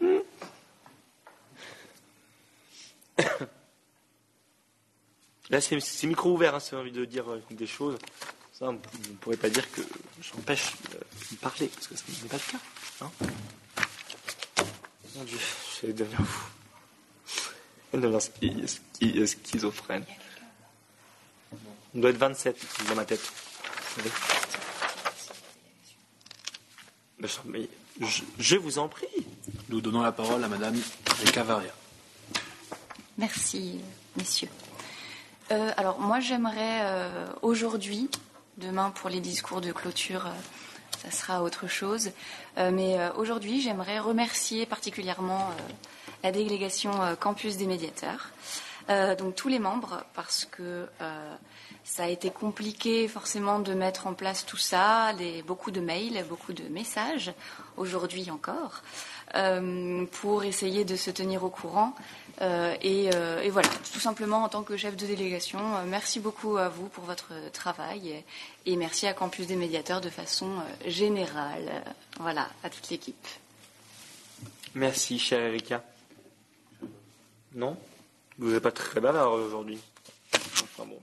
*coughs* Là, c'est, micro ouvert, hein, c'est envie de dire des choses. Ça, vous ne pourrez pas dire que j'empêche de parler, parce que ce n'est pas le cas. Hein Mon Dieu, je vais devenir fou. Elle devient schizophrène. On doit être 27 dans ma tête. Mais je, je, vous en prie. Nous donnons la parole à Madame Cavaria. Merci, messieurs. Euh, alors, moi, j'aimerais euh, aujourd'hui, demain pour les discours de clôture, ça sera autre chose, mais aujourd'hui, j'aimerais remercier particulièrement la délégation campus des médiateurs, donc tous les membres, parce que ça a été compliqué forcément de mettre en place tout ça, beaucoup de mails, beaucoup de messages, aujourd'hui encore, pour essayer de se tenir au courant. Euh, euh, et, voilà, tout simplement en tant que chef de délégation, euh, merci beaucoup à vous pour votre travail et, merci à Campus des médiateurs de façon générale. Voilà, à toute l'équipe. Merci, chère Erika. Non? Vous n'êtes pas très bavard aujourd'hui. Enfin bon.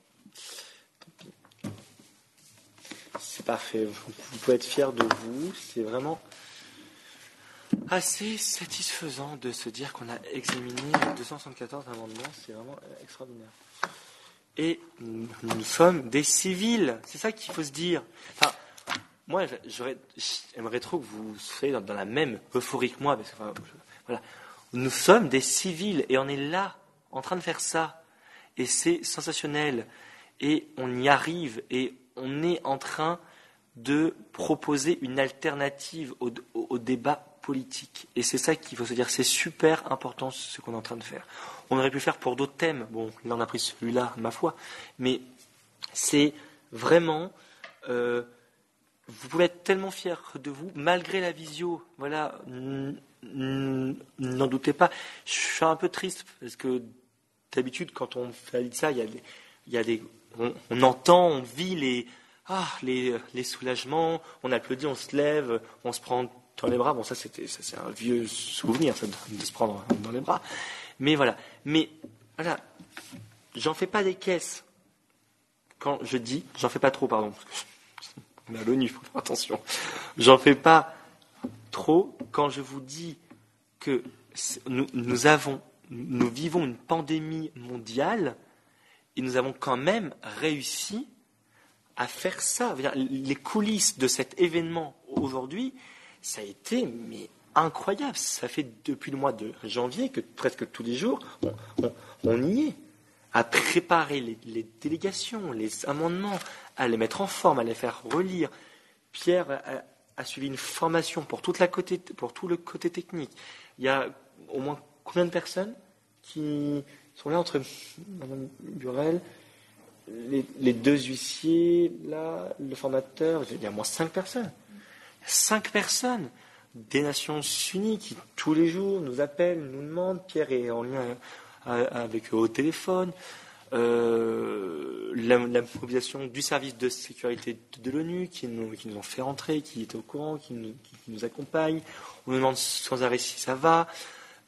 C'est parfait. Vous pouvez être fier de vous. C'est vraiment assez satisfaisant de se dire qu'on a examiné 274 amendements. C'est vraiment extraordinaire. Et nous, sommes des civils. C'est ça qu'il faut se dire. Enfin, moi, j'aimerais trop que vous soyez dans, la même euphorie que moi. Parce que, voilà. Nous sommes des civils et on est là, en train de faire ça. Et c'est sensationnel. Et on y arrive. Et on est en train de proposer une alternative au débat Et c'est ça qu'il faut se dire, c'est super important ce qu'on est en train de faire. On aurait pu faire pour d'autres thèmes, bon, là on a pris celui-là, ma foi, mais c'est vraiment, euh, vous pouvez être tellement fier de vous, malgré la visio, voilà, n'en doutez pas. Je suis un peu triste, parce que d'habitude, quand on fait ça, il y a des, y a des on, on, entend, on vit les, ah, les, les soulagements, on applaudit, on se lève, on se prend dans les bras. Bon, ça, c'est un vieux souvenir, ça, de se prendre dans les bras. Mais voilà. Mais voilà, j'en fais pas des caisses. Quand je dis, j'en fais pas trop, pardon. On est à l'ONU, faut faire attention. J'en fais pas trop quand je vous dis que nous, nous avons, nous vivons une pandémie mondiale et nous avons quand même réussi à faire ça. Les coulisses de cet événement aujourd'hui, ça a été incroyable. Ça fait depuis le mois de janvier que presque tous les jours, on, y est, à préparer les, délégations, les amendements, à les mettre en forme, à les faire relire. Pierre a, suivi une formation pour, tout le côté technique. Il y a au moins combien de personnes qui sont là entre Mme Burel, les, les, deux huissiers, là, le formateur, il y a au moins cinq personnes cinq personnes des Nations Unies qui tous les jours nous appellent, nous demandent, Pierre est en lien euh, avec eux au téléphone, euh, la, mobilisation du service de sécurité de, l'ONU qui nous, qui nous ont fait rentrer, qui est au courant, qui nous, qui accompagne. On nous demande sans arrêt si ça va.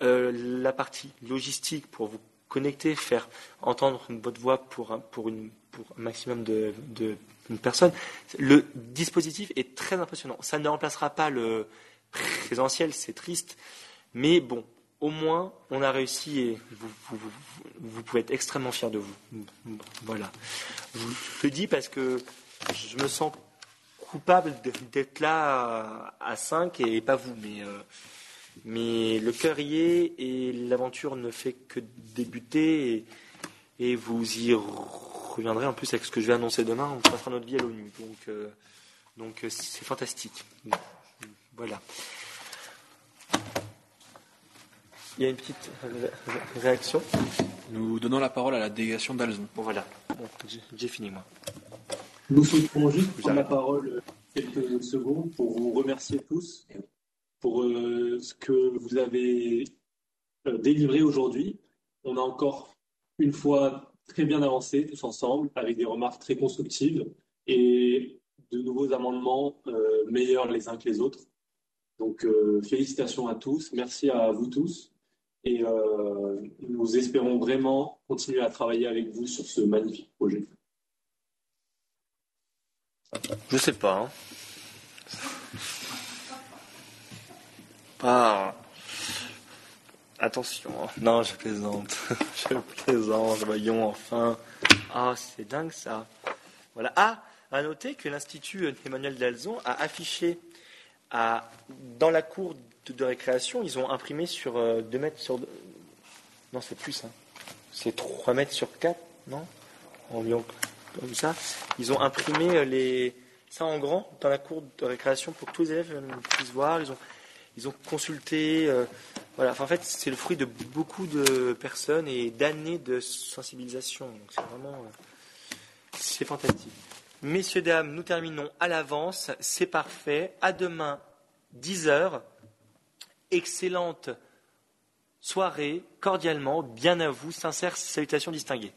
Euh, la partie logistique pour vous connecter, faire entendre votre voix pour pour une, pour un maximum de, une personne. Le dispositif est très impressionnant. Ça ne remplacera pas le présentiel, c'est triste, mais bon, au moins, on a réussi et vous, pouvez être extrêmement fiers de vous. Voilà. Je le dis parce que je me sens coupable d'être là à 5 et pas vous, mais, euh, mais le cœur y est et l'aventure ne fait que débuter et, et vous y reviendrai en plus avec ce que je vais annoncer demain. On passera notre vie à l'ONU. Donc, euh, donc euh, c'est fantastique. Voilà. Il y a une petite réaction? Nous donnons la parole à la délégation d'Alzon. Bon, voilà. j'ai fini, moi. Nous souhaitons juste prendre la parole quelques secondes pour vous remercier tous pour euh, ce que vous avez délivré aujourd'hui. On a encore une fois très bien avancé tous ensemble, avec des remarques très constructives et de nouveaux amendements euh, meilleurs les uns que les autres. Donc euh, félicitations à tous, merci à vous tous et euh, nous espérons vraiment continuer à travailler avec vous sur ce magnifique projet. Je sais pas. Hein. Pas Attention, hein. non, je plaisante. *laughs* je plaisante, voyons enfin. Ah, c'est dingue ça. Voilà. Ah, à noter que l'Institut Emmanuel Dalzon a affiché à, dans la cour de, récréation, ils ont imprimé sur 2 euh, mètres sur. Non, c'est plus, hein. c'est 3 mètres sur 4, non? Environ comme ça. Ils ont imprimé les, ça en grand dans la cour de récréation pour que tous les élèves euh, puissent voir. Ils ont, ils ont consulté. Euh, en fait, c'est le fruit de beaucoup de personnes et d'années de sensibilisation. C'est vraiment. Euh, c'est fantastique. Messieurs, dames, nous terminons à l'avance. C'est parfait. À demain, 10 heures. Excellente soirée, cordialement, bien à vous, sincères salutations distinguées.